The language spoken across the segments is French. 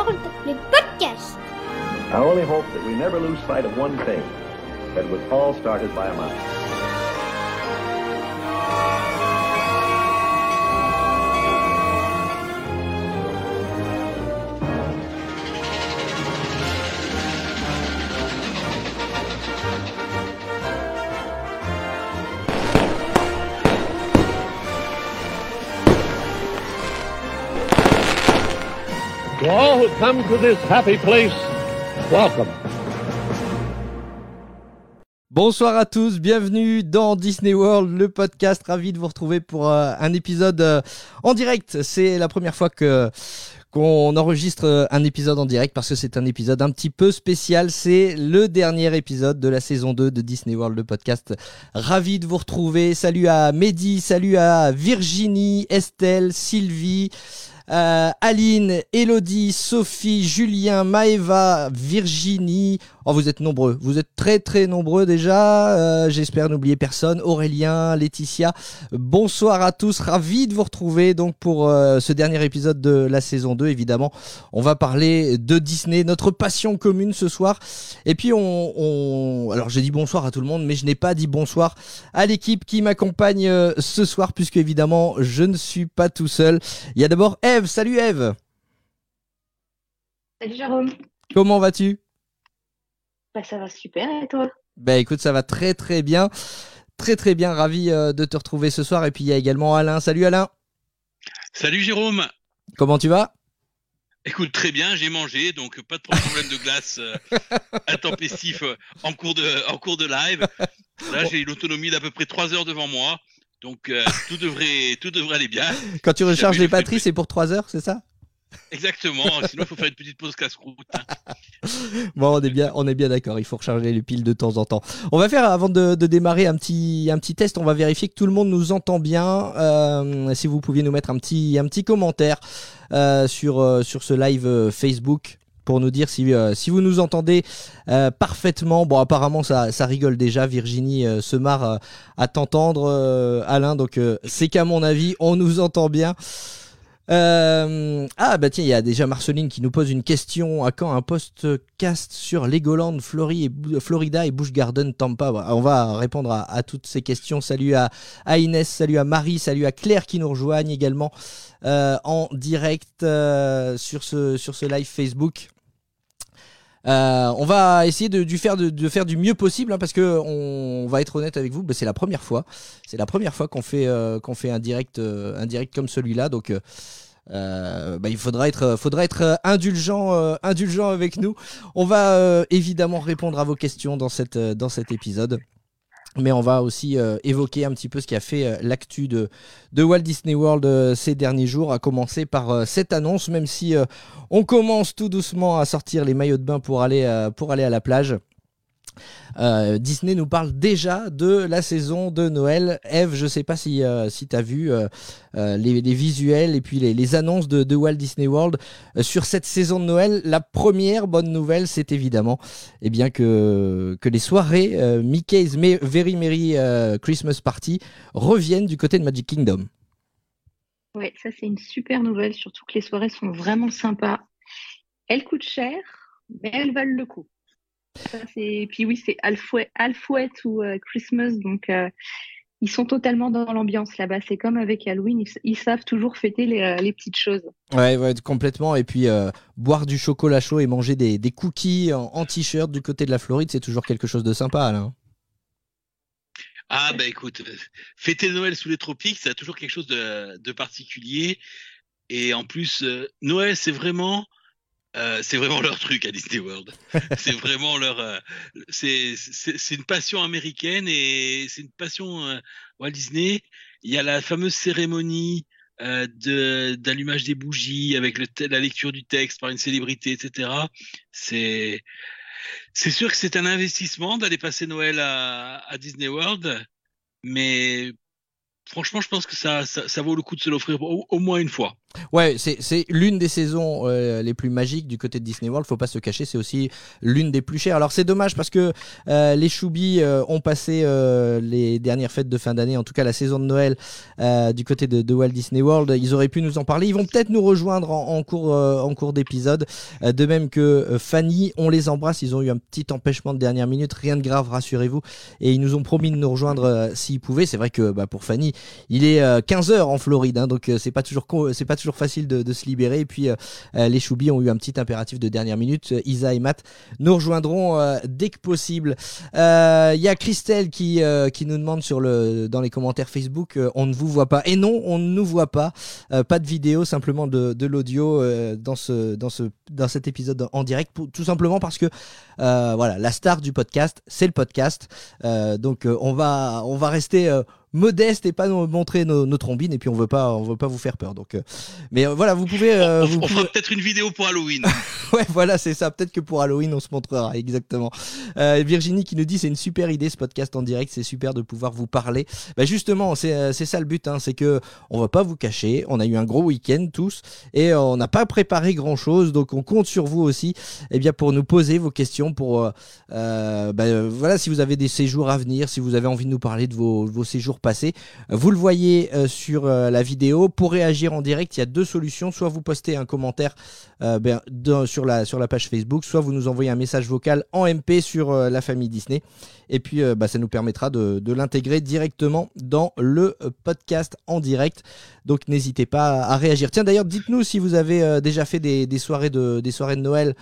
Podcast. I only hope that we never lose sight of one thing that was all started by a mouse. Come to this happy place, welcome. Bonsoir à tous, bienvenue dans Disney World, le podcast. Ravi de vous retrouver pour euh, un épisode euh, en direct. C'est la première fois que qu'on enregistre euh, un épisode en direct parce que c'est un épisode un petit peu spécial. C'est le dernier épisode de la saison 2 de Disney World, le podcast. Ravi de vous retrouver. Salut à Mehdi, salut à Virginie, Estelle, Sylvie. Euh, Aline, Elodie, Sophie, Julien, Maeva, Virginie. Oh, vous êtes nombreux. Vous êtes très très nombreux déjà. Euh, J'espère n'oublier personne. Aurélien, Laetitia. Bonsoir à tous. Ravi de vous retrouver donc pour euh, ce dernier épisode de la saison 2. Évidemment, on va parler de Disney, notre passion commune ce soir. Et puis on, on... alors j'ai dit bonsoir à tout le monde, mais je n'ai pas dit bonsoir à l'équipe qui m'accompagne euh, ce soir, puisque évidemment je ne suis pas tout seul. Il y a d'abord Eve. Salut Eve. Salut Jérôme. Comment vas-tu? Bah ça va super et toi? Bah écoute, ça va très très bien. Très très bien, ravi euh, de te retrouver ce soir. Et puis il y a également Alain. Salut Alain. Salut Jérôme. Comment tu vas? Écoute, très bien, j'ai mangé, donc pas de problème de glace euh, intempestif euh, en, cours de, en cours de live. Là, j'ai une autonomie d'à peu près 3 heures devant moi, donc euh, tout, devrait, tout devrait aller bien. Quand tu recharges les batteries, c'est pour 3 heures, c'est ça? Exactement, sinon il faut faire une petite pause casse-croûte. hein. Bon, on est bien, on est bien d'accord. Il faut recharger les piles de temps en temps. On va faire avant de, de démarrer un petit, un petit test. On va vérifier que tout le monde nous entend bien. Euh, si vous pouviez nous mettre un petit, un petit commentaire euh, sur, euh, sur ce live euh, Facebook pour nous dire si, euh, si vous nous entendez euh, parfaitement. Bon, apparemment ça, ça rigole déjà. Virginie euh, se marre euh, à t'entendre, Alain. Donc c'est qu'à mon avis, on nous entend bien. Euh, ah bah tiens, il y a déjà Marceline qui nous pose une question. À quand un podcast sur Legoland, Florida et Busch Garden, Tampa? Voilà, On va répondre à, à toutes ces questions. Salut à, à Inès, salut à Marie, salut à Claire qui nous rejoignent également euh, en direct euh, sur, ce, sur ce live Facebook. Euh, on va essayer de, faire, du mieux possible hein, parce que on, va être honnête avec vous, bah, c'est la première fois, c'est la première fois qu'on fait euh, qu'on fait un direct, euh, un direct comme celui-là, donc bah, il faudra être, indulgent, avec nous. On va évidemment répondre à vos questions dans cet épisode. Mais on va aussi euh, évoquer un petit peu ce qui a fait euh, l'actu de, de Walt Disney World euh, ces derniers jours, à commencer par cette annonce, même si on commence tout doucement à sortir les maillots de bain pour aller, pour aller à la plage. Euh, Disney nous parle déjà de la saison de Noël. Eve, je sais pas si, euh, tu as vu euh, les, visuels et puis les, annonces de, Walt Disney World sur cette saison de Noël. La première bonne nouvelle, c'est évidemment eh bien que, les soirées Mickey's Very Merry Christmas Party reviennent du côté de Magic Kingdom. Ouais, ça c'est une super nouvelle, surtout que les soirées sont vraiment sympas. Elles coûtent cher, mais elles valent le coup. C'est... Puis oui, c'est Alfouet, Alfouet ou euh, Christmas, donc euh, ils sont totalement dans l'ambiance là-bas. C'est comme avec Halloween, ils, ils savent toujours fêter les, euh, les petites choses. Ouais, ouais, complètement. Et puis euh, boire du chocolat chaud et manger des, des cookies en, en t-shirt du côté de la Floride, c'est toujours quelque chose de sympa, Alain. Ah bah écoute, fêter Noël sous les tropiques, ça a toujours quelque chose de, de particulier. Et en plus, euh, Noël, c'est vraiment, euh, c'est vraiment leur truc à Disney World. c'est vraiment leur, euh, c'est, une passion américaine et c'est une passion euh, Walt Disney. Il y a la fameuse cérémonie euh, de, d'allumage des bougies avec le la lecture du texte par une célébrité, etc. C'est, c'est sûr que c'est un investissement d'aller passer Noël à, à Disney World, mais franchement, je pense que ça, ça, ça vaut le coup de se l'offrir au, au moins une fois. Ouais, c'est l'une des saisons euh, les plus magiques du côté de Disney World. Faut pas se cacher, c'est aussi l'une des plus chères. Alors c'est dommage parce que euh, les Choubis euh, ont passé les dernières fêtes de fin d'année, en tout cas la saison de Noël du côté de, Walt Disney World. Ils auraient pu nous en parler. Ils vont peut-être nous rejoindre en, cours en cours d'épisode. de même que Fanny, on les embrasse. Ils ont eu un petit empêchement de dernière minute, rien de grave, rassurez-vous. Et ils nous ont promis de nous rejoindre s'ils pouvaient. C'est vrai que bah, pour Fanny, il est 15 h en Floride, hein, donc c'est pas toujours c'est pas toujours facile de, se libérer. Et puis euh, euh, les Choubis ont eu un petit impératif de dernière minute. Euh, Isa et Matt nous rejoindront dès que possible. Il y a Christelle qui, qui nous demande sur le, dans les commentaires Facebook, on ne vous voit pas. Et non, on ne nous voit pas. pas de vidéo, simplement de, de l'audio dans, ce, dans, ce, dans cet épisode en direct. tout simplement parce que voilà, la star du podcast, c'est le podcast. donc on, va, on va rester modeste et pas nous montrer nos, trombines et puis on veut pas on veut pas vous faire peur. Donc euh, mais euh, voilà vous pouvez euh, on, vous fera peut-être une vidéo pour Halloween. Ouais voilà c'est ça. Peut-être que pour Halloween on se montrera exactement. Virginie qui nous dit c'est une super idée ce podcast en direct. C'est super de pouvoir vous parler. Bah justement c'est c'est ça le but hein, c'est que on va pas vous cacher. On a eu un gros week-end tous. Et on n'a pas préparé grand chose donc on compte sur vous aussi et eh bien pour nous poser vos questions pour bah, voilà si vous avez des séjours à venir si vous avez envie de nous parler de vos, vos séjours passer. Vous le voyez euh, sur euh, la vidéo. Pour réagir en direct, il y a deux solutions. Soit vous postez un commentaire euh, ben, sur, la, sur la page Facebook, soit vous nous envoyez un message vocal en MP sur la famille Disney. Et puis, bah, ça nous permettra de, l'intégrer directement dans le podcast en direct. Donc, n'hésitez pas à réagir. Tiens, d'ailleurs, dites-nous si vous avez déjà fait des, soirées de, des soirées de Noël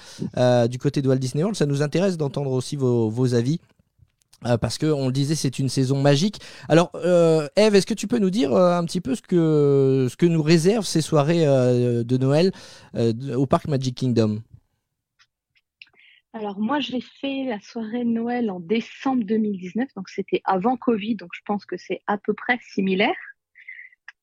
du côté de Walt Disney World. Ça nous intéresse d'entendre aussi vos, vos avis. Euh, parce que on le disait, c'est une saison magique. Alors, euh, Eve, est-ce que tu peux nous dire euh, un petit peu ce que ce que nous réservent ces soirées de Noël au parc Magic Kingdom? Alors moi, j'ai fait la soirée de Noël en décembre 2019, donc c'était avant Covid, donc je pense que c'est à peu près similaire.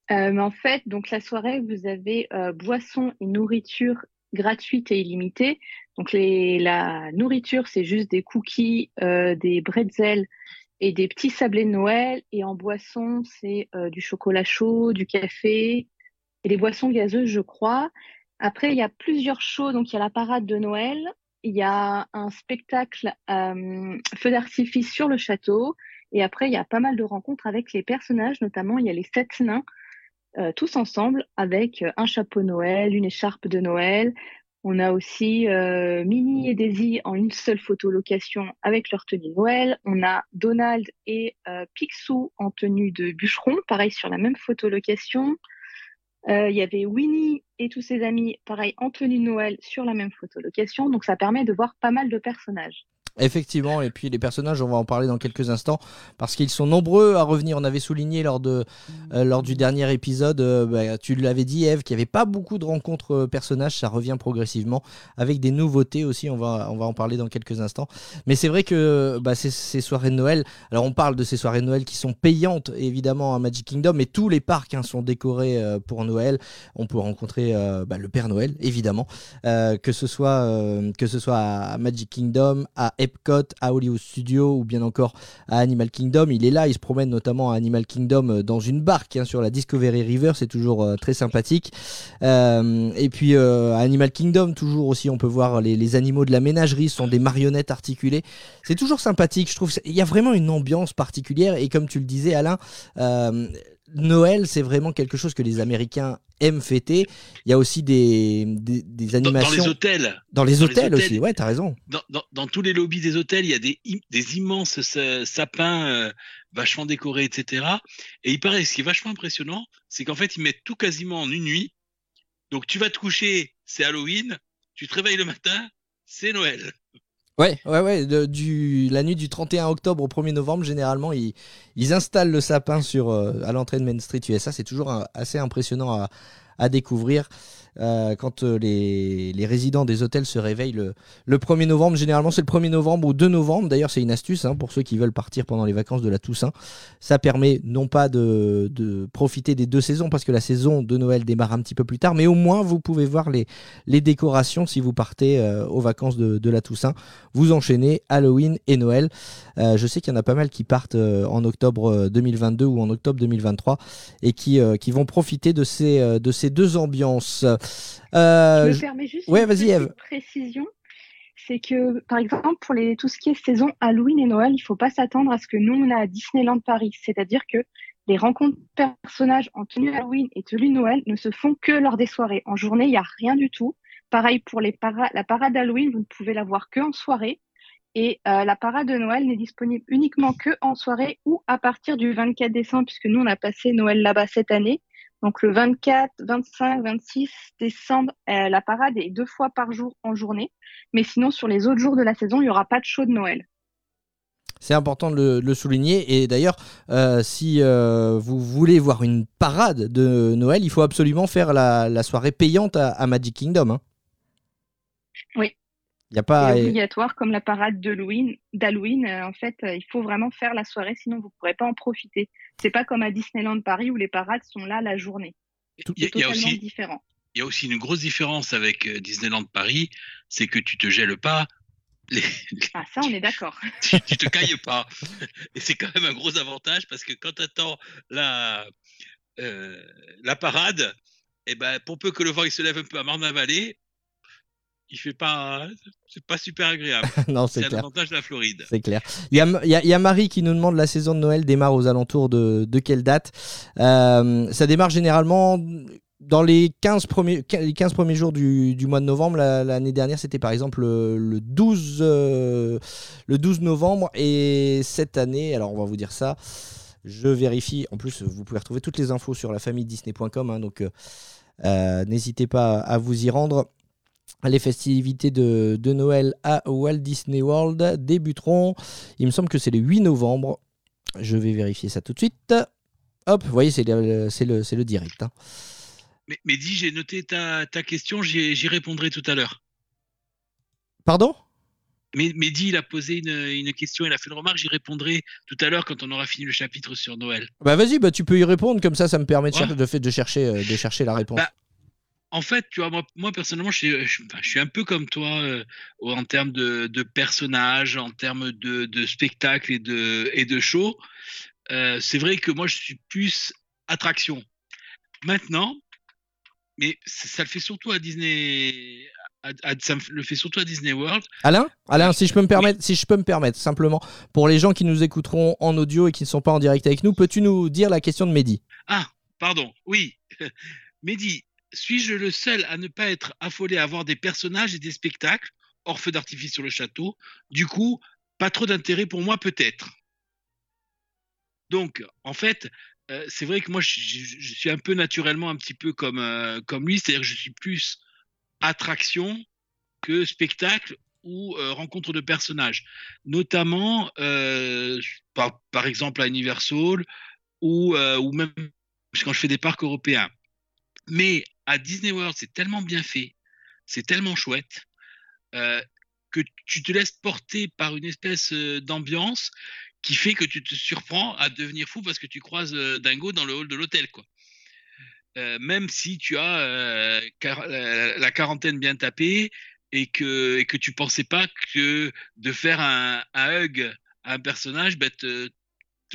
mais en fait, donc la soirée, vous avez boissons et nourriture gratuite et illimitée. Donc la nourriture, c'est juste des cookies, euh, des bretzels et des petits sablés de Noël. Et en boisson, c'est euh, du chocolat chaud, du café et des boissons gazeuses, je crois. Après, il y a plusieurs shows. Donc il y a la parade de Noël, il y a un spectacle euh, feu d'artifice sur le château. Et après, il y a pas mal de rencontres avec les personnages, notamment il y a les sept nains euh, tous ensemble avec euh, un chapeau Noël, une écharpe de Noël. On a aussi euh, Minnie et Daisy en une seule photo location avec leur tenue Noël. On a Donald et Picsou en tenue de bûcheron, pareil sur la même photo location. Il y avait Winnie et tous ses amis, pareil en tenue Noël sur la même photo location. Donc ça permet de voir pas mal de personnages. Effectivement, et puis les personnages, on va en parler dans quelques instants, parce qu'ils sont nombreux à revenir. On avait souligné lors, de, euh, lors du dernier épisode, euh, bah, tu l'avais dit Eve, qu'il n'y avait pas beaucoup de rencontres euh, personnages, ça revient progressivement, avec des nouveautés aussi, on va, on va en parler dans quelques instants. Mais c'est vrai que bah, ces, soirées de Noël, alors on parle de ces soirées de Noël qui sont payantes, évidemment, à Magic Kingdom, mais tous les parcs hein, sont décorés pour Noël. On peut rencontrer bah, le Père Noël, évidemment, que, ce soit, que ce soit à Magic Kingdom, à À Hollywood Studios ou bien encore à Animal Kingdom. Il est là, il se promène notamment à Animal Kingdom euh, dans une barque hein, sur la Discovery River, c'est toujours euh, très sympathique. Euh, et puis à Animal Kingdom, toujours aussi, on peut voir les, animaux de la ménagerie, sont des marionnettes articulées. C'est toujours sympathique, je trouve. Il y a vraiment une ambiance particulière et comme tu le disais, Alain, Noël, c'est vraiment quelque chose que les Américains aiment fêter. Il y a aussi des, des, animations. Dans, les hôtels. Dans les, hôtels, aussi, ouais, t'as raison. Dans, tous les lobbies des hôtels, il y a des, des immenses sapins euh, vachement décorés, etc. Et il paraît, ce qui est vachement impressionnant, c'est qu'en fait, ils mettent tout quasiment en une nuit. Donc tu vas te coucher, c'est Halloween. Tu te réveilles le matin, c'est Noël. Ouais, ouais, ouais. du, la nuit du 31 octobre au 1er novembre, généralement, ils, installent le sapin sur, euh, à l'entrée de Main Street USA. C'est toujours assez impressionnant à découvrir. Euh, quand euh, les, les, résidents des hôtels se réveillent le, le 1er novembre. Généralement, c'est le 1er novembre ou 2 novembre. D'ailleurs, c'est une astuce hein, pour ceux qui veulent partir pendant les vacances de la Toussaint. Ça permet non pas de, de, profiter des deux saisons parce que la saison de Noël démarre un petit peu plus tard, mais au moins vous pouvez voir les, les décorations si vous partez euh, aux vacances de, de, la Toussaint. Vous enchaînez Halloween et Noël. Euh, je sais qu'il y en a pas mal qui partent en octobre 2022 ou en octobre 2023 et qui, qui vont profiter de ces, de ces deux ambiances. Euh, je me permets juste ouais, vas-y, Eve. précision. C'est que, par exemple, pour les, tout ce qui est saison Halloween et Noël, il ne faut pas s'attendre à ce que nous, on a à Disneyland Paris. C'est-à-dire que les rencontres personnages en tenue Halloween et tenue Noël ne se font que lors des soirées. En journée, il n'y a rien du tout. Pareil pour les la parade Halloween, vous ne pouvez la voir que en soirée. Et euh, la parade de Noël n'est disponible uniquement que en soirée ou à partir du 24 décembre, puisque nous, on a passé Noël là-bas cette année. Donc le 24, 25, 26 décembre, euh, la parade est deux fois par jour en journée. Mais sinon, sur les autres jours de la saison, il n'y aura pas de show de Noël. C'est important de le, souligner. Et d'ailleurs, euh, si vous voulez voir une parade de Noël, il faut absolument faire la, soirée payante à, Magic Kingdom. Hein. Oui, y a pas... C'est obligatoire comme la parade d'Halloween. Euh, en fait, euh, il faut vraiment faire la soirée, sinon vous ne pourrez pas en profiter. C'est pas comme à Disneyland Paris où les parades sont là la journée. C'est totalement aussi, différent. Il y a aussi une grosse différence avec euh, Disneyland Paris, c'est que tu te gèles pas. Ah, ça, on est d'accord. tu, tu, te cailles pas. Et c'est quand même un gros avantage parce que quand tu attends la, la parade, eh ben, pour peu que le vent il se lève un peu à Marne-la-Vallée, il fait pas, c'est pas super agréable. non, c'est l'avantage de la Floride. C'est clair. Il y, a, il, y a, Marie qui nous demande la saison de Noël démarre aux alentours de, de quelle date? Euh, Ça démarre généralement dans les 15 premiers, 15 premiers jours du, du mois de novembre. L'année dernière, c'était par exemple le, 12, euh, le 12 novembre. Et cette année, alors on va vous dire ça, je vérifie. En plus, vous pouvez retrouver toutes les infos sur la famille Disney.com. Hein, donc. Euh, n'hésitez pas à vous y rendre. Les festivités de, Noël à Walt Disney World débuteront, il me semble que c'est le 8 novembre. Je vais vérifier ça tout de suite. Hop, vous voyez, c'est le, le, le, direct. Hein. Mais, mais dis, j'ai noté ta, question, j'y répondrai tout à l'heure. Pardon? Mais Mehdi, il a posé une, question, il a fait une remarque, j'y répondrai tout à l'heure quand on aura fini le chapitre sur Noël. Bah vas-y, bah tu peux y répondre, comme ça ça me permet de, de, de, chercher, euh, de chercher la réponse. Bah, en fait, tu vois, moi, personnellement, je suis, un peu comme toi euh, en termes de, personnages, en termes de, de spectacles et de, et de show. Euh, c'est vrai que moi, je suis plus attraction. Maintenant, mais ça le fait surtout à Disney. ça le fait surtout à Disney World. Alain, Alain, si je peux me permettre, si je peux me permettre, simplement pour les gens qui nous écouteront en audio et qui ne sont pas en direct avec nous, peux-tu nous dire la question de Mehdi? Ah, pardon. Oui, Mehdi, suis-je le seul à ne pas être affolé à voir des personnages et des spectacles hors feu d'artifice sur le château? Du coup, pas trop d'intérêt pour moi peut-être. Donc, en fait, euh, c'est vrai que moi, je, suis un peu naturellement un petit peu comme, euh, comme lui, c'est-à-dire que je suis plus attraction que spectacle ou euh, rencontre de personnages, notamment par, par, exemple à Universal ou, ou même quand je fais des parcs européens. Mais à Disney World, c'est tellement bien fait, c'est tellement chouette, euh, que tu te laisses porter par une espèce euh, d'ambiance qui fait que tu te surprends à devenir fou parce que tu croises euh, Dingo dans le hall de l'hôtel, quoi. même si tu as la quarantaine bien tapée et que, et que tu pensais pas que de faire un, hug à un personnage bah, te,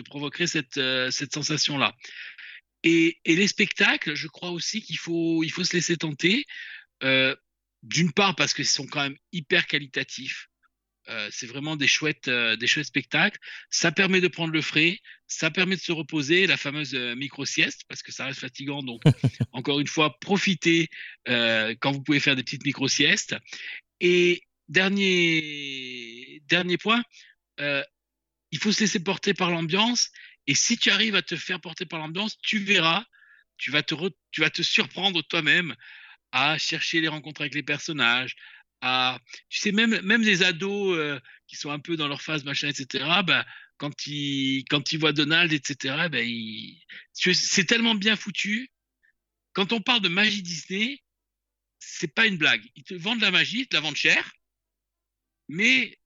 provoquerait cette, cette sensation-là. Et, les spectacles, je crois aussi qu'il faut, il faut se laisser tenter. Euh, d'une part parce qu'ils sont quand même hyper qualitatifs. Euh, c'est vraiment des chouettes, euh, des chouettes spectacles. Ça permet de prendre le frais, ça permet de se reposer, la fameuse micro-sieste, parce que ça reste fatigant. Donc, encore une fois, profitez quand vous pouvez faire des petites micro-siestes. Et dernier, dernier point, il faut se laisser porter par l'ambiance et si tu arrives à te faire porter par l'ambiance, tu verras, tu vas te, surprendre toi-même à chercher les rencontres avec les personnages, tu sais, même, même les ados euh, qui sont un peu dans leur phase, machin, etc., bah, quand, ils, ils voient Donald, etc., bah, c'est tellement bien foutu. Quand on parle de magie Disney, c'est pas une blague. Ils te vendent la magie, ils te la vendent cher, mais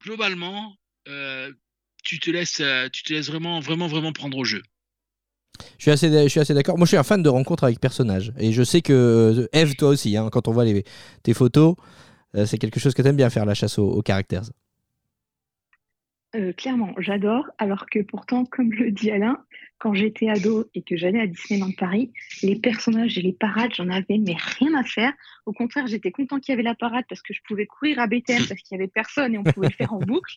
globalement, euh, tu te laisses, euh, tu te laisses vraiment, vraiment, vraiment prendre au jeu. Je suis assez, je suis assez d'accord. Moi, je suis un fan de rencontres avec personnages. Et je sais que euh, Eve, toi aussi, hein, quand on voit les, tes photos, euh, c'est quelque chose que tu aimes bien faire, la chasse aux, caractères. Euh, clairement, j'adore. Alors que pourtant, comme le dit Alain, quand j'étais ado et que j'allais à Disneyland Paris, les personnages et les parades, j'en avais mais rien à faire. Au contraire, j'étais content qu'il y avait la parade parce que je pouvais courir à BTM parce qu'il y avait personne et on pouvait le faire en boucle.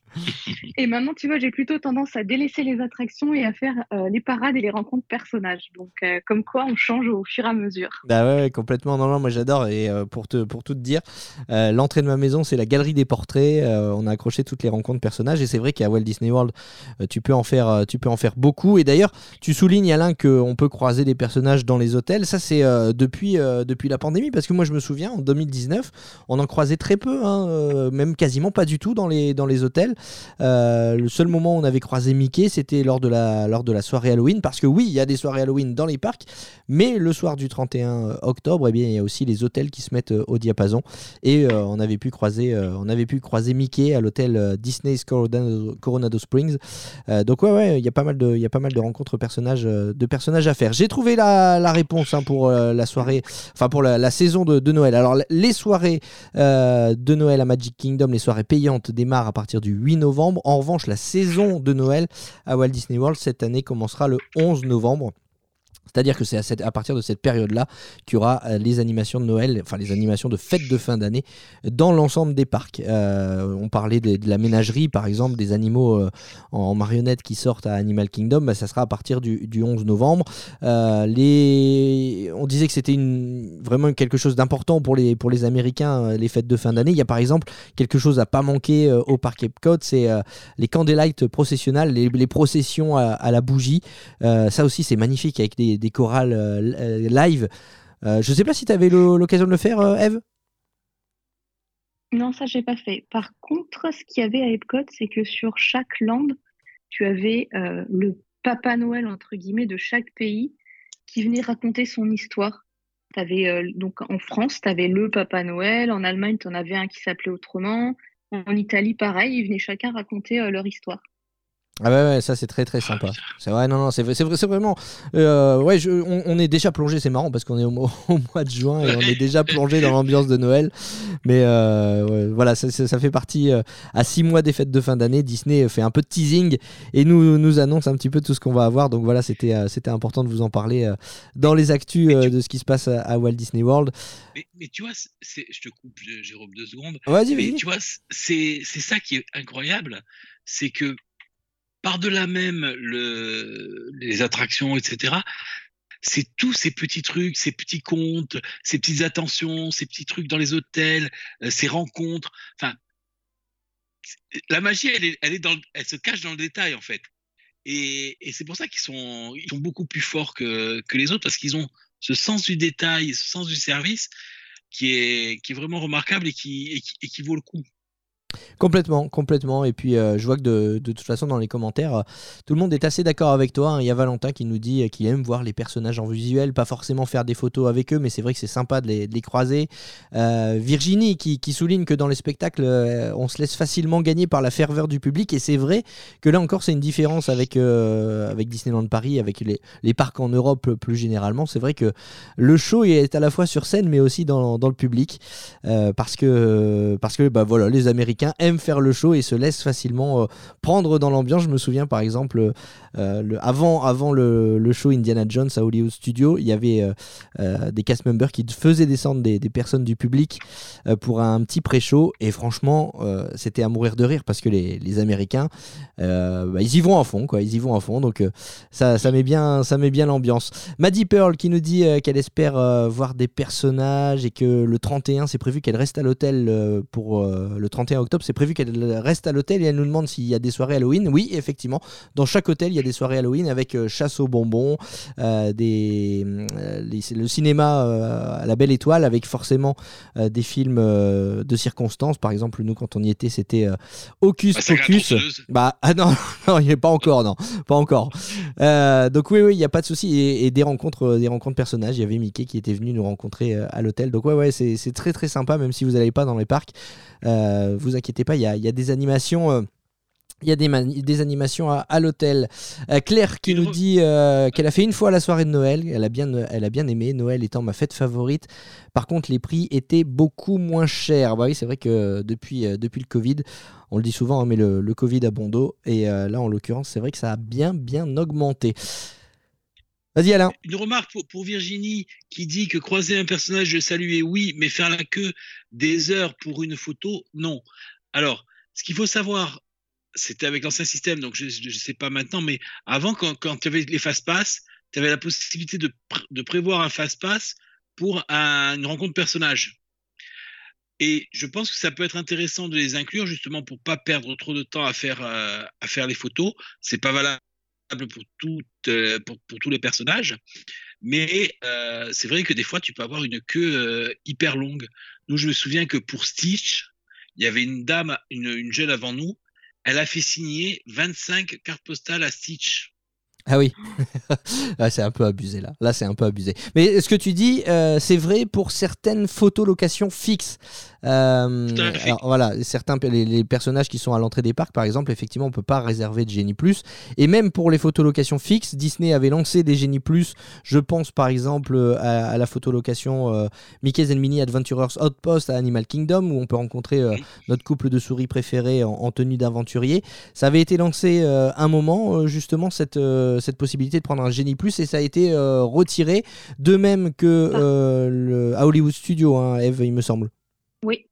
Et maintenant, tu vois, j'ai plutôt tendance à délaisser les attractions et à faire euh, les parades et les rencontres personnages. Donc, euh, comme quoi, on change au fur et à mesure. Bah ouais, complètement. Non, non, moi j'adore. Et euh, pour, te, pour tout te dire, l'entrée de ma maison, c'est la galerie des portraits. on a accroché toutes les rencontres personnages. Et c'est vrai qu'à Walt Disney World, tu, peux en faire, tu peux en faire beaucoup. Et d'ailleurs, tu soulignes, Alain, qu'on peut croiser des personnages dans les hôtels. Ça, c'est euh, depuis, euh, depuis la pandémie, parce que moi, je me souviens, en 2019, on en croisait très peu, hein, euh, même quasiment pas du tout dans les, dans les hôtels. le seul moment où on avait croisé Mickey, c'était lors, de la, lors de la soirée Halloween, parce que oui, il y a des soirées Halloween dans les parcs, mais le soir du 31 octobre, eh il y a aussi les hôtels qui se mettent au diapason. Et on, avait pu croiser, on avait pu croiser Mickey à l'hôtel Disney's Coronado, Coronado Springs. donc ouais, ouais, y il y a pas mal de rencontres personnages, de personnages à faire. J'ai trouvé la, la réponse hein, pour euh, la soirée, enfin pour la, saison de, Noël. Alors les soirées euh, de Noël à Magic Kingdom, les soirées payantes démarrent à partir du 8 novembre. En revanche, la saison de Noël à Walt Disney World cette année commencera le 11 novembre. C'est-à-dire que c'est à, à, partir de cette période-là qu'il y aura euh, les animations de Noël, enfin les animations de fête de fin d'année dans l'ensemble des parcs. Euh, on parlait de, la ménagerie, par exemple, des animaux euh, en marionnettes qui sortent à Animal Kingdom, bah, ça sera à partir du, 11 novembre. les... On disait que c'était vraiment quelque chose d'important pour les, pour les Américains, les fêtes de fin d'année. Il y a par exemple quelque chose à pas manquer au parc Epcot, c'est les candlelight processionnels, les, processions à, la bougie. ça aussi, c'est magnifique avec des des chorales euh, euh, live. Euh, je sais pas si tu avais l'occasion de le faire, Eve? Non, ça, j'ai pas fait. Par contre, ce qu'il y avait à Epcot, c'est que sur chaque land, tu avais le Papa Noël, entre guillemets, de chaque pays qui venait raconter son histoire. Avais, donc en France, tu avais le Papa Noël, en Allemagne, tu en avais un qui s'appelait autrement, en Italie, pareil, ils venaient chacun raconter leur histoire. Ah ouais, ouais, ça c'est très très sympa. C'est vrai, non, non, c'est c'est vraiment. Euh, ouais, je, on, est déjà plongé, c'est marrant parce qu'on est au, mois de juin et on est déjà plongé dans l'ambiance de Noël. Mais euh, voilà, ça, ça, fait partie. Euh, à six mois des fêtes de fin d'année, Disney fait un peu de teasing et nous, nous annonce un petit peu tout ce qu'on va avoir. Donc voilà, c'était c'était important de vous en parler dans les actus de ce qui se passe à, Walt Disney World. Mais, tu vois, je te coupe, Jérôme, deux secondes. Vas-y, vas-y. Tu vois, c'est ça qui est incroyable, c'est que par-delà même le, les attractions, etc., c'est tous ces petits trucs, ces petits contes, ces petites attentions, ces petits trucs dans les hôtels, euh, ces rencontres. Enfin, la magie, elle, est, elle, se cache dans le détail en fait. Et, c'est pour ça qu'ils sont, ils sont beaucoup plus forts que, que les autres parce qu'ils ont ce sens du détail, ce sens du service qui est, qui est vraiment remarquable et qui, et qui vaut le coup. Complètement, complètement. Et puis euh, je vois que de, toute façon dans les commentaires, euh, tout le monde est assez d'accord avec toi. Hein. Il y a Valentin qui nous dit euh, qu'il aime voir les personnages en visuel, pas forcément faire des photos avec eux, mais c'est vrai que c'est sympa de les, croiser. Virginie qui, souligne que dans les spectacles, on se laisse facilement gagner par la ferveur du public. Et c'est vrai que là encore, c'est une différence avec, avec Disneyland Paris, avec les, les, parcs en Europe plus généralement. C'est vrai que le show est à la fois sur scène, mais aussi dans, dans le public. parce que, parce que bah, voilà, les Américains aime faire le show et se laisse facilement euh, prendre dans l'ambiance. Je me souviens par exemple, euh, le, avant, avant le, show Indiana Jones à Hollywood Studio, il y avait euh, des cast members qui faisaient descendre des, personnes du public pour un petit pré-show et franchement, c'était à mourir de rire parce que les, les Américains, bah, ils y vont à fond, quoi. Ils y vont fond, donc ça, ça met bien, bien l'ambiance. Maddie Pearl qui nous dit qu'elle espère voir des personnages et que le 31, c'est prévu qu'elle reste à l'hôtel pour le 31 octobre c'est prévu qu'elle reste à l'hôtel et elle nous demande s'il y a des soirées Halloween. Oui, effectivement, dans chaque hôtel, il y a des soirées Halloween avec euh, chasse aux bonbons, euh, des, euh, le cinéma à la belle étoile avec forcément des films de circonstances. Par exemple, nous, quand on y était, c'était Hocus bah, Pocus. Bah, ah non, non, il n'est pas encore, non, pas encore. donc oui, oui, il n'y a pas de souci. Et, des rencontres, des rencontres personnages. Il y avait Mickey qui était venu nous rencontrer à l'hôtel. Donc ouais, ouais, c'est très très sympa, même si vous n'allez pas dans les parcs. vous inquiétez pas, il y a, des animations. Euh, il y a des, des animations à, l'hôtel. Euh, Claire qui nous dit euh, qu'elle a fait une fois la soirée de Noël. Elle a, bien, elle a bien aimé, Noël étant ma fête favorite. Par contre, les prix étaient beaucoup moins chers. Bah oui, c'est vrai que depuis, depuis le Covid, On le dit souvent, hein, mais le, le, Covid a bon dos. Et là, en l'occurrence, c'est vrai que ça a bien, bien augmenté. Vas-y. Une remarque pour, Virginie qui dit que croiser un personnage de saluer, oui, mais faire la queue des heures pour une photo, non. Alors, ce qu'il faut savoir, c'était avec l'ancien système, donc je ne sais pas maintenant, mais avant, quand, tu avais les fast-pass, tu avais la possibilité de, prévoir un fast-pass pour une rencontre personnage. Et je pense que ça peut être intéressant de les inclure justement pour pas perdre trop de temps à faire, euh, les photos. C'est pas valable pour, euh, pour, tous les personnages. Mais euh, c'est vrai que des fois, tu peux avoir une queue euh, hyper longue. Nous, je me souviens que pour Stitch, il y avait une dame, une, une jeune avant nous, elle a fait signer 25 cartes postales à Stitch. Ah oui, c'est un peu abusé là. Là, c'est un peu abusé. Mais ce que tu dis, c'est vrai pour certaines photolocations fixes? Euh, alors, voilà, certains les, personnages qui sont à l'entrée des parcs, par exemple, effectivement, on peut pas réserver de Genie Plus. Et même pour les photolocations fixes, Disney avait lancé des Genie Plus. Je pense par exemple à, la photolocation euh, Mickey's and Minnie Adventurers Outpost à Animal Kingdom, où on peut rencontrer euh, notre couple de souris préférés en, en tenue d'aventurier. Ça avait été lancé un moment, justement, cette euh, cette possibilité de prendre un génie plus et ça a été euh, retiré, de même que ah. euh, le, à Hollywood Studio, hein, Eve, il me semble. Oui,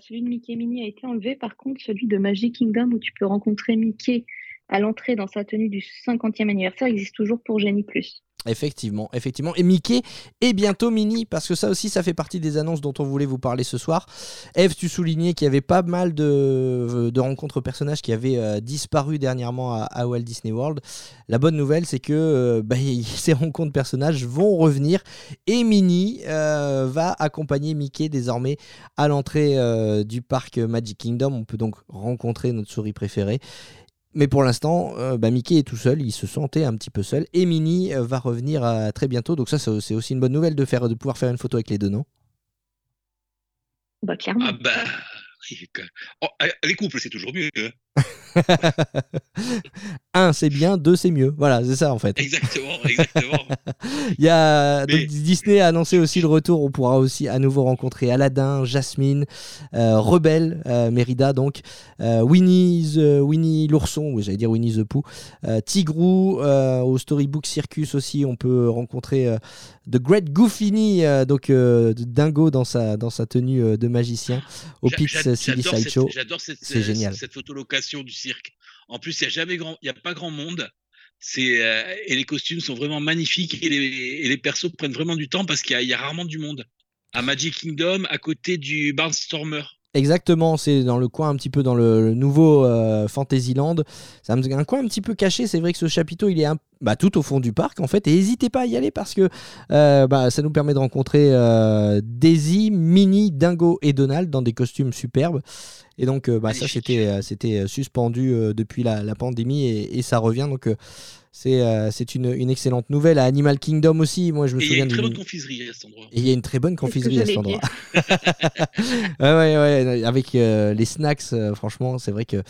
celui de Mickey Mini a été enlevé, par contre celui de Magic Kingdom où tu peux rencontrer Mickey à l'entrée dans sa tenue du 50e anniversaire existe toujours pour Génie Plus. Effectivement, effectivement. Et Mickey et bientôt Minnie, parce que ça aussi, ça fait partie des annonces dont on voulait vous parler ce soir. Eve, tu soulignais qu'il y avait pas mal de, de rencontres personnages qui avaient euh, disparu dernièrement à, Walt Disney World. La bonne nouvelle, c'est que euh, bah, ces rencontres personnages vont revenir et Minnie euh, va accompagner Mickey désormais à l'entrée du parc Magic Kingdom. On peut donc rencontrer notre souris préférée. Mais pour l'instant, euh, bah, Mickey est tout seul, il se sentait un petit peu seul. Et Minnie euh, va revenir euh, très bientôt. Donc ça, c'est aussi une bonne nouvelle de, faire, de pouvoir faire une photo avec les deux, non? Bah clairement. Ah bah, oh, les couples, c'est toujours mieux. Hein. un c'est bien, deux c'est mieux. Voilà, c'est ça en fait. Exactement, exactement. Il y a Disney a annoncé aussi le retour. On pourra aussi à nouveau rencontrer Aladdin, Jasmine, euh, Rebelle, euh, Mérida donc, euh, Winnie, Winnie l'ourson, oui, j'allais dire Winnie the Pooh, Tigrou au Storybook Circus aussi. On peut rencontrer The Great Goofini, donc Dingo dans sa dans sa tenue de magicien au Pix Silly Sideshow. J'adore cette, c'est génial. cette photolocation du cirque. En plus, il n'y a jamais grand, il y a pas grand monde. C'est euh, et les costumes sont vraiment magnifiques et les, et les persos prennent vraiment du temps parce qu'il y, a rarement du monde. À Magic Kingdom, à côté du Barnstormer. Exactement, c'est dans le coin un petit peu dans le, nouveau euh, Fantasyland. C'est un, coin un petit peu caché. C'est vrai que ce chapiteau, il est bah, tout au fond du parc en fait. Et n'hésitez pas à y aller parce que euh, bah, ça nous permet de rencontrer Daisy, Minnie, Dingo et Donald dans des costumes superbes. Et donc, euh, bah, ça, c'était, euh, c'était euh, suspendu depuis la, pandémie et, ça revient. Donc, c'est, c'est une, une, excellente nouvelle. À Animal Kingdom aussi, moi, je me souviens. Il y a une très bonne confiserie à cet endroit. Et il y a une très bonne confiserie à cet endroit. ouais, ouais, ouais. Avec les snacks, franchement, c'est vrai que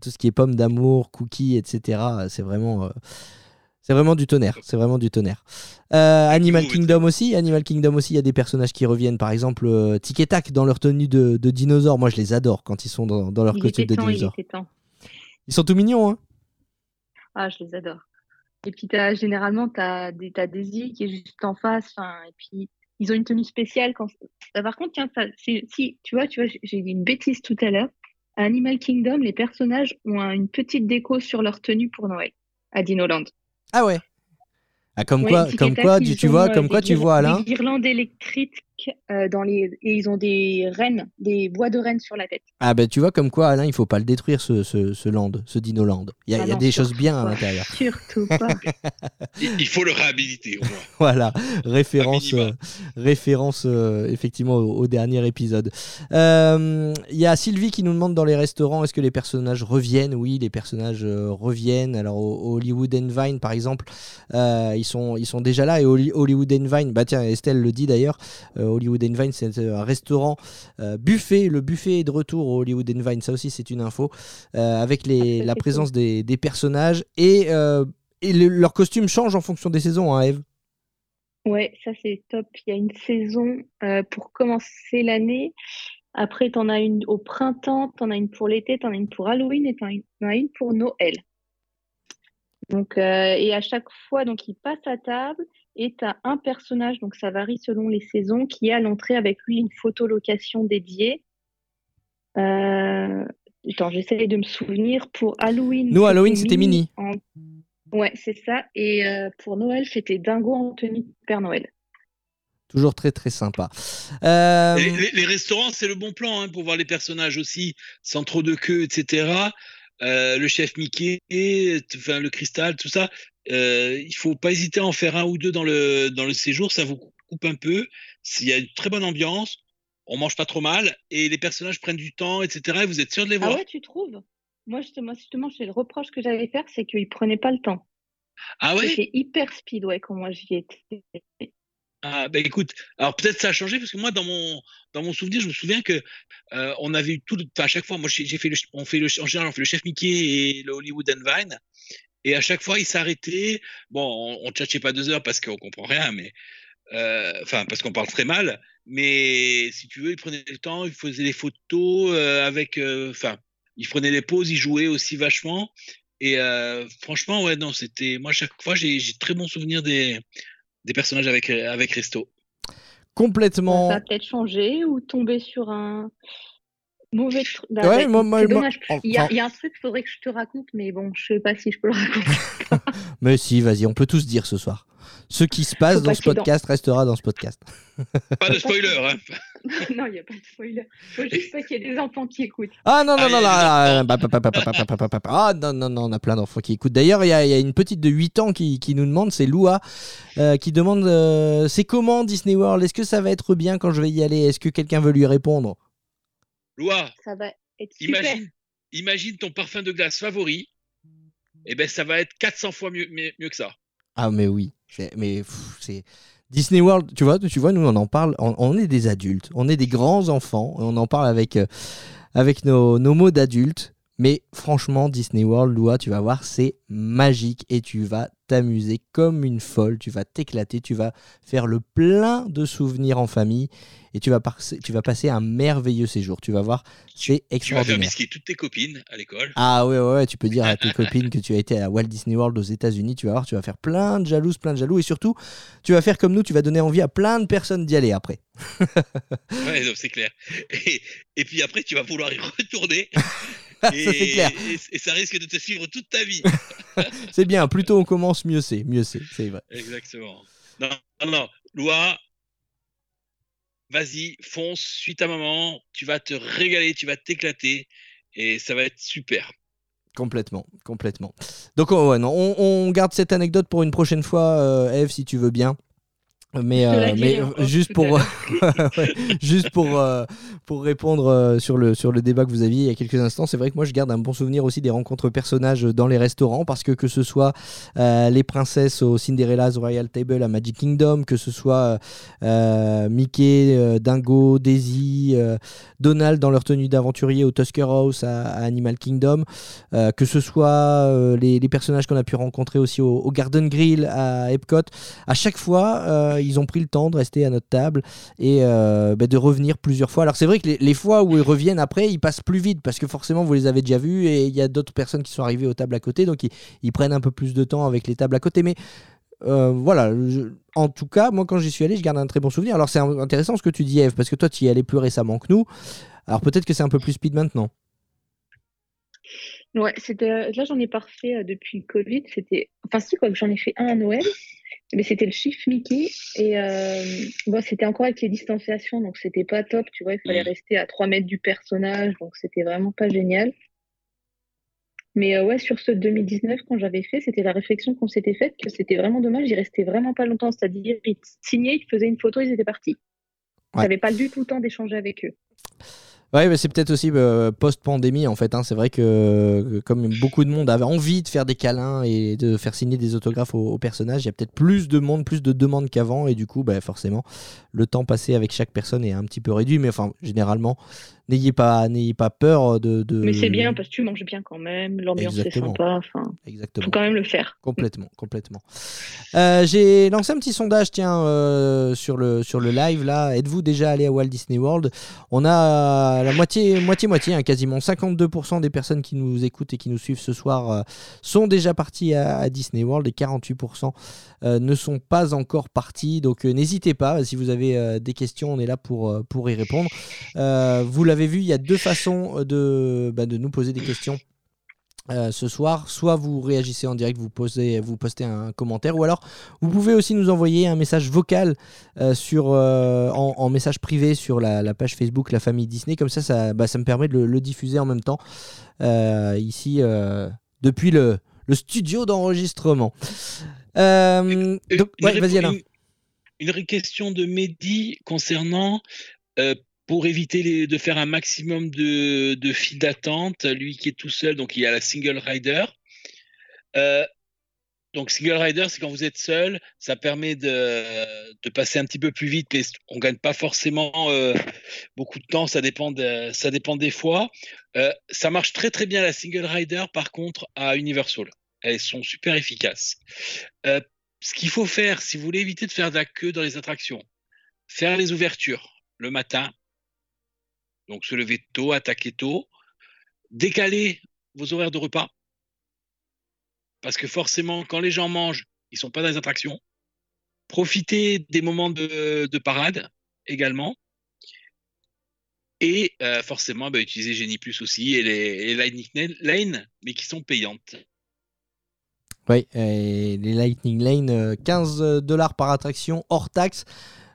tout ce qui est pommes d'amour, cookies, etc., c'est vraiment. C'est vraiment du tonnerre, c'est vraiment du tonnerre. Euh, Animal Kingdom aussi, Animal Kingdom aussi, il y a des personnages qui reviennent, par exemple euh, Tic et Tac dans leur tenue de, de dinosaures. Moi, je les adore quand ils sont dans, leur costume de dinosaures. Ils sont tout mignons, hein Ah, je les adore. Et puis, as, généralement, tu as, Daisy qui est juste en face. Et puis, ils ont une tenue spéciale. Quand... Euh, par contre, tiens, si, tu vois, tu vois j'ai dit une bêtise tout à l'heure. À Animal Kingdom, les personnages ont une petite déco sur leur tenue pour Noël à Dinoland. Ah ouais. Ah, comme quoi, comme quoi, tu, tu vois, comme quoi tu vois Alain. Des guirlandes électriques euh, dans les et ils ont des rennes, des bois de rennes sur la tête. Ah ben tu vois comme quoi Alain, il faut pas le détruire ce, ce, ce land, ce dino land. Il y a, ah il y a des choses bien à l'intérieur. Surtout pas. il faut le réhabiliter au moins. voilà, référence, euh, référence euh, effectivement au, dernier épisode. Il y a Sylvie qui nous demande dans les restaurants est-ce que les personnages reviennent? Oui, les personnages reviennent. Alors au, Hollywood and Vine par exemple, ils sont ils sont déjà là et Hollywood and Vine, bah tiens Estelle le dit d'ailleurs. Hollywood Vine, c'est un restaurant euh, buffet. Le buffet est de retour au Hollywood Vine, ça aussi c'est une info, euh, avec les, la présence des, personnages et, euh, et leur costume change en fonction des saisons, hein, Eve? Ouais, ça c'est top. Il y a une saison pour commencer l'année. Après, tu en as une au printemps, tu en as une pour l'été, tu en as une pour Halloween et tu en as une pour Noël. Donc, euh, et à chaque fois, donc, il passe à table et tu as un personnage, donc ça varie selon les saisons, qui est à l'entrée avec lui une photolocation dédiée. Euh, attends, j'essaie de me souvenir. Pour Halloween. Nous, Halloween, c'était Mini. Ouais, c'est ça. Et euh, pour Noël, c'était Dingo en tenue Père Noël. Toujours très très sympa. Euh... Les, les, restaurants, c'est le bon plan hein, pour voir les personnages aussi, sans trop de queue, etc. Euh, le chef Mickey, enfin le cristal, tout ça. Euh, il faut pas hésiter à en faire un ou deux dans le dans le séjour, ça vous coupe un peu. S'il y a une très bonne ambiance, on mange pas trop mal et les personnages prennent du temps, etc. Et vous êtes sûr de les voir. Ah ouais, tu trouves? Moi justement, justement, c'est le reproche que j'allais faire, c'est qu'ils prenaient pas le temps. Ah ouais? C'est hyper speed, ouais, quand moi j'y étais. Ah ben écoute, alors peut-être ça a changé parce que moi dans mon dans mon souvenir, je me souviens que euh, on avait eu tout, le, à chaque fois, moi j'ai fait le, on fait le, en général on fait le chef Mickey et le Hollywood and Vine, et à chaque fois il s'arrêtait. Bon, on, on tchatchait pas deux heures parce qu'on comprend rien, mais euh, enfin parce qu'on parle très mal, mais si tu veux, il prenait le temps, il faisait des photos euh, avec, euh, enfin, il prenait les pauses, il jouait aussi vachement. Et euh, franchement, ouais, non, c'était moi chaque fois j'ai très bon souvenir des des personnages avec, avec Resto. Complètement. Ça a peut-être changé ou tomber sur un mauvais truc. Bah, ouais, moi, moi, dommage. Moi, il, y a, il, y a, un truc qu'il faudrait que je te raconte, mais bon, je sais pas si je peux le raconter. mais si, vas-y, on peut tous dire ce soir. Ce qui se passe dans ce podcast dans... restera dans ce podcast. Pas de spoiler, hein Non, il n'y a pas de spoiler. Faut juste pas qu'il y ait des enfants qui écoutent. Ah non, non, non, non, ah non, non, non, on a plein d'enfants qui écoutent. D'ailleurs, il y, y, a une petite de 8 ans qui, qui nous demande, c'est Loua, euh, qui demande euh, c'est comment Disney World Est-ce que ça va être bien quand je vais y aller Est-ce que quelqu'un veut lui répondre Loua, ça va être super. Imagine, imagine ton parfum de glace favori. Et eh ben, ça va être 400 fois mieux, mieux, mieux que ça. Ah, mais oui. Mais c'est. Disney World, tu vois, tu vois, nous on en parle, on, on, est des adultes, on est des grands enfants, on en parle avec, euh, avec nos, nos mots d'adultes. Mais franchement, Disney World, Loua, tu vas voir, c'est magique et tu vas t'amuser comme une folle, tu vas t'éclater, tu vas faire le plein de souvenirs en famille et tu vas, tu vas passer un merveilleux séjour. Tu vas voir, c'est extraordinaire. Tu vas faire bisquer toutes tes copines à l'école. Ah ouais, ouais, ouais, tu peux dire à tes copines que tu as été à Walt Disney World aux États-Unis. Tu vas voir, tu vas faire plein de jalouses, plein de jaloux et surtout, tu vas faire comme nous, tu vas donner envie à plein de personnes d'y aller après. ouais, c'est clair. Et, et puis après, tu vas vouloir y retourner. Et, ça, c'est clair. Et, et, ça risque de te suivre toute ta vie. c'est bien, plus tôt on commence, mieux c'est. Mieux c'est, c'est vrai. Exactement. Non, non, non. Loi, vas-y, fonce, suis ta maman, tu vas te régaler, tu vas t'éclater et ça va être super. Complètement, complètement. Donc, oh, ouais, non, on, on, garde cette anecdote pour une prochaine fois, euh, Eve, si tu veux bien. Mais, euh, mais juste, pour, ouais, juste pour euh, pour répondre euh, sur le sur le débat que vous aviez il y a quelques instants, c'est vrai que moi je garde un bon souvenir aussi des rencontres personnages dans les restaurants parce que que ce soit euh, les princesses au Cinderella's Royal Table à Magic Kingdom, que ce soit Mickey, Dingo, Daisy, Donald dans leur tenue d'aventurier au Tusker House à, à Animal Kingdom, que ce soit les, les, personnages qu'on a pu rencontrer aussi au, au, Garden Grill à Epcot, à chaque fois ils ont pris le temps de rester à notre table et euh, bah, de revenir plusieurs fois. Alors c'est vrai que les, fois où ils reviennent après, ils passent plus vite parce que forcément vous les avez déjà vus et il y a d'autres personnes qui sont arrivées aux tables à côté, donc ils, prennent un peu plus de temps avec les tables à côté. Mais euh, voilà, en tout cas, moi quand j'y suis allé, je garde un très bon souvenir. Alors c'est intéressant ce que tu dis, Eve, parce que toi tu y allais plus récemment que nous. Alors peut-être que c'est un peu plus speed maintenant. Ouais, c'était là j'en ai pas refait depuis le Covid. C'était, enfin si quoi, j'en ai fait un à Noël mais c'était le chiffre Mickey et euh, bon, c'était encore avec les distanciations, donc c'était pas top, tu vois, il fallait rester à 3 mètres du personnage, donc c'était vraiment pas génial. Mais euh, ouais, sur ce 2019, quand j'avais fait, c'était la réflexion qu'on s'était faite que c'était vraiment dommage, ils restaient vraiment pas longtemps, c'est-à-dire ils signaient, ils faisaient une photo, ils étaient partis. Ouais. J'avais pas du tout le temps d'échanger avec eux. Ouais, mais c'est peut-être aussi euh, post-pandémie en fait. Hein. C'est vrai que, comme beaucoup de monde avait envie de faire des câlins et de faire signer des autographes aux, aux personnages, il y a peut-être plus de monde, plus de demandes qu'avant et du coup, bah, forcément, le temps passé avec chaque personne est un petit peu réduit. Mais enfin, généralement, n'ayez pas, n'ayez pas peur de. de... Mais c'est bien parce que tu manges bien quand même, l'ambiance est sympa. Enfin, Exactement. faut quand même le faire. Complètement, complètement. Euh, J'ai lancé un petit sondage, tiens, euh, sur le sur le live là. Êtes-vous déjà allé à Walt Disney World? On a la moitié, moitié, moitié, hein, quasiment 52% des personnes qui nous écoutent et qui nous suivent ce soir euh, sont déjà partis à, à Disney World et 48% euh, ne sont pas encore partis. Donc euh, n'hésitez pas, si vous avez euh, des questions, on est là pour euh, pour y répondre. Euh, vous l'avez vu, il y a deux façons de bah, de nous poser des questions. Euh, ce soir, soit vous réagissez en direct, vous posez, vous postez un commentaire, ou alors vous pouvez aussi nous envoyer un message vocal euh, sur, euh, en, en message privé sur la, la page Facebook La Famille Disney. Comme ça, ça, bah, ça me permet de le, le diffuser en même temps euh, ici euh, depuis le, le studio d'enregistrement. Euh, Euh, donc, ouais, vas-y Alain. Une, une question de Mehdi concernant euh, pour éviter de faire un maximum de, de files d'attente, lui qui est tout seul, donc il y a la single rider. Euh, donc single rider, c'est quand vous êtes seul, ça permet de, passer un petit peu plus vite, mais on gagne pas forcément euh, beaucoup de temps, ça dépend, ça dépend des fois. Euh, ça marche très très bien la single rider, par contre, à Universal. Elles sont super efficaces. Ce qu'il faut faire, si vous voulez éviter de faire de la queue dans les attractions, faire les ouvertures le matin, donc se lever tôt, attaquer tôt, décaler vos horaires de repas, parce que forcément, quand les gens mangent, ils sont pas dans les attractions. Profitez des moments de, de parade également. Et euh, forcément, bah, utiliser Genie Plus aussi et les, Lightning Lane, mais qui sont payantes. Oui, les Lightning Lane, euh, 15 dollars par attraction hors taxe.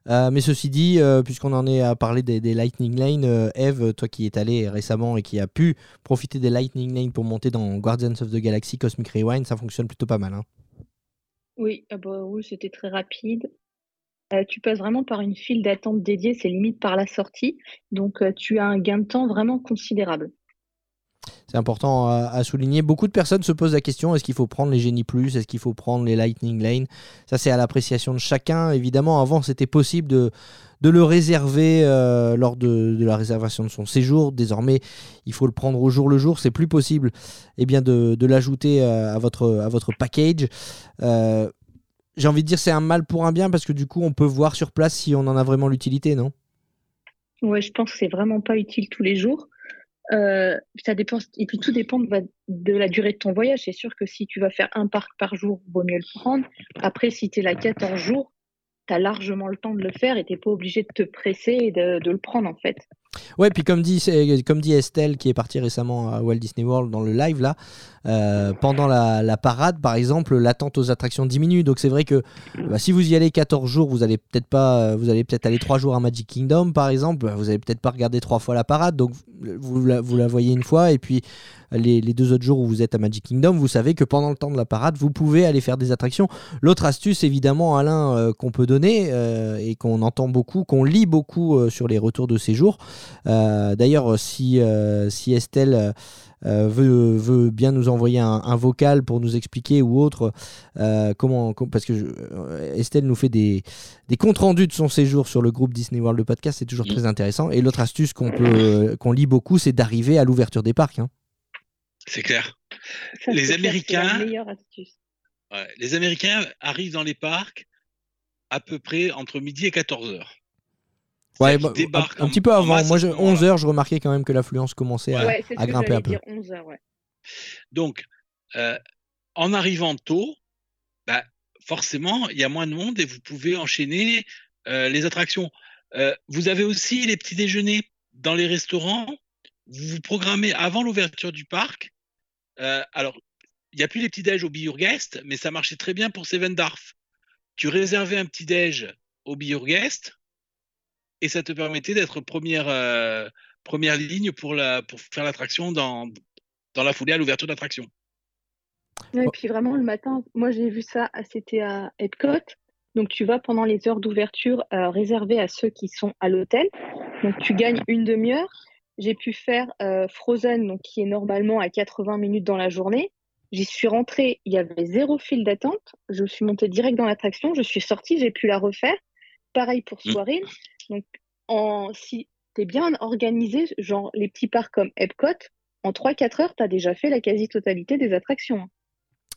Euh, mais ceci dit, euh, puisqu'on en est à parler des, Lightning Lane, euh, Eve, toi qui es allé récemment et qui a pu profiter des Lightning Lane pour monter dans Guardians of the Galaxy Cosmic Rewind, ça fonctionne plutôt pas mal. hein. Oui, ah bah oui, c'était très rapide. Tu passes vraiment par une file d'attente dédiée, c'est limite par la sortie. Donc, tu as un gain de temps vraiment considérable. C'est important à, souligner. Beaucoup de personnes se posent la question est-ce qu'il faut prendre les Genie Plus Est-ce qu'il faut prendre les Lightning Lane? Ça, c'est à l'appréciation de chacun. Évidemment, avant, c'était possible de, de le réserver euh, lors de, de la réservation de son séjour. Désormais, il faut le prendre au jour le jour. C'est plus possible eh bien, de, de l'ajouter euh, à, votre, à votre package. Euh, J'ai envie de dire c'est un mal pour un bien parce que du coup, on peut voir sur place si on en a vraiment l'utilité, non? Ouais, je pense que c'est vraiment pas utile tous les jours. Euh, ça dépend, et puis tout dépend de, la durée de ton voyage. C'est sûr que si tu vas faire un parc par jour, vaut mieux le prendre. Après, si tu es là 14 jours, tu as largement le temps de le faire et tu pas obligé de te presser et de, de le prendre en fait. Ouais, puis comme dit, comme dit Estelle, qui est partie récemment à Walt Disney World dans le live, là, euh, pendant la, parade, par exemple, l'attente aux attractions diminue. Donc c'est vrai que bah, si vous y allez 14 jours, vous allez peut-être pas, euh, vous allez peut-être aller 3 jours à Magic Kingdom, par exemple, vous allez peut-être pas regarder trois fois la parade. Donc vous la, vous la voyez une fois, et puis les, les deux autres jours où vous êtes à Magic Kingdom, vous savez que pendant le temps de la parade, vous pouvez aller faire des attractions. L'autre astuce, évidemment, Alain, euh, qu'on peut donner et qu'on entend beaucoup, qu'on lit beaucoup sur les retours de séjour. D'ailleurs, si Estelle euh, veut, veut bien nous envoyer un, un vocal pour nous expliquer ou autre, euh, comment, com- parce que je- euh, Estelle nous fait des, des comptes rendus de son séjour sur le groupe Disney World, le podcast, c'est toujours Mm. très intéressant. Et l'autre astuce qu'on peut, qu'on lit beaucoup, c'est d'arriver à l'ouverture des parcs. hein. C'est clair. Ça, Les clair, Américains- meilleure astuce. Ouais. Les Américains arrivent dans les parcs à peu près entre midi et 14 heures. Ouais, bah, un, petit peu avant. masse Moi, à ce je, moment-là. 11 heures, je remarquais quand même que l'affluence commençait à, Ouais, grimper un peu. dire, 11 heures, ouais. Donc, euh, en arrivant tôt, bah, forcément, il y a moins de monde et vous pouvez enchaîner euh, les attractions. Euh, vous avez aussi les petits déjeuners dans les restaurants. Vous vous programmez avant l'ouverture du parc. Euh, alors, il n'y a plus les petits déj au Be Your Guest, mais ça marchait très bien pour Seven Dwarfs. Tu réservais un petit déj au Be Your Guest et ça te permettait d'être première, euh, première ligne pour, la, pour faire l'attraction dans, dans la foulée à l'ouverture de l'attraction. Ouais, Et puis vraiment le matin, moi j'ai vu ça, c'était à Epcot. Donc tu vas pendant les heures d'ouverture euh, réservées à ceux qui sont à l'hôtel. Donc tu gagnes une demi-heure. J'ai pu faire euh, Frozen, donc qui est normalement à 80 minutes dans la journée. J'y suis rentrée, il y avait zéro file d'attente. Je suis montée direct dans l'attraction. Je suis sortie, j'ai pu la refaire. Pareil pour Mm. Donc en si es bien organisé, genre les petits parcs comme Epcot, en 3-4 heures, tu as déjà fait la quasi-totalité des attractions.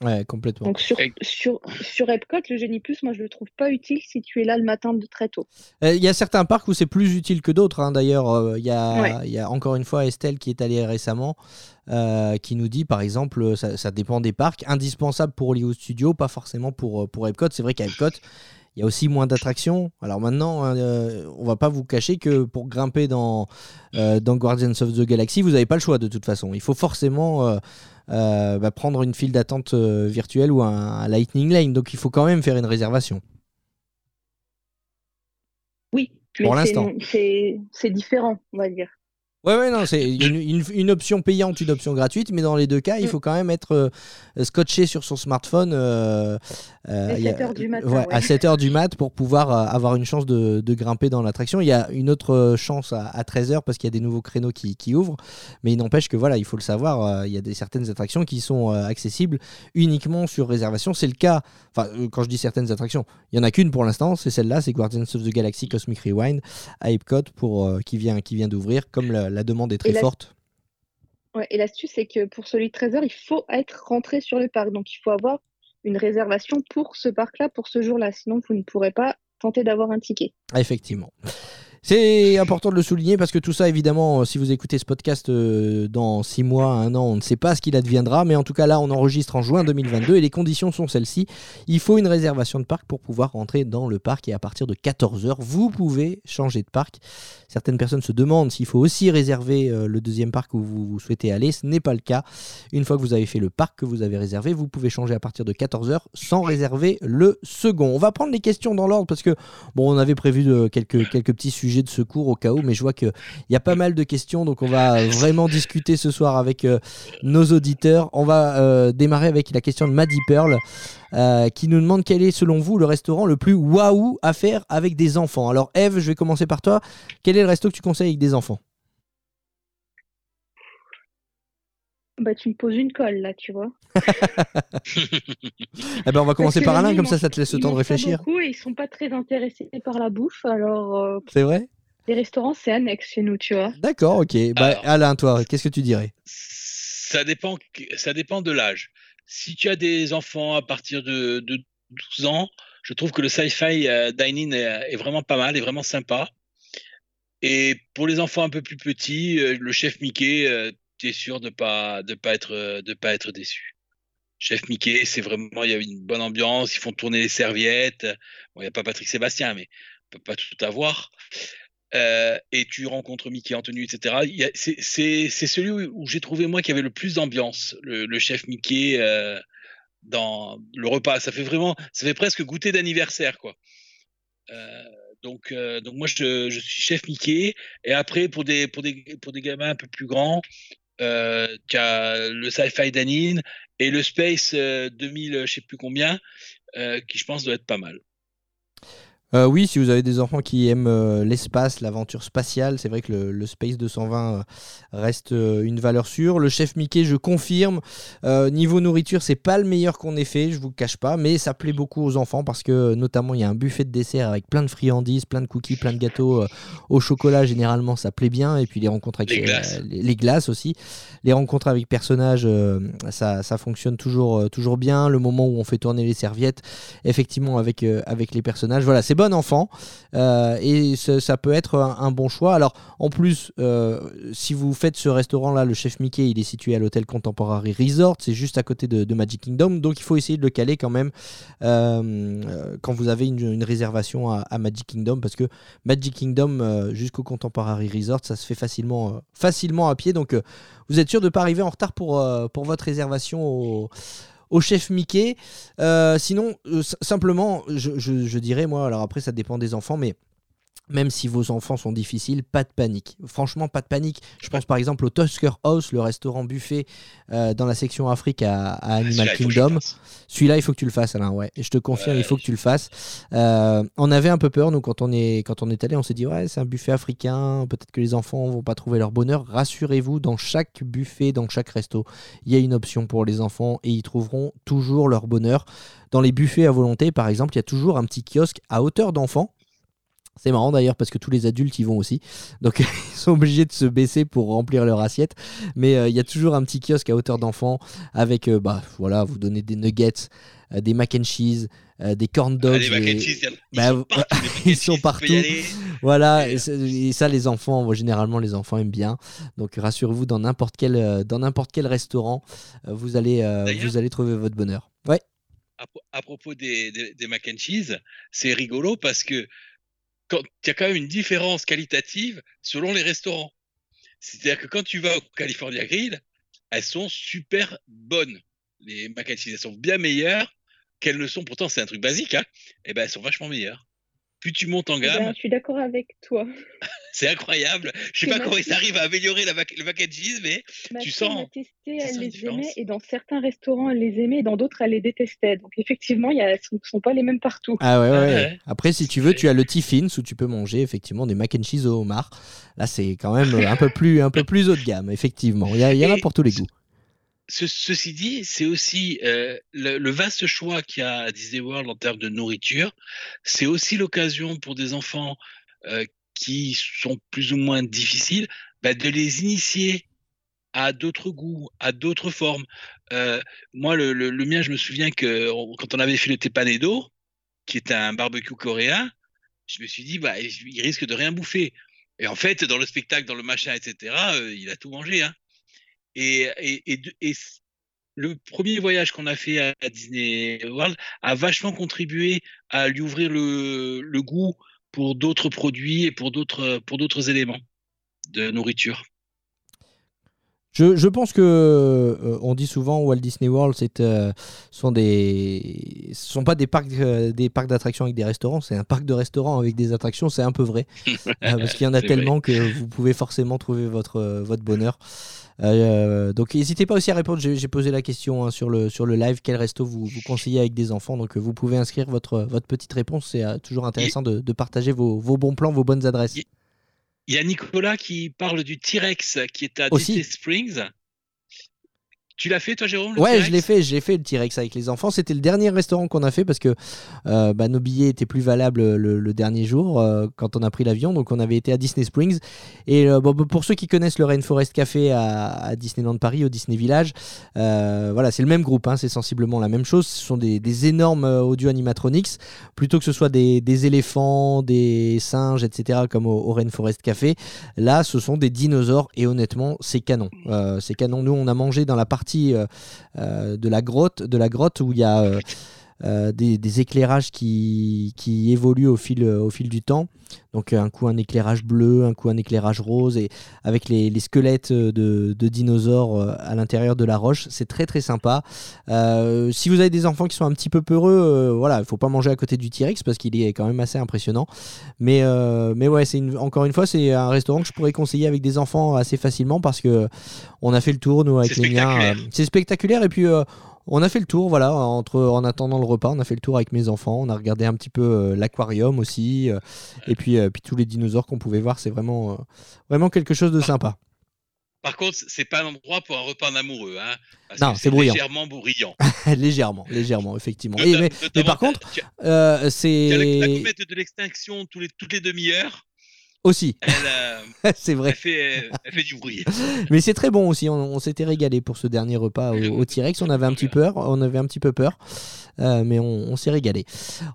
Ouais, complètement. Donc sur, sur, sur Epcot, le Génie Plus, moi je le trouve pas utile si tu es là le matin de très tôt. Euh, Il y a certains parcs où c'est plus utile que d'autres. hein. D'ailleurs, euh, il y, a- Ouais. il y a encore une fois Estelle qui est allée récemment, euh, qui nous dit, par exemple, ça, ça dépend des parcs, indispensable pour Hollywood Studios, pas forcément pour, pour Epcot. C'est vrai qu'à Epcot, il y a aussi moins d'attractions. Alors maintenant, euh, on va pas vous cacher que pour grimper dans, euh, dans Guardians of the Galaxy, vous n'avez pas le choix de toute façon. Il faut forcément euh, euh, bah, prendre une file d'attente virtuelle ou un, un Lightning Lane. Donc il faut quand même faire une réservation. Oui, Pour mais c'est- l'instant. c'est différent, on va dire. Ouais, ouais, non, c'est une, une- une option payante, une option gratuite, mais dans les deux cas, il Mm. faut quand même être euh, scotché sur son smartphone euh, euh, À 7 heures du matin, ouais, ouais. à 7 heures du mat pour pouvoir euh, avoir une chance de, de grimper dans l'attraction. Il y a une autre euh, chance à, à 13 heures parce qu'il y a des nouveaux créneaux qui, qui ouvrent, mais il n'empêche que voilà, il faut le savoir, il y a des certaines attractions qui sont accessibles uniquement sur réservation. C'est le cas, enfin, quand je dis certaines attractions, il y en a qu'une pour l'instant, c'est celle-là, c'est Guardians of the Galaxy Cosmic Rewind à Epcot pour, qui, vient, qui vient d'ouvrir, comme la, la demande est très Et la- forte. Ouais, et l'astuce, c'est que pour celui de 13 heures, il faut être rentré sur le parc. Donc il faut avoir une réservation pour ce parc-là, pour ce jour-là. Sinon, vous ne pourrez pas tenter d'avoir un ticket. Effectivement. C'est important de le souligner parce que tout ça, évidemment, euh, si vous écoutez ce podcast euh, dans 6 mois, un an, on ne sait pas ce qu'il adviendra. Mais en tout cas, là, on enregistre en juin 2022 et les conditions sont celles-ci. Il faut une réservation de parc pour pouvoir rentrer dans le parc et à partir de 14h, vous pouvez changer de parc. Certaines personnes se demandent s'il faut aussi réserver euh, le deuxième parc où vous, souhaitez aller. Ce n'est pas le cas. Une fois que vous avez fait le parc que vous avez réservé, vous pouvez changer à partir de 14h sans réserver le second. On va prendre les questions dans l'ordre parce que Bon, on avait prévu quelques, quelques petits sujets de secours au cas où, mais je vois qu'il y a pas mal de questions, donc on va vraiment discuter ce soir avec euh, nos auditeurs. On va euh, démarrer avec la question de Maddy Pearl, euh, qui nous demande quel est selon vous le restaurant le plus waouh à faire avec des enfants. Alors Eve, je vais commencer par toi. Quel est le resto que tu conseilles avec des enfants? Bah, tu me poses une colle, là, tu vois. Eh ben, on va commencer par Alain, comme ça, ça te laisse le temps de réfléchir. beaucoup et ils sont pas très intéressés par la bouffe. Alors, euh, C'est vrai? les restaurants, c'est annexe chez nous, tu vois. D'accord, ok. Bah, Alors. Alain, toi, qu'est-ce que tu dirais? Ça dépend, ça dépend de l'âge. Si tu as des enfants à partir de, de 12 ans, je trouve que le sci-fi euh, dining est, est vraiment pas mal, est vraiment sympa. Et pour les enfants un peu plus petits, euh, le chef Mickey, tu es sûr de pas de pas être euh, de pas être déçu. Chef Mickey, c'est vraiment il y a une bonne ambiance, ils font tourner les serviettes. Bon, il n'y a pas Patrick Sébastien, mais on peut pas tout avoir. Euh, et tu rencontres Mickey en tenue, etc. C'est celui où, j'ai trouvé moi qui avait le plus d'ambiance, le, chef Mickey euh, dans le repas. Ça fait vraiment, ça fait presque goûter d'anniversaire, quoi. Donc, donc moi je, je suis chef Mickey. Et après pour des pour des pour des gamins un peu plus grands, euh, tu as le Sci-Fi Danine et le Space euh, 2000, je sais plus combien, euh, qui je pense doit être pas mal. Euh, oui, si vous avez des enfants qui aiment euh, l'espace, l'aventure spatiale, c'est vrai que le, le Space 220 euh, reste euh, une valeur sûre. Le chef Mickey, je confirme, euh, niveau nourriture, c'est pas le meilleur qu'on ait fait, je vous le cache pas, mais ça plaît beaucoup aux enfants parce que notamment il y a un buffet de dessert avec plein de friandises, plein de cookies, plein de gâteaux au chocolat. Généralement, ça plaît bien, et puis les rencontres avec Les glaces. les, les glaces aussi, les rencontres avec personnages, ça, ça fonctionne toujours, toujours bien. Le moment où on fait tourner les serviettes, effectivement avec, avec les personnages. Voilà, c'est bon enfant euh, et ça peut être un, bon choix. Alors en plus, euh, si vous faites ce restaurant-là, le chef Mickey, il est situé à l'hôtel Contemporary Resort, c'est juste à côté de, Magic Kingdom, donc il faut essayer de le caler quand même euh, quand vous avez une, réservation à, Magic Kingdom, parce que Magic Kingdom jusqu'au Contemporary Resort, ça se fait facilement, facilement à pied, donc vous êtes sûr de ne pas arriver en retard pour, pour votre réservation au au chef Mickey. Euh, sinon, euh, simplement, je, je- je dirais, moi, alors après, ça dépend des enfants, mais même si vos enfants sont difficiles, pas de panique. Franchement, pas de panique. Je pense par exemple au Tusker House, le restaurant buffet euh, dans la section Afrique à, à Animal Kingdom. Celui-là, il faut que tu le fasses, Alain. Ouais. Et je te confirme, Ouais. il faut que tu le fasses. Euh, on avait un peu peur, nous, quand on est, quand on est allé, on s'est dit, ouais, c'est un buffet africain. Peut-être que les enfants vont pas trouver leur bonheur. Rassurez-vous, dans chaque buffet, dans chaque resto, il y a une option pour les enfants et ils trouveront toujours leur bonheur. Dans les buffets à volonté, par exemple, il y a toujours un petit kiosque à hauteur d'enfant. C'est marrant d'ailleurs parce que tous les adultes y vont aussi. Donc ils sont obligés de se baisser pour remplir leur assiette. Mais euh, il y a toujours un petit kiosque à hauteur d'enfant avec, euh, bah voilà, vous donnez des nuggets, euh, des mac and cheese, des corn Ah, dogs. les mac and et- cheese, ils Bah, sont partout. les ils sont partout. Voilà, Et, et, c'est- et ça les enfants, généralement les enfants aiment bien. Donc rassurez-vous, dans n'importe quel, dans n'importe quel restaurant, vous, allez, vous allez trouver votre bonheur. Ouais, à propos des, des, des mac and cheese, c'est rigolo parce que il y a quand même une différence qualitative selon les restaurants. C'est-à-dire que quand tu vas au California Grill, elles sont super bonnes. Les mac elles sont bien meilleures qu'elles ne sont. Pourtant, c'est un truc basique, hein. Et ben, elles sont vachement meilleures. Plus tu montes en Eh ben, gamme, je suis d'accord avec toi. c'est incroyable. Je sais pas comment ils arrivent à améliorer la le mac and cheese, mais Ma Tu sens- l'a testé, tu elle sens les aimait, et dans certains restaurants, elle les aimait, et dans d'autres, elle les détestait. Donc effectivement, il y a- elles ne sont pas les mêmes partout. Ah ouais, ouais, Ah ouais. ouais. Après, si tu veux, tu as le Tiffins où tu peux manger effectivement des mac and cheese au homard. Là, c'est quand même euh, un peu plus, un peu plus haut de gamme, effectivement. Il y, a- il y en a pour tous les ce- goûts. Ce- ceci dit, c'est aussi euh, le, vaste choix qu'il y a à Disney World en termes de nourriture. C'est aussi l'occasion pour des enfants euh, qui sont plus ou moins difficiles bah, de les initier à d'autres goûts, à d'autres formes. Euh, moi, le, mien, je me souviens que quand on avait fait le tepanedo, qui est un barbecue coréen, je me suis dit, bah, il risque de rien bouffer. Et en fait, dans le spectacle, dans le machin, etc., il a tout mangé. Hein. Et, le premier voyage qu'on a fait à, à Disney World a vachement contribué à lui ouvrir le, le goût pour d'autres produits et pour d'autres pour d'autres éléments de nourriture. Je, je pense que euh, on dit souvent Walt Disney World, c'est euh, sont des, ce sont pas des parcs, euh, des parcs d'attractions avec des restaurants, c'est un parc de restaurants avec des attractions. C'est un peu vrai Euh, parce qu'il y en a vrai. tellement que vous pouvez forcément trouver votre votre bonheur. Donc n'hésitez pas aussi à répondre. J'ai posé la question hein, sur le sur le live. Quel resto vous vous conseillez avec des enfants? Donc vous pouvez inscrire votre votre petite réponse. C'est toujours intéressant de, de partager vos, vos bons plans, vos bonnes adresses. Il- y a Nicolas qui parle du T-Rex qui est à Aussi. Disney Springs. Tu l'as fait toi Jérôme le Ouais, je l'ai fait, j'ai fait le T-Rex avec les enfants. C'était le dernier restaurant qu'on a fait parce que euh, bah, nos billets étaient plus valables le, le dernier jour euh, quand on a pris l'avion. Donc on avait été à Disney Springs. Et euh, bon, pour ceux qui connaissent le Rainforest Café à, à Disneyland Paris, au Disney Village, voilà, c'est le même groupe, hein, c'est sensiblement la même chose. Ce sont des, des énormes audio animatronics, plutôt que ce soit des, des éléphants, des singes, etc., comme au, au Rainforest Café. Là, ce sont des dinosaures et honnêtement, c'est canon. C'est canon. Nous, on a mangé dans la partie euh, euh, de la grotte, de la grotte où il y a euh, euh, des, des éclairages qui, qui évoluent au fil, au fil du temps. Donc un coup un éclairage bleu, un coup un éclairage rose, et avec les, les squelettes de, de dinosaures euh, à l'intérieur de la roche, c'est très très sympa. Euh, si vous avez des enfants qui sont un petit peu peureux, euh, voilà, il faut pas manger à côté du T-Rex parce qu'il est quand même assez impressionnant. Mais, euh, mais ouais, c'est encore une fois, c'est un restaurant que je pourrais conseiller avec des enfants assez facilement parce que on a fait le tour nous avec les miens. euh, C'est spectaculaire et puis. On a fait le tour, voilà, entre, en attendant le repas, on a fait le tour avec mes enfants, on a regardé un petit peu euh, l'aquarium aussi, euh, et puis, euh, puis tous les dinosaures qu'on pouvait voir, c'est vraiment, vraiment quelque chose de sympa. Par contre, c'est pas un endroit pour un repas en amoureux, hein, parce Non, c'est bruyant. légèrement bruyant. légèrement, légèrement, effectivement. Et, mais, par contre, la, c'est la comète de l'extinction tous les, toutes les demi-heures. Aussi, euh, c'est vrai. elle, fait, elle fait du bruit. Mais c'est très bon aussi. On, on s'était régalé pour ce dernier repas au, au T-Rex. On avait un petit peur. On avait un petit peu peur, Euh, mais on, on s'est régalé.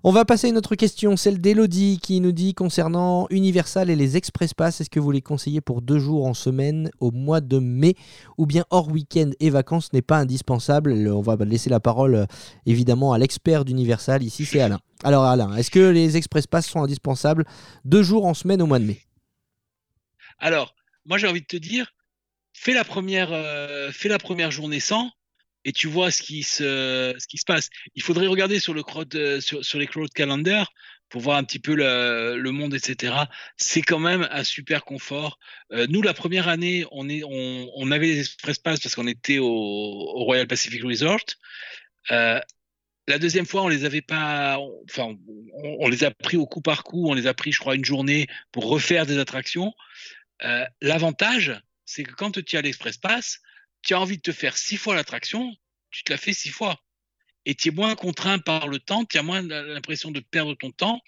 On va passer à une autre question, celle d'Elodie qui nous dit concernant Universal et les Express Pass. Est-ce que vous les conseillez pour deux jours en semaine au mois de mai, ou bien hors week-end et vacances n'est pas indispensable Le- On va laisser la parole euh, évidemment à l'expert d'Universal. Ici, c'est Alain. Alors Alain, est-ce que les Express Pass sont indispensables deux jours en semaine au mois de mai? Alors, moi j'ai envie de te dire, fais la première, euh, fais la première journée sans, et tu vois ce qui se, ce qui se passe. Il faudrait regarder sur le crowd, euh, les crowd calendar pour voir un petit peu le, monde, etc. C'est quand même un super confort. Euh, nous, la première année, on est, avait les express pass parce qu'on était au, Royal Pacific Resort. La deuxième fois, on les avait pas, on- enfin, on, on les a pris au coup par coup. On les a pris, je crois, une journée pour refaire des attractions. Euh, L'avantage, c'est que quand tu as l'Express Pass, tu as envie de te faire six fois l'attraction, tu te la fais six fois. Et tu es moins contraint par le temps, tu as moins l'impression de perdre ton temps.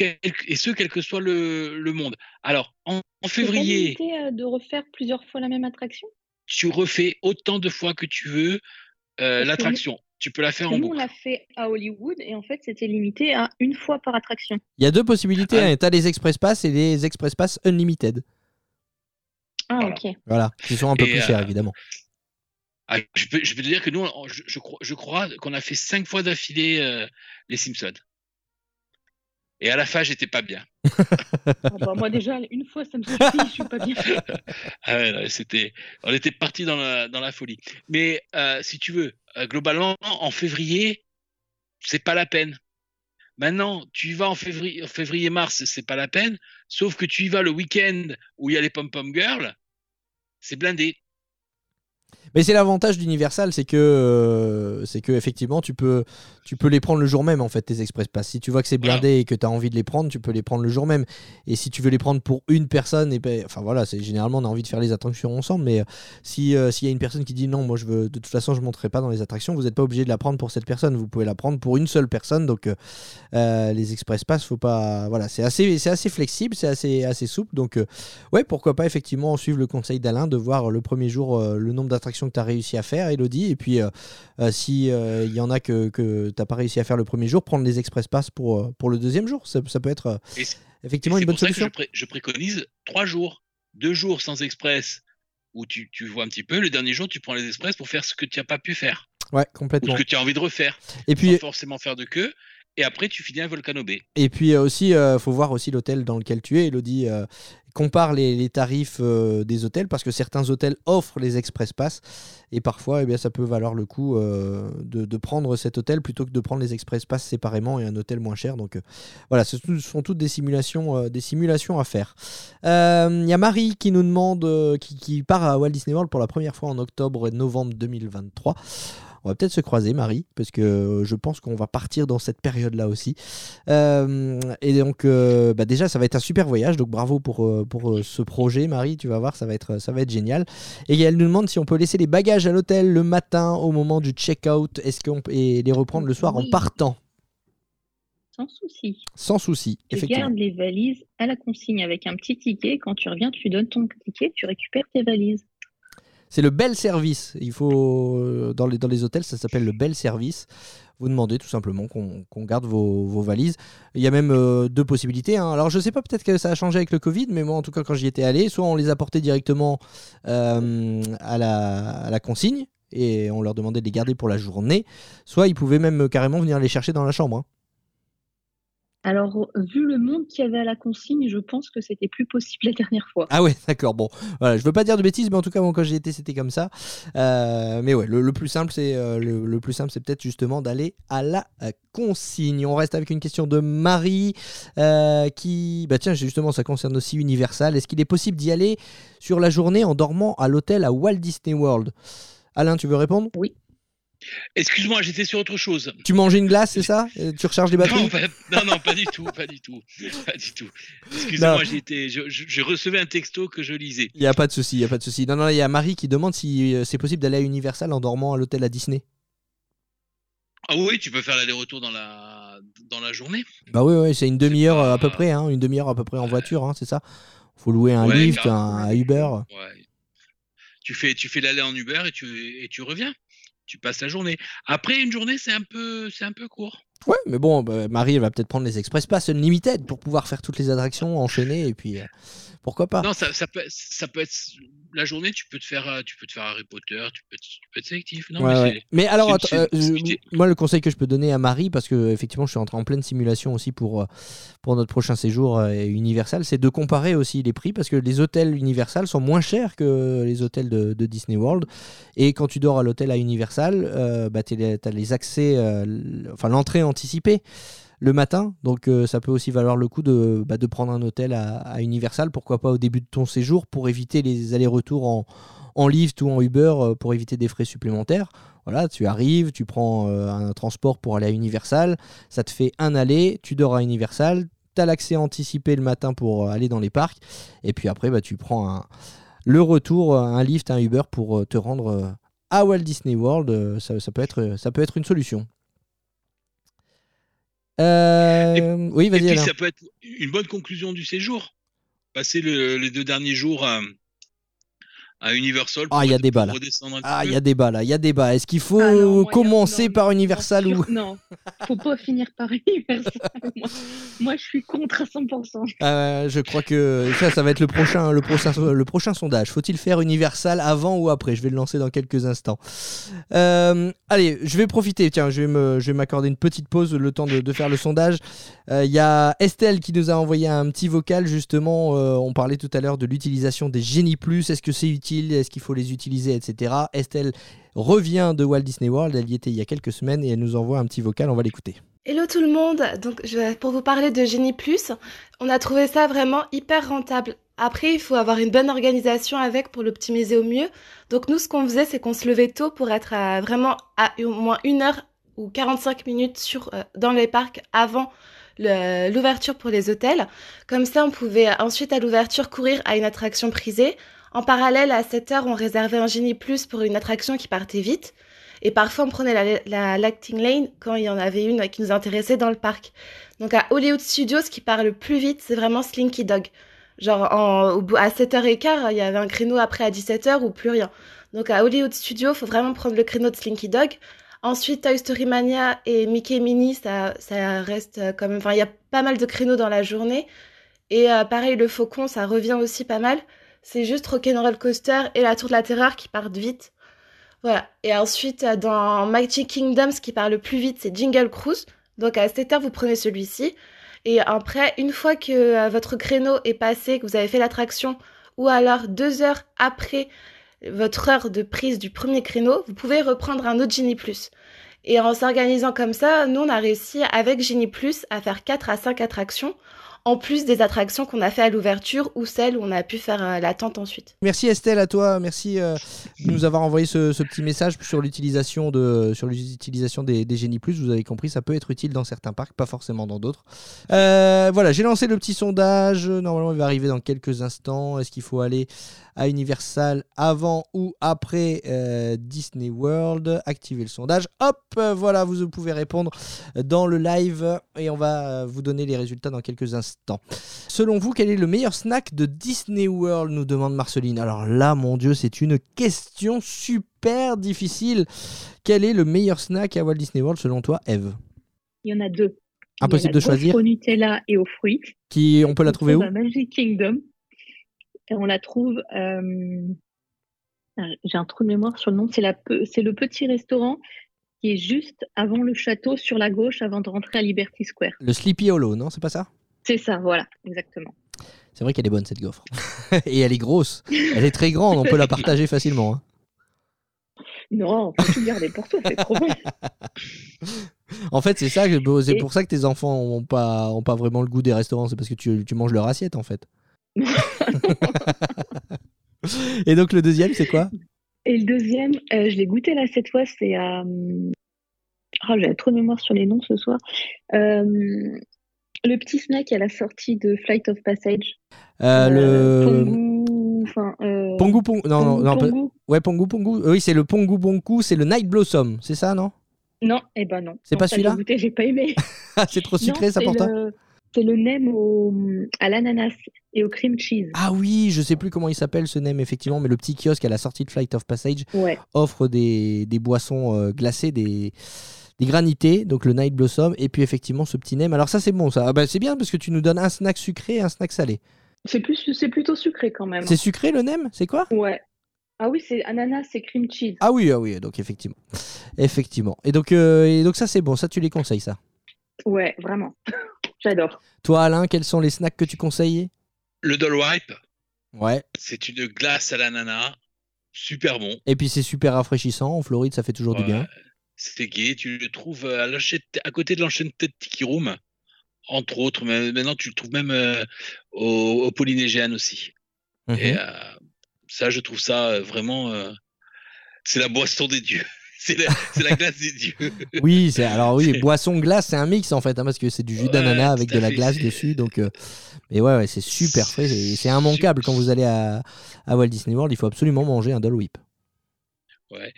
et ce, quel que soit le, le monde. Alors, en, en février. Pas de refaire plusieurs fois la même attraction? Tu refais autant de fois que tu veux euh, l'attraction. Tu peux la faire en boucle. on l'a fait à Hollywood et en fait, c'était limité à une fois par attraction. Il y a deux possibilités. Ah. Hein. Tu as les Express Pass et les Express Pass Unlimited. Ah, ok. Voilà, qui sont un peu plus chers, euh, évidemment. Ah, je, peux, je, peux, te dire que nous, je, je, crois, qu'on a fait cinq fois d'affilée euh, les Simpsons. Et à la fin, j'étais pas bien. Ah bah, moi déjà, une fois, ça me suffit, je suis pas bien. ah c'était, on était parti dans la, dans la folie. Mais euh, si tu veux, globalement, en février, c'est pas la peine. Maintenant, tu y vas en février, février c'est pas la peine. Sauf que tu y vas le week-end où il y a les pom pom girls, c'est blindé. Mais c'est l'avantage d'Universal, c'est que, euh, c'est que effectivement, tu peux, tu peux les prendre le jour même en fait tes Express Pass. Si tu vois que c'est blindé et que tu as envie de les prendre, tu peux les prendre le jour même. Et si tu veux les prendre pour une personne, et ben, enfin voilà, c'est généralement on a envie de faire les attractions ensemble. Mais euh, si euh, s'il y a une personne qui dit non, moi je veux, de toute façon je monterai pas dans les attractions, vous n'êtes pas obligé de la prendre pour cette personne. Vous pouvez la prendre pour une seule personne. Donc les Express Pass, faut pas, voilà, c'est assez, assez flexible, c'est assez, assez souple. Donc ouais, pourquoi pas effectivement suivre le conseil d'Alain de voir le premier jour le nombre d'attractions que tu as réussi à faire, Elodie. Et puis, euh, euh, si il euh, y en a que, que tu n'as pas réussi à faire le premier jour, prendre les Express Pass pour, pour le deuxième jour. Ça, peut être effectivement une bonne solution. je, préconise trois jours, deux jours sans Express où tu, tu, vois un petit peu. Le dernier jour, tu prends les Express pour faire ce que tu n'as pas pu faire. Ouais, complètement. Ou ce que tu as envie de refaire. Et puis, sans forcément faire de queue et après tu finis à Volcano Bay. Et puis aussi, il faut voir aussi l'hôtel dans lequel tu es. Elodie compare les, tarifs euh, des hôtels parce que certains hôtels offrent les express pass et parfois eh bien, ça peut valoir le coup euh, de, prendre cet hôtel plutôt que de prendre les express pass séparément et un hôtel moins cher. Donc euh, voilà, ce sont toutes des simulations, des simulations à faire. Il y a Marie qui nous demande, qui, qui, part à Walt Disney World pour la première fois en octobre et novembre 2023. On va peut-être se croiser, Marie, parce que euh, je pense qu'on va partir dans cette période-là aussi. Euh, et donc, euh, bah déjà, ça va être un super voyage. Donc, bravo pour, pour ce projet, Marie. Tu vas voir, ça va être, ça va être génial. Et elle nous demande si on peut laisser les bagages à l'hôtel le matin au moment du check-out est-ce qu'on et les reprendre le soir en partant? Sans souci. Sans souci, tu effectivement. gardes les valises à la consigne avec un petit ticket. Quand tu reviens, tu donnes ton ticket, tu récupères tes valises. C'est le bel service. Il faut euh, dans les, dans les hôtels, ça s'appelle le bel service. Vous demandez tout simplement qu'on garde vos, valises. Il y a même euh, deux possibilités. Hein. Alors je sais pas, peut-être que ça a changé avec le Covid, mais moi en tout cas quand j'y étais allé, soit on les apportait directement euh, à, la, à la consigne et on leur demandait de les garder pour la journée, soit ils pouvaient même carrément venir les chercher dans la chambre. Hein. Alors, vu le monde qu'il y avait à la consigne, je pense que c'était plus possible la dernière fois. Ah ouais, d'accord. Bon, voilà, je veux pas dire de bêtises, mais en tout cas, quand j'y étais, c'était comme ça. Euh, mais ouais, le, plus simple, c'est euh, le, plus simple, c'est peut-être justement d'aller à la euh, consigne. On reste avec une question de Marie, qui, bah tiens, justement, ça concerne aussi Universal. Est-ce qu'il est possible d'y aller sur la journée en dormant à l'hôtel à Walt Disney World? Alain, tu veux répondre? Oui. Excuse-moi, j'étais sur autre chose. Tu manges une glace, c'est ça? Tu recharges les batteries? Non, non, pas du tout, pas du tout, pas du tout. Excusez-moi, j'étais, je, je, recevais un texto que je lisais. Il y a pas de souci, il y a pas de souci. Non, non, il y a Marie qui demande si euh, c'est possible d'aller à Universal en dormant à l'hôtel à Disney. Ah oui, tu peux faire l'aller-retour dans la dans la journée. Bah oui, oui c'est une demi-heure à peu près, hein, une demi-heure à peu près en voiture, hein, c'est ça? Faut louer un lift, un, Uber. Ouais. Tu fais tu fais l'aller en Uber et tu et tu reviens? Tu passes la journée. Après, une journée, c'est un peu, c'est un peu court. Ouais, mais bon, bah, Marie, elle va peut-être prendre les Express Pass Unlimited pour pouvoir faire toutes les attractions enchaînées et puis euh, pourquoi pas. Non, ça, ça, peut, ça peut être la journée, tu peux te faire, euh, tu peux te faire Harry Potter, tu peux, tu peux être sélectif. Non, mais, alors, euh, moi, le conseil que je peux donner à Marie, parce que effectivement, je suis entré en pleine simulation aussi pour, pour notre prochain séjour Universal, c'est de comparer aussi les prix parce que les hôtels Universal sont moins chers que les hôtels de, Disney World. Et quand tu dors à l'hôtel à Universal, bah, tu as les accès, enfin l'entrée anticipée le matin. Donc euh, ça peut aussi valoir le coup de, bah, prendre un hôtel à, Universal, pourquoi pas au début de ton séjour, pour éviter les allers-retours en, en Lyft ou en Uber, euh, pour éviter des frais supplémentaires. Voilà, tu arrives, tu prends euh, un transport pour aller à Universal, ça te fait un aller, tu dors à Universal, tu as l'accès anticipé le matin pour aller dans les parcs, et puis après bah, tu prends le retour, un Lyft, un Uber pour te rendre à Walt Disney World, ça, peut être, ça peut être une solution. Euh, oui, Et vas-y. ça peut être une bonne conclusion du séjour. Passer le- les deux derniers jours à, Universal pour, Ah, il y a pour débat, là. redescendre un Ah, il y a débat là, il y a débat. Est-ce qu'il faut Ah non, moi, commencer non, par Universal non, ou Non, faut pas finir par Universal. moi, moi, je suis contre à 100%. Euh, je crois que ça, ça va être le prochain, le prochain, le prochain sondage. Faut-il faire Universal avant ou après? Je vais le lancer dans quelques instants. Euh, allez, je vais profiter. Tiens, je vais me, je vais m'accorder une petite pause, le temps de, de faire le sondage. Euh, Il y a Estelle qui nous a envoyé un petit vocal justement. euh, on parlait tout à l'heure de l'utilisation des génies plus. Est-ce que c'est utile Est-ce qu'il faut les utiliser, etc. Estelle revient de Walt Disney World. Elle y était il y a quelques semaines et elle nous envoie un petit vocal. On va l'écouter. Hello tout le monde, donc pour vous parler de Génie Plus, on a trouvé ça vraiment hyper rentable. Après, il faut avoir une bonne organisation avec pour l'optimiser au mieux. Donc nous, ce qu'on faisait, c'est qu'on se levait tôt pour être à, vraiment à au moins une heure ou 45 minutes sur, euh, dans les parcs avant l'ouverture pour les hôtels. Comme ça, on pouvait ensuite à l'ouverture courir à une attraction prisée. En parallèle, à 7 heures, on réservait un Génie Plus pour une attraction qui partait vite. Et parfois, on prenait la, la Lacting Lane quand il y en avait une qui nous intéressait dans le parc. Donc à Hollywood Studios, ce qui part le plus vite, c'est vraiment Slinky Dog. Genre en, à 7h15, il y avait un créneau après à 17h ou plus rien. Donc à Hollywood Studios, faut vraiment prendre le créneau de Slinky Dog. Ensuite, Toy Story Mania et Mickey Minnie, ça, ça reste euh, quand même... Enfin, il y a pas mal de créneaux dans la journée. Et euh, pareil, le Faucon, ça revient aussi pas mal. C'est juste Rock'n'Roll Coaster et la Tour de la Terreur qui partent vite. Voilà. Et ensuite, euh, dans Magic Kingdom, ce qui part le plus vite, c'est Jingle Cruise. Donc à cette heure, vous prenez celui-ci. Et après, une fois que euh, votre créneau est passé, que vous avez fait l'attraction, ou alors deux heures après votre heure de prise du premier créneau, vous pouvez reprendre un autre Genie Plus. Et en s'organisant comme ça, nous, on a réussi avec Genie Plus à faire 4 à 5 attractions, en plus des attractions qu'on a fait à l'ouverture ou celles où on a pu faire euh, l'attente ensuite. Merci Estelle à toi, merci euh, de nous avoir envoyé ce, petit message sur l'utilisation de sur l'utilisation des, des génies plus. Vous avez compris, ça peut être utile dans certains parcs, pas forcément dans d'autres. Euh, voilà, j'ai lancé le petit sondage. Normalement, il va arriver dans quelques instants. Est-ce qu'il faut aller à Universal avant ou après euh, Disney World Activez le sondage. Hop, voilà, vous pouvez répondre dans le live et on va vous donner les résultats dans quelques instants. Selon vous, quel est le meilleur snack de Disney World nous demande Marceline. Alors là, mon Dieu, c'est une question super difficile. Quel est le meilleur snack à Walt Disney World selon toi, Eve? Il y en a deux. Impossible de choisir. Au Nutella et aux fruits. Qui, on peut la trouver où? Magic Kingdom. Et on la trouve. euh, ah, J'ai un trou de mémoire sur le nom. C'est le petit restaurant qui est juste avant le château sur la gauche, avant de rentrer à Liberty Square. Le Sleepy Hollow, non C'est pas ça? C'est ça, voilà, exactement. C'est vrai qu'elle est bonne cette gaufre. et elle est grosse. Elle est très grande, on peut la partager facilement. hein. Non, faut tout garder pour toi, c'est trop bon. En fait, c'est ça, c'est pour ça que tes enfants ont pas, ont pas vraiment le goût des restaurants, c'est parce que tu, tu manges leur assiette en fait. Et donc le deuxième, c'est quoi? Et le deuxième, euh, je l'ai goûté là cette fois, c'est à. Ah, j'ai trop de mémoire sur les noms ce soir. Euh, le petit snack à la sortie de Flight of Passage. Euh, Euh, Le Pongu. Enfin. euh, Pongu Pongu. Non, non, Pongu non, Pongu. Ouais, Pongu Pongu. Euh, Oui, c'est le Pongu Pongu, c'est le Night Blossom, c'est ça, non? Non, eh ben non. C'est pas ça, j'ai celui-là? goûté, j'ai pas aimé. Ah, c'est trop sucré Non, ça pour toi C'est le nem au... à l'ananas et au cream cheese. Ah oui, je sais plus comment il s'appelle ce nem effectivement, mais le petit kiosque à la sortie de Flight of Passage Ouais. offre des, des boissons euh, glacées, des, des granités, donc le Night Blossom, et puis effectivement ce petit nem. Alors ça c'est bon, ça. Ah bah, c'est bien parce que tu nous donnes un snack sucré et un snack salé. C'est plus, c'est plutôt sucré quand même. C'est sucré le nem? C'est quoi? Ouais. Ah oui, c'est ananas et cream cheese. Ah oui, ah oui, donc effectivement. Effectivement. Et donc, euh, et donc ça c'est bon, ça tu les conseilles ça? Ouais, vraiment. J'adore. Toi Alain, quels sont les snacks que tu conseilles? Le Doll Wipe, Ouais. c'est une glace à l'ananas, super bon. Et puis c'est super rafraîchissant, en Floride ça fait toujours du bien. C'est gai. Tu le trouves à, l'enchaîne- à côté de l'enchaîne tête Tiki Room, entre autres. Mais maintenant, tu le trouves même euh, au, au Polynésien aussi. Mhm. Et euh, ça, je trouve ça euh, vraiment. euh, c'est la boisson des dieux. C'est la, la glace des dieux. Oui, alors oui, boisson glace, c'est un mix en fait, hein, parce que c'est du jus Ouais, d'ananas avec de la fait, glace dessus, donc. euh, mais ouais, ouais, c'est super frais, c'est immanquable quand vous allez à, à Walt Disney World, il faut absolument manger un Dole Whip. Ouais.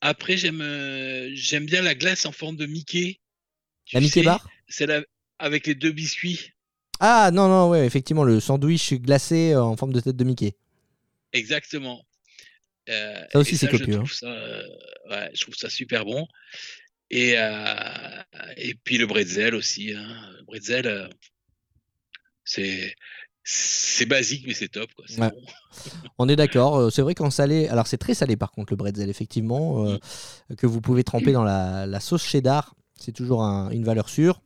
Après, j'aime euh, j'aime bien la glace en forme de Mickey. Tu La Mickey Bar? C'est la avec les deux biscuits. Ah non, non, ouais, effectivement, le sandwich glacé euh, en forme de tête de Mickey. Exactement. Euh, Ça aussi, c'est je copieux, hein. trouve ça, euh, ouais, je trouve ça super bon. Et, euh, et puis le bretzel aussi. Hein. Le bretzel, c'est c'est basique, mais c'est top. Quoi. C'est Ouais. bon. On est d'accord. C'est vrai qu'en salé, alors c'est très salé par contre le bretzel, effectivement, euh, que vous pouvez tremper dans la, la sauce cheddar. C'est toujours un- une valeur sûre.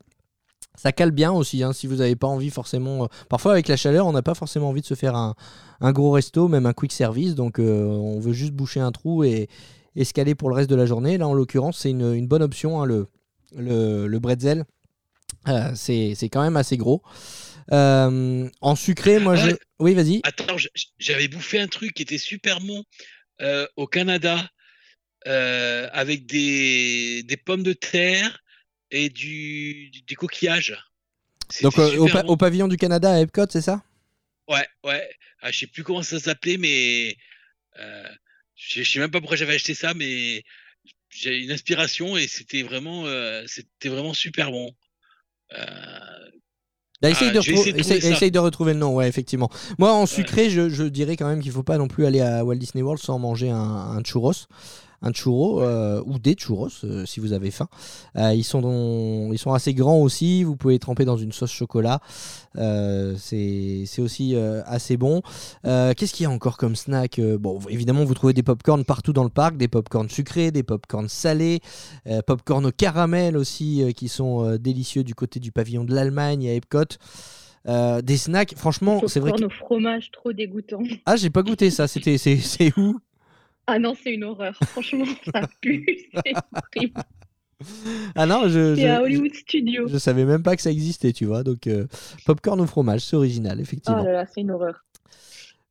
Ça cale bien aussi, hein, si vous n'avez pas envie forcément. euh, Parfois, avec la chaleur, on n'a pas forcément envie de se faire un, un gros resto, même un quick service. Donc, euh, on veut juste boucher un trou et, et se caler pour le reste de la journée. Là, en l'occurrence, c'est une, une bonne option, hein, le, le, le bretzel. Euh, c'est quand même assez gros. Euh, en sucré, moi, je. Oui, vas-y. Attends, j'avais bouffé un truc qui était super bon au Canada avec des, des pommes de terre et du, du- des coquillages. Donc, euh, au, super pa- bon. au pavillon du Canada à Epcot, c'est ça? Ouais, ouais. Ah, je sais plus comment ça s'appelait, mais euh, je sais même pas pourquoi j'avais acheté ça, mais j'ai une inspiration et c'était vraiment, euh, c'était vraiment super bon. Bah, essaye, Ah, de essayer de essaye- de retrouver le nom, ouais, effectivement. Moi, en sucré, je, je dirais quand même qu'il faut pas non plus aller à Walt Disney World sans manger un, un churros. Un churro euh, ou des churros euh, si vous avez faim. Euh, ils, sont dans- ils sont assez grands aussi. Vous pouvez les tremper dans une sauce chocolat. C'est aussi assez bon. Qu'est-ce qu'il y a encore comme snack Bon, évidemment, vous trouvez des pop-corn partout dans le parc, des pop-corn sucrés, des pop-corn salés, euh, pop-corn au caramel aussi qui sont délicieux du côté du pavillon de l'Allemagne à Epcot. Euh, des snacks, franchement, c'est vrai que. Fromage, trop dégoûtant. Ah, j'ai pas goûté ça. C'était, c'est où? Ah non, c'est une horreur. Franchement, ça pue. C'est horrible. Ah non, je, C'est à je, Hollywood Studio. je, je savais même pas que ça existait, tu vois. Donc, euh, popcorn au fromage, c'est original, Oh effectivement. là là, c'est une horreur.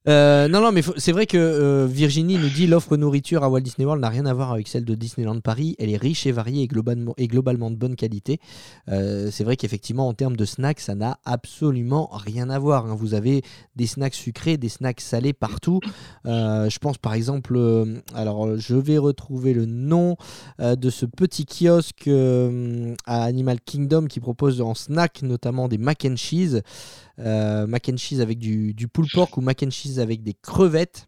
Euh, non, non, mais c'est vrai que euh, Virginie nous dit l'offre nourriture à Walt Disney World n'a rien à voir avec celle de Disneyland Paris. Elle est riche et variée et globalement, de bonne qualité. Euh, c'est vrai qu'effectivement, en termes de snacks, ça n'a absolument rien à voir. hein. Vous avez des snacks sucrés, des snacks salés partout. Je pense par exemple, alors je vais retrouver le nom de ce petit kiosque à Animal Kingdom qui propose en snack notamment des mac and cheese. Euh, mac and cheese avec du, du pulled pork ou mac and cheese avec des crevettes.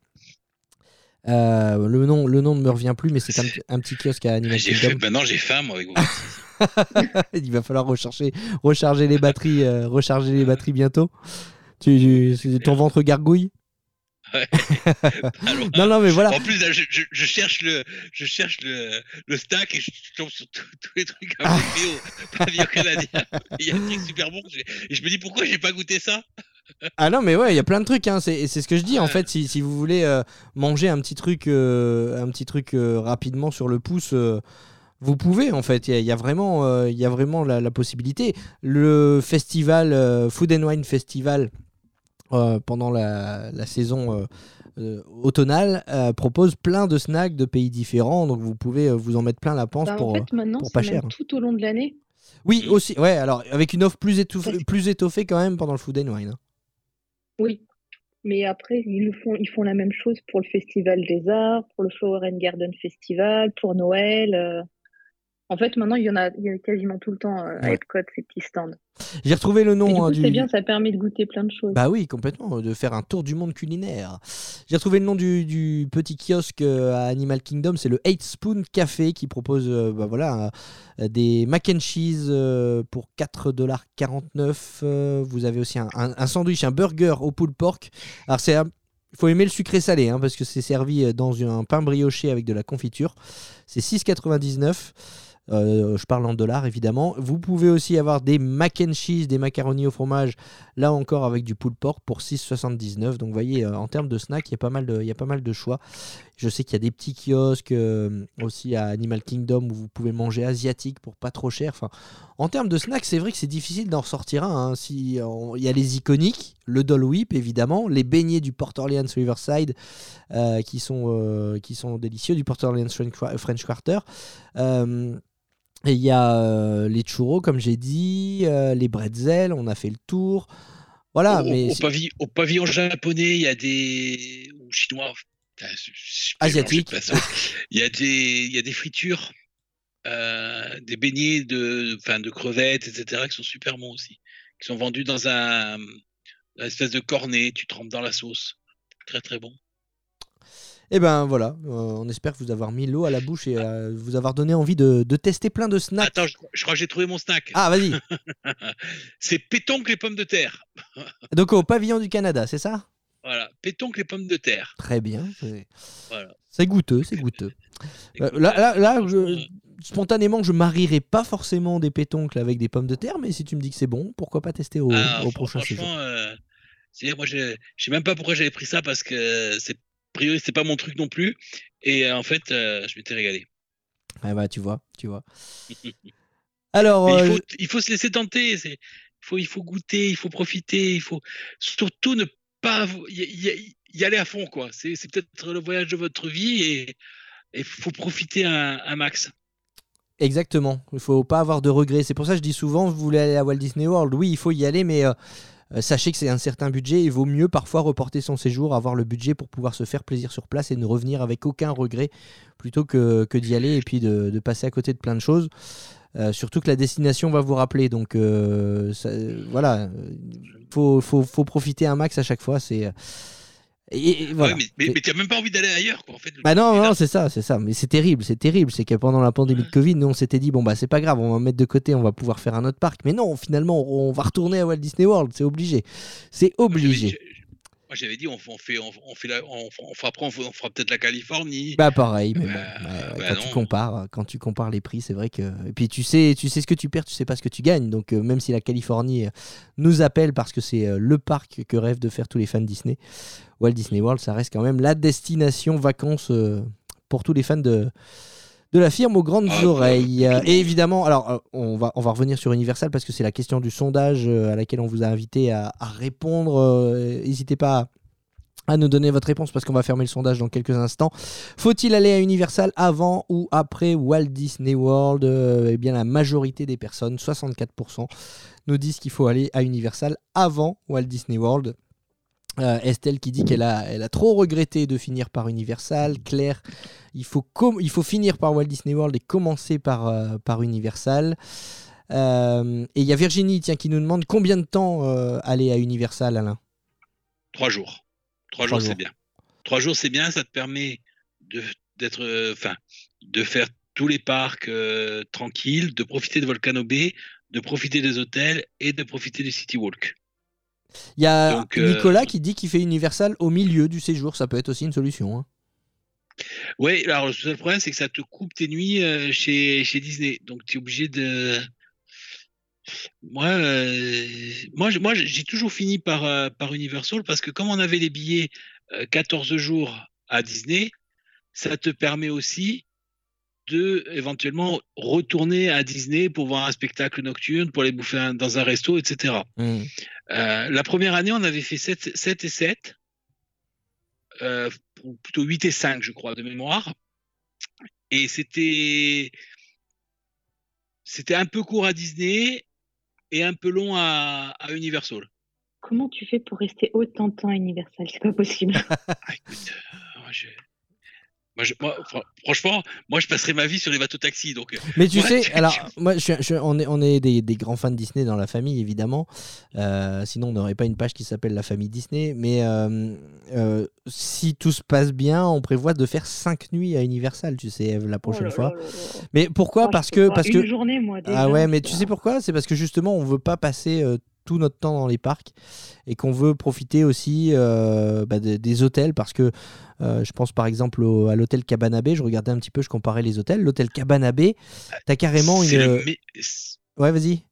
Euh, le, nom, le nom ne me revient plus, mais c'est un, un petit kiosque à Animal Kingdom. maintenant j'ai faim moi avec. Il va falloir recharger, recharger les batteries, euh, recharger les batteries bientôt. Tu, tu- ton ventre gargouille? Alors, Non, non, mais voilà. En plus, je, je- je cherche le, je cherche le, le stack et je tombe sur tous les trucs canadien. Il y a un truc super bon. Et je me dis pourquoi j'ai pas goûté ça? Ah non, mais ouais, il y a plein de trucs. Hein. C'est ce que je dis en fait. Si, si vous voulez euh, manger un petit truc, euh, un petit truc euh, rapidement sur le pouce, vous pouvez en fait. Il y, a- il y a vraiment, euh, il y a vraiment la, la possibilité. Le festival euh, Food and Wine Festival euh, pendant la, la saison. euh, euh, automnale propose plein de snacks de pays différents donc vous pouvez vous en mettre plein la panse Bah, pour en fait, maintenant, pour pas même cher. tout au long de l'année. oui aussi ouais alors avec une offre plus étouffée plus étoffée quand même pendant le Food and Wine hein. Oui. Mais après, ils, font, ils font la même chose pour le Festival des Arts, pour le Flower and Garden Festival, pour Noël. En fait, maintenant, il y en a, il y a quasiment tout le temps euh, à Ouais. Epcot, ces petits stands. j'ai retrouvé le nom du hein, du c'est bien, ça permet de goûter plein de choses. Bah oui, complètement, de faire un tour du monde culinaire. J'ai retrouvé le nom du, du petit kiosque euh, à Animal Kingdom, c'est le 8 Spoon Café qui propose euh, bah voilà, euh, des mac and cheese pour 4,49$. Euh, vous avez aussi un, un- un sandwich, un burger au pulled pork. Alors c'est un- il faut aimer le sucré salé hein, parce que c'est servi dans un pain brioché avec de la confiture. C'est 6,99. Euh, je parle en dollars évidemment. Vous pouvez aussi avoir des mac and cheese, des macaronis au fromage, là encore avec du pulled pork pour 6,79. Donc vous voyez, euh, en termes de snack, il y, a pas mal de- choix. Je sais qu'il y a des petits kiosques euh, aussi à Animal Kingdom où vous pouvez manger asiatique pour pas trop cher. Enfin, en termes de snack, c'est vrai que c'est difficile d'en ressortir un. hein. Il y a les iconiques, le Dole Whip évidemment, les beignets du Port Orleans Riverside qui, sont, délicieux, du Port Orleans French Quarter. Et il y a euh, les churros, comme j'ai dit, euh, les bretzels, on a fait le tour. Voilà, au, mais au pavillon japonais, il y a des ou chinois. Asiatique. Il y a des, il y a des fritures. euh, des beignets de, enfin, de crevettes, etc., qui sont super bons aussi. Qui sont vendus dans un, une espèce de cornet, tu trempes dans la sauce. Très très bon. Et ben voilà, euh, on espère vous avoir mis l'eau à la bouche et euh, vous avoir donné envie de, de tester plein de snacks. Attends, je, je crois que j'ai trouvé mon snack. Ah, vas-y. C'est pétonque les pommes de terre. Donc au pavillon du Canada, c'est ça? Voilà, pétonque les pommes de terre. Très bien. C'est Voilà. c'est goûteux, c'est goûteux. Euh, là, là, là, euh, je- spontanément, je marierai pas forcément des pétoncles avec des pommes de terre, mais si tu me dis que c'est bon, pourquoi pas tester au, ah, au prochain franchement, euh, c'est moi je je sais même pas pourquoi j'avais pris ça parce que c'est priori c'est pas mon truc non plus et euh, en fait euh, je m'étais régalé. Ah bah tu vois, tu vois. Alors, il euh, faut il faut se laisser tenter, il faut il faut goûter, il faut profiter, il faut surtout ne pas y, y- y aller à fond quoi. C'est peut-être le voyage de votre vie et il faut profiter un, un max. Exactement. Il faut pas avoir de regrets. C'est pour ça que je dis souvent, vous voulez aller à Walt Disney World, oui, il faut y aller, mais euh, sachez que c'est un certain budget. Il vaut mieux parfois reporter son séjour, avoir le budget pour pouvoir se faire plaisir sur place et ne revenir avec aucun regret, plutôt que, d'y aller et puis de, passer à côté de plein de choses. Euh, surtout que la destination va vous rappeler. Donc euh, voilà, il faut, profiter un max à chaque fois. Et, et voilà. Ouais, mais même pas envie d'aller ailleurs quoi en fait. bah non, c'est non, c'est ça, c'est ça. Mais c'est terrible, c'est terrible. C'est que pendant la pandémie de Covid, nous on s'était dit bon bah c'est pas grave, on va mettre de côté, on va pouvoir faire un autre parc. Mais non, finalement on va retourner à Walt Disney World, c'est obligé, c'est j'avais- obligé. Moi j'avais dit on, fait- on fait on, on fait la, on, on fera après on fera, on fera peut-être la Californie. Bah pareil, mais bon, Bah, ouais, bah quand tu compares, quand tu compares les prix, c'est vrai que et puis tu sais, tu sais ce que tu perds, tu sais pas ce que tu gagnes. Donc euh, même si la Californie euh, nous appelle parce que c'est euh, le parc que rêvent de faire tous les fans Disney, Walt Disney World, ça reste quand même la destination vacances euh, pour tous les fans de de la firme aux grandes Ah, oreilles. Et évidemment, alors euh, on va on va revenir sur Universal parce que c'est la question du sondage euh, à laquelle on vous a invité à, à répondre. Euh, N'hésitez pas. à à nous donner votre réponse parce qu'on va fermer le sondage dans quelques instants. Faut-il aller à Universal avant ou après Walt Disney World? Euh, Eh bien, la majorité des personnes, 64%, nous disent qu'il faut aller à Universal avant Walt Disney World. Euh, Estelle qui dit qu'elle a, elle a trop regretté de finir par Universal. Claire, il faut, com- il faut finir par Walt Disney World et commencer par, euh, par Universal. Euh, et il y a Virginie tiens, qui nous demande combien de temps aller à Universal, Alain? Trois jours. Trois, Trois jours, jours. c'est bien. Trois jours, c'est bien. Ça te permet de d'être, enfin, de faire tous les parcs tranquilles, de profiter de Volcano Bay, de profiter des hôtels et de profiter du City Walk. Il y a Donc, euh, Nicolas qui dit qu'il fait Universal au milieu du séjour. Ça peut être aussi une solution. hein. Oui, alors le seul problème, c'est que ça te coupe tes nuits euh, chez, chez Disney. Donc, tu es obligé de. Moi, euh, moi, moi, j'ai toujours fini par, par Universal parce que comme on avait les billets euh, 14 jours à Disney, ça te permet aussi de éventuellement retourner à Disney pour voir un spectacle nocturne, pour aller bouffer un- dans un resto, etc. Mm. Euh, la première année, on avait fait 7, 7 et 7, euh, ou plutôt 8 et 5, je crois, de mémoire. Et c'était c'était un peu court à Disney et un peu long à, à Universal. Comment tu fais pour rester autant de temps à Universal? C'est pas possible. Ah, écoute, euh, moi, je- moi, je- moi, fran- franchement, moi, je passerai ma vie sur les bateaux taxis. Donc, euh, Mais tu Ouais, sais, alors, moi, je je on est, on est des, des grands fans de Disney dans la famille, évidemment. Euh, sinon, on n'aurait pas une page qui s'appelle La famille Disney. Mais euh, euh, si tout se passe bien, on prévoit de faire 5 nuits à Universal, tu sais, Eve, la prochaine Oh là fois. là là là. Mais pourquoi? Parce que. Parce une que journée, moi. Déjà, Ah ouais, mais tu sais pourquoi? C'est parce que justement, on veut pas passer euh, tout notre temps dans les parcs et qu'on veut profiter aussi euh, bah, des, des hôtels parce que euh, je pense par exemple au- à l'hôtel Cabana Bay. Je regardais un petit peu, je comparais les hôtels. L'hôtel Cabana Bay, t'as carrément une. le me- c'est Ouais, vas-y.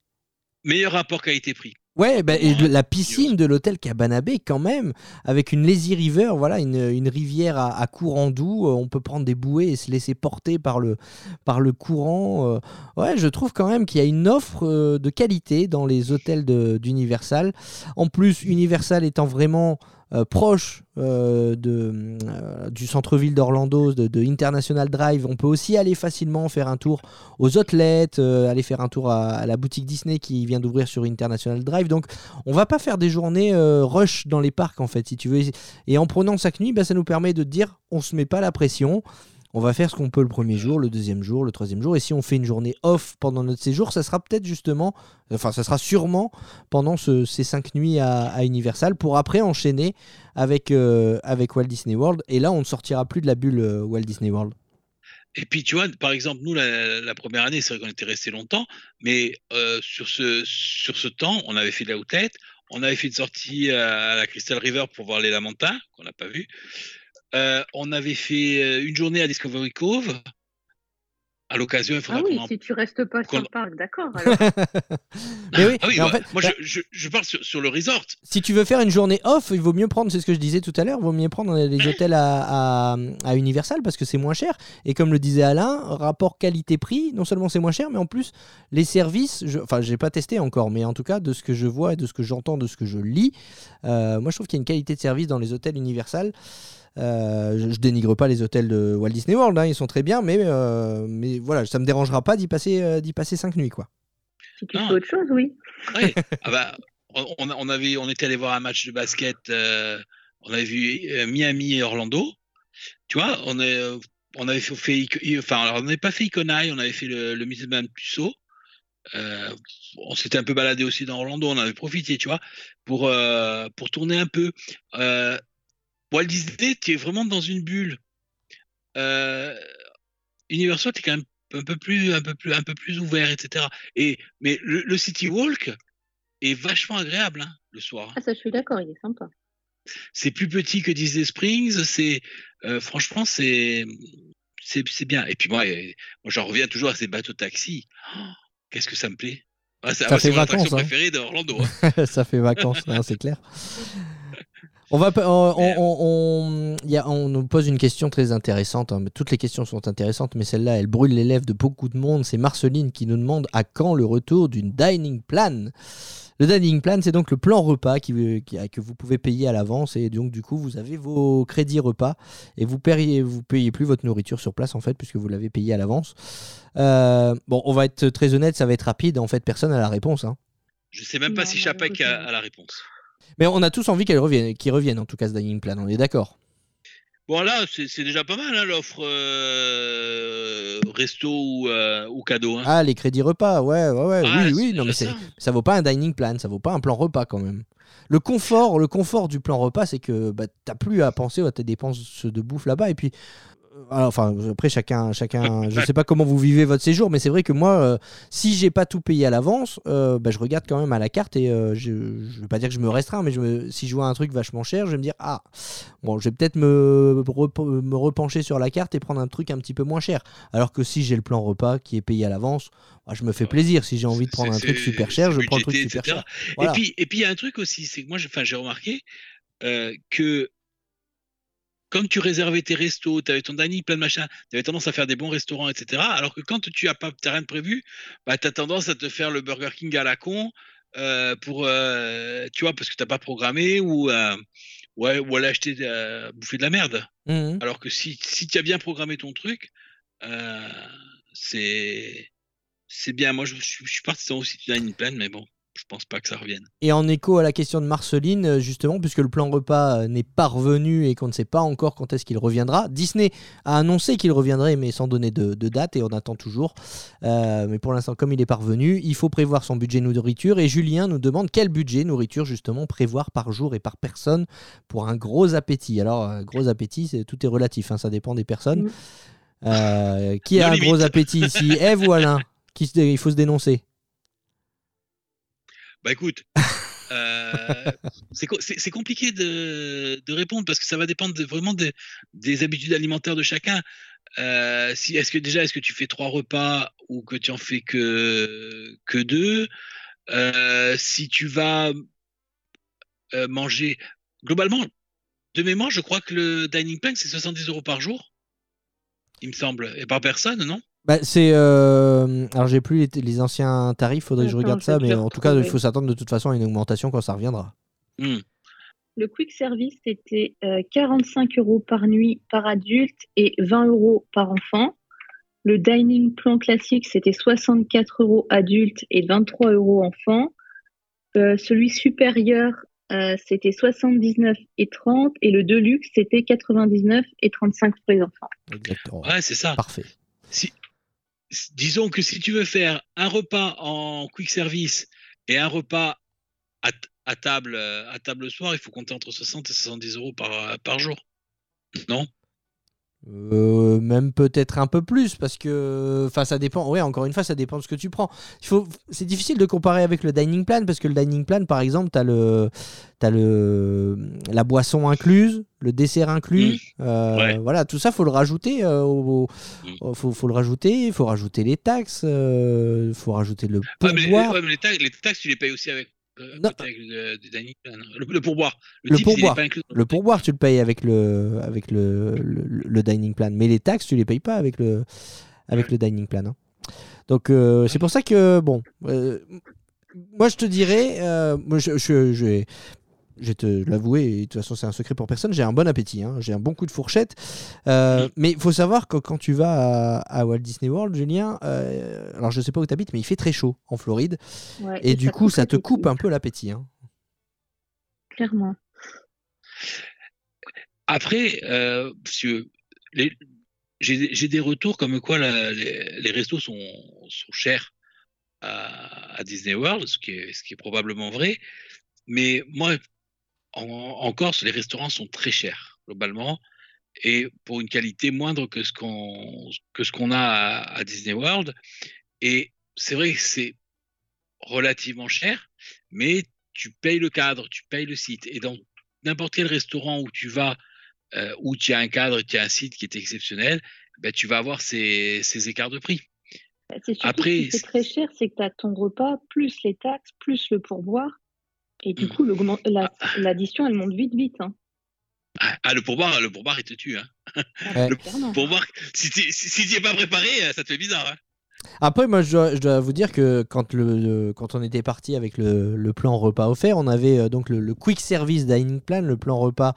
meilleur rapport qualité-prix. Ouais, bah, et la piscine de l'hôtel Cabana Bay, quand même, avec une lazy river, voilà, une, une rivière à, à courant doux, euh, on peut prendre des bouées et se laisser porter par le, par le courant. euh. Ouais, je trouve quand même qu'il y a une offre euh, de qualité dans les hôtels d'Universal. En plus, Universal étant vraiment euh, proche euh, euh, du centre-ville d'Orlando, de, International Drive, on peut aussi aller facilement faire un tour aux outlets, aller faire un tour à, la boutique Disney qui vient d'ouvrir sur International Drive. Donc, on va pas faire des journées rush dans les parcs en fait, si tu veux. Et en prenant chaque nuit, bah, ça nous permet de dire, on se met pas la pression. On va faire ce qu'on peut le premier jour, le deuxième jour, le troisième jour. Et si on fait une journée off pendant notre séjour, ça sera peut-être justement, enfin, ça sera sûrement pendant ce- ces cinq nuits à, Universal pour après enchaîner avec, euh, avec Walt Disney World. Et là, on ne sortira plus de la bulle euh, Walt Disney World. Et puis, tu vois, par exemple, nous, la, la première année, c'est vrai qu'on était resté longtemps, mais euh, sur, ce, temps, on avait fait de l'outlet, on avait fait une sortie à la Crystal River pour voir les Lamentins, qu'on n'a pas vu. Euh, on avait fait euh, une journée à Discovery Cove. À l'occasion, il Ah oui, si tu restes pas sur le parc, d'accord. Mais oui, Ah oui, mais en bah, fait, moi bah, je, je, je parle sur, sur le resort. si tu veux faire une journée off, il vaut mieux prendre, c'est ce que je disais tout à l'heure, il vaut mieux prendre les hôtels à, à, à Universal parce que c'est moins cher. Et comme le disait Alain, rapport qualité-prix, non seulement c'est moins cher, mais en plus, les services, je, enfin, j'ai pas testé encore, mais en tout cas, de ce que je vois et de ce que j'entends, de ce que je lis, euh, moi je trouve qu'il y a une qualité de service dans les hôtels Universal. Euh, je, je dénigre pas les hôtels de Walt Disney World, hein, ils sont très bien, mais, euh, mais voilà, ça me dérangera pas d'y passer, euh, d'y passer cinq nuits, quoi. si tu Ah. fais autre chose, oui. Ouais. ah bah, on, avait, on était allé voir un match de basket. euh, on avait vu Miami et Orlando. Tu vois, on, est, on avait fait, enfin, alors, on n'avait pas fait Iconai, on avait fait le, le musée de. Euh, on s'était un peu baladé aussi dans Orlando, on avait profité, tu vois, pour, euh, pour tourner un peu. Euh, Walt Disney, tu es vraiment dans une bulle. Euh, Universal, tu es quand même un peu plus, un peu plus, un peu plus ouvert, etc. Et, mais le, le City Walk est vachement agréable hein, le soir. Ah, ça, je suis d'accord, il est sympa. C'est plus petit que Disney Springs. C'est euh, franchement, c'est c'est bien. Et puis moi, euh, moi j'en reviens toujours à ces bateaux taxis. Oh, Qu'est-ce que ça me plaît. Ah, c'est Ça c'est fait mon attraction vacances, hein. préférée d'Orlando. hein. ça fait vacances, c'est clair. On, va, pas- on, on, on- on- y a- on nous pose une question très intéressante. hein, mais Toutes les questions sont intéressantes, mais celle-là, elle brûle les lèvres de beaucoup de monde. C'est Marceline qui nous demande à quand le retour d'une dining plan. Le dining plan, c'est donc le plan repas qui, qui- que vous pouvez payer à l'avance et donc du coup vous avez vos crédits repas et vous payez, vous payez plus votre nourriture sur place en fait puisque vous l'avez payé à l'avance. Euh, bon, on va être très honnête, ça va être rapide. En fait, personne n'a la réponse. hein. Je sais même pas Non, si écoute, a, a la réponse. Mais on a tous envie qu'elle revienne, qu'il revienne en tout cas ce dining plan, on est d'accord. Bon là, c'est c'est déjà pas mal hein, l'offre euh, resto ou, euh, ou cadeau. Hein. Ah, les crédits repas, ouais, ouais, ouais, Ah, oui, oui, non mais c'est, ça. ça vaut pas un dining plan, ça vaut pas un plan repas quand même. Le confort, le confort du plan repas, c'est que bah, t'as plus à penser à tes dépenses de bouffe là-bas et puis. Euh, alors, Enfin, après chacun, chacun, je sais pas comment vous vivez votre séjour, mais c'est vrai que moi, euh, si j'ai pas tout payé à l'avance, euh, bah, je regarde quand même à la carte et euh, je, je vais pas dire que je me restreins, mais je me- si je vois un truc vachement cher, je vais me dire ah, bon, je vais peut-être me, rep- me repencher sur la carte et prendre un truc un petit peu moins cher. Alors que si j'ai le plan repas qui est payé à l'avance, bah, je me fais plaisir. Si j'ai envie de prendre un truc super cher, je prends le truc super etc. cher. Voilà. Et puis et puis il y a un truc aussi, c'est que moi, j'ai remarqué euh, que quand tu réservais tes restos, tu avais ton dining, plein de machins, tu avais tendance à faire des bons restaurants, etc. Alors que quand tu as pas rien de prévu, bah, tu as tendance à te faire le Burger King à la con euh, pour, euh, tu vois, parce que t'as pas programmé ou, euh, ouais, ou aller acheter, bouffer de la merde. Mhm. Alors que si, si tu as bien programmé ton truc, c'est c'est bien. Moi, je, je, je suis partisan aussi du dining plan, mais bon, je pense pas que ça revienne. Et en écho à la question de Marceline, euh, justement, puisque le plan repas euh, n'est pas revenu et qu'on ne sait pas encore quand est-ce qu'il reviendra, Disney a annoncé qu'il reviendrait, mais sans donner de, de date, et on attend toujours. Euh, mais pour l'instant, comme il est parvenu, il faut prévoir son budget nourriture. Et Julien nous demande quel budget nourriture, justement, prévoir par jour et par personne pour un gros appétit. Alors, gros appétit, c'est- tout est relatif, hein, ça dépend des personnes. Euh, qui a un gros appétit ici Eve ou Alain? Qui se dé- Il faut se dénoncer. Bah écoute, euh, c'est co- c'est c'est compliqué de, de répondre parce que ça va dépendre de- vraiment des- des habitudes alimentaires de chacun. Euh, si, est-ce que déjà, est-ce que tu fais trois repas ou que tu en fais que, que deux? Euh, Si tu vas euh, manger, globalement, de mémoire, je crois que le dining plan, c'est 70 euros par jour, il me semble, et par personne, non? Bah, c'est euh, alors j'ai plus les, les anciens tarifs, faudrait que je regarde ça, mais en tout cas il faut s'attendre de toute façon à une augmentation quand ça reviendra. Hmm. Le quick service, c'était euh, 45 euros par nuit par adulte et 20 euros par enfant. Le dining plan classique, c'était 64 euros adulte et 23 euros enfant. Euh, celui supérieur euh, c'était 79 et 30 et le Deluxe, c'était 99 et 35 pour les enfants. Exactement. Ouais, c'est ça. Parfait. Si, disons que si tu veux faire un repas en quick service et un repas à, table euh, à table le soir, il faut compter entre 60 et 70 euros par jour. Non? Euh, même peut-être un peu plus parce que enfin ça dépend ouais encore une fois ça dépend de ce que tu prends. Il faut c'est difficile de comparer avec le dining plan parce que le dining plan par exemple tu as le t'as le la boisson incluse le dessert inclus euh, Ouais. voilà tout ça faut le rajouter euh, au, au- faut, faut le rajouter il faut rajouter les taxes faut rajouter le Ouais, mais, pourboire. ouais, mais les, taxes, les taxes, tu les payes aussi avec, euh, Non. avec le, pourboire. Le pourboire. pas inclus dans le pourboire tu le payes avec le avec le, le, dining plan mais les taxes tu les payes pas avec le avec le dining plan hein. donc euh, c'est pour ça que bon euh, moi je te dirais euh, moi je, je, je vais je vais te l'avouer, et de toute façon c'est un secret pour personne, j'ai un bon appétit, hein, j'ai un bon coup de fourchette. Euh, mais il faut savoir que quand tu vas à, à Walt Disney World, Julien, euh, alors je sais pas où tu habites, mais il fait très chaud en Floride. Ouais, Et, du coup, ça te coupe un peu l'appétit. hein. Clairement. Après, euh, j'ai j'ai des retours comme quoi la- les, les restos sont, sont chers à, à Disney World, ce qui, est, ce qui est probablement vrai. Mais moi, en, en Corse, les restaurants sont très chers, globalement, et pour une qualité moindre que ce qu'on qu'on a à, à Disney World. Et c'est vrai que c'est relativement cher, mais tu payes le cadre, tu payes le site. Et dans n'importe quel restaurant où tu vas, euh, où tu as un cadre, tu as un site qui est exceptionnel, ben, tu vas avoir ces, ces écarts de prix. Bah, Après, c'est très cher, c'est que tu as ton repas, plus les taxes, plus le pourboire. Et du coup, l'augment- la- l'addition, elle monte vite, vite. Hein. Ah, ah, le pourboire, le pourboire, il te tue. Hein. Ah, clairement. Pourboire, si tu si, si es pas préparé, ça te fait bizarre. Hein. Après, moi, je dois, je dois vous dire que quand, le, le- quand on était parti avec le, le plan repas offert, on avait euh, donc le, le quick service dining plan, le plan repas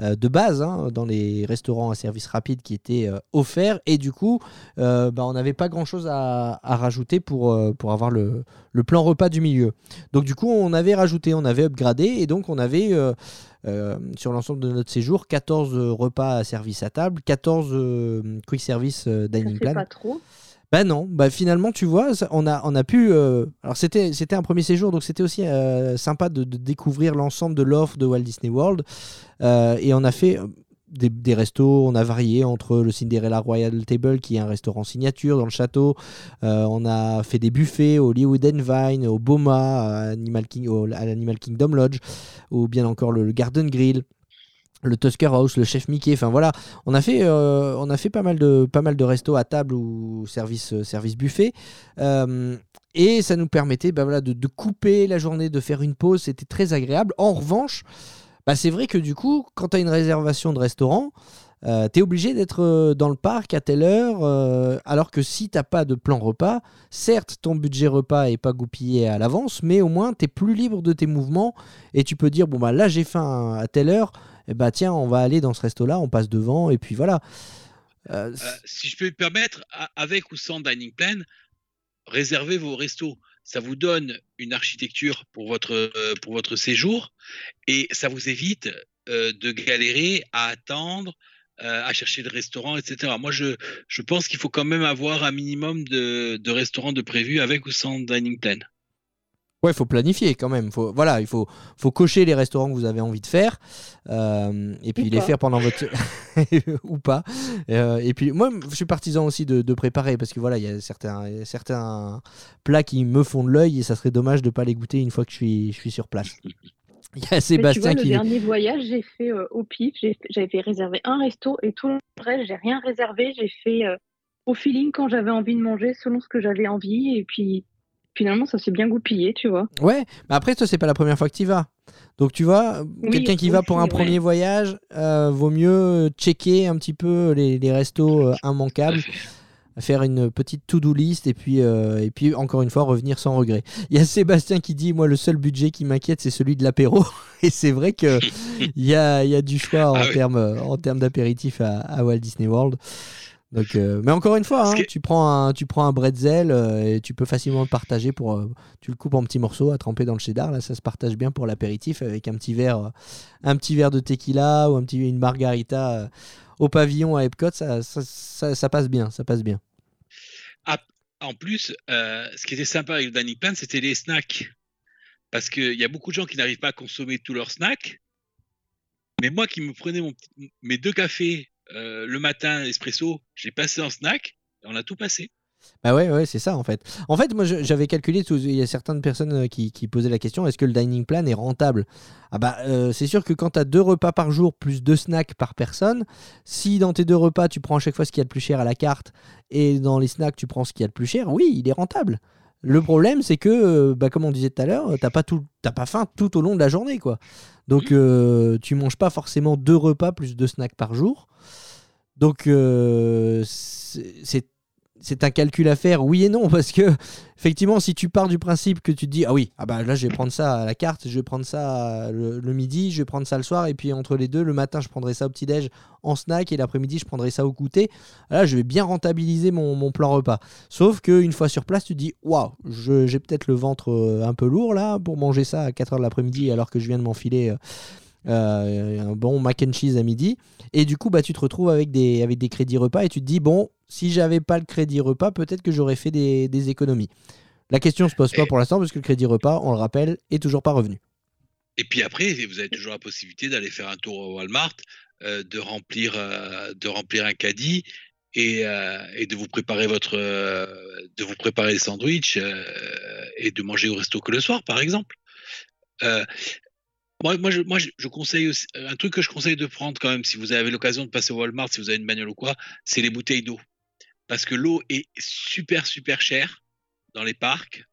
euh, de base hein, dans les restaurants à service rapide qui était euh, offert. Et du coup, bah, on n'avait pas grand-chose à, à rajouter pour, pour avoir le, plan repas du milieu. Donc du coup, on avait rajouté, on avait upgradé et donc on avait... euh, sur l'ensemble de notre séjour, 14 repas à service à table, 14 euh, quick service euh, dining plan. pas trop. Bah non, bah finalement tu vois, on a, on a pu... euh, alors c'était, c'était un premier séjour, donc c'était aussi euh, sympa de, découvrir l'ensemble de l'offre de Walt Disney World. Euh, et on a fait des, des restos, on a varié entre le Cinderella Royal Table, qui est un restaurant signature dans le château. On a fait des buffets au and Vine, au Boma, à, l'Animal Kingdom Lodge, ou bien encore le Garden Grill le Tusker House, le chef Mickey, enfin voilà, on a fait, euh, on a fait pas mal de, pas mal de restos à table ou service, euh, service buffet. Euh, et ça nous permettait bah, voilà, de, de couper la journée, de faire une pause, c'était très agréable. En revanche, bah, c'est vrai que du coup, quand tu as une réservation de restaurant, euh, tu es obligé d'être dans le parc à telle heure, alors que si t'as pas de plan repas, certes, ton budget repas est pas goupillé à l'avance, mais au moins, tu es plus libre de tes mouvements et tu peux dire, bon, bah là, j'ai faim à telle heure, et bah tiens, on va aller dans ce resto-là, on passe devant, et puis voilà. Euh, Euh, si je peux me permettre, avec ou sans dining plan, réservez vos restos. Ça vous donne une architecture pour votre, euh, pour votre séjour et ça vous évite de galérer à attendre, euh, à chercher le restaurant, etc. Moi, je, je pense qu'il faut quand même avoir un minimum de, de restaurants de prévu avec ou sans dining plan. Ouais, il faut planifier quand même. Faut, voilà, il faut, faut cocher les restaurants que vous avez envie de faire euh, et puis Ou les pas. faire pendant votre ou pas. Euh, et puis moi, je suis partisan aussi de, de préparer parce que voilà, il y a certains, il y a certains plats qui me font de l'œil et ça serait dommage de pas les goûter une fois que je suis, je suis sur place. Il y a Mais tu Sébastien vois, le qui. dernier voyage, j'ai fait euh, au pif. J'avais réservé un resto et tout le reste, j'ai rien réservé. J'ai fait au feeling quand j'avais envie de manger, selon ce que j'avais envie. Et puis finalement, ça s'est bien goupillé, tu vois. Ouais, mais après, toi, c'est pas la première fois que tu y vas. Donc, tu vois, Oui, quelqu'un qui va pour un ouais. premier voyage, euh, vaut mieux checker un petit peu les, les restos euh, immanquables. faire une petite to-do list et puis, euh, et puis encore une fois revenir sans regret. Il y a Sébastien qui dit moi le seul budget qui m'inquiète c'est celui de l'apéro et c'est vrai que il y a, y a du choix en Ah oui. termes en termes d'apéritif à, à Walt Disney World. Donc, euh, mais encore une fois, hein, tu, prends un, tu prends un bretzel euh, et tu peux facilement le partager pour. euh, tu le coupes en petits morceaux à tremper dans le cheddar. Là, ça se partage bien pour l'apéritif avec un petit verre, un petit verre de tequila ou un petit, une margarita au pavillon à Epcot. Ça, ça, ça- ça passe bien, ça passe bien. En plus, ce qui était sympa avec dining plan, c'était les snacks. Parce qu'il y a beaucoup de gens qui n'arrivent pas à consommer tous leurs snacks. Mais moi qui me prenais mon mes deux cafés euh, le matin, espresso, j'ai passé en snack. Et on a tout passé. Bah ouais, ouais, c'est ça en fait. En fait, moi j'avais calculé, il y a certaines personnes euh, qui, qui posaient la question est-ce que le dining plan est rentable? Ah bah euh, c'est sûr que quand tu as deux repas par jour plus deux snacks par personne, si dans tes deux repas tu prends à chaque fois ce qu'il y a de plus cher à la carte et dans les snacks tu prends ce qu'il y a de plus cher, oui, il est rentable. Le problème c'est que, euh, bah, comme on disait tout à l'heure, t'as pas, tout- t'as pas faim tout au long de la journée quoi. Donc euh, tu manges pas forcément deux repas plus deux snacks par jour. Donc euh, c'est c'est- un calcul à faire, oui et non, parce que effectivement, si tu pars du principe que tu te dis ah oui, ah bah là je vais prendre ça à la carte, je vais prendre ça le, midi, je vais prendre ça le soir, et puis entre les deux, le matin je prendrai ça au petit déj en snack et l'après-midi je prendrai ça au goûter. Là, je vais bien rentabiliser mon, plan repas. Sauf qu'une fois sur place, tu te dis waouh, j'ai peut-être le ventre euh, un peu lourd là pour manger ça à 4h de l'après-midi alors que je viens de m'enfiler. euh, un bon mac and cheese à midi. Et du coup bah tu te retrouves avec des avec des crédits repas et tu te dis bon si j'avais pas le crédit repas peut-être que j'aurais fait des, des économies. La question se pose pas pour l'instant parce que le crédit repas on le rappelle est toujours pas revenu. Et puis après, vous avez toujours la possibilité d'aller faire un tour au Walmart, euh, de, remplir, euh, de remplir un caddie et, euh, et de vous préparer votre, euh, de vous préparer les sandwichs euh, et de manger au resto que le soir, par exemple. Euh, moi, moi, je, moi je, je conseille aussi, un truc que je conseille de prendre quand même, si vous avez l'occasion de passer au Walmart, si vous avez une bagnole ou quoi, c'est les bouteilles d'eau. Parce que l'eau est super, super chère dans les parcs.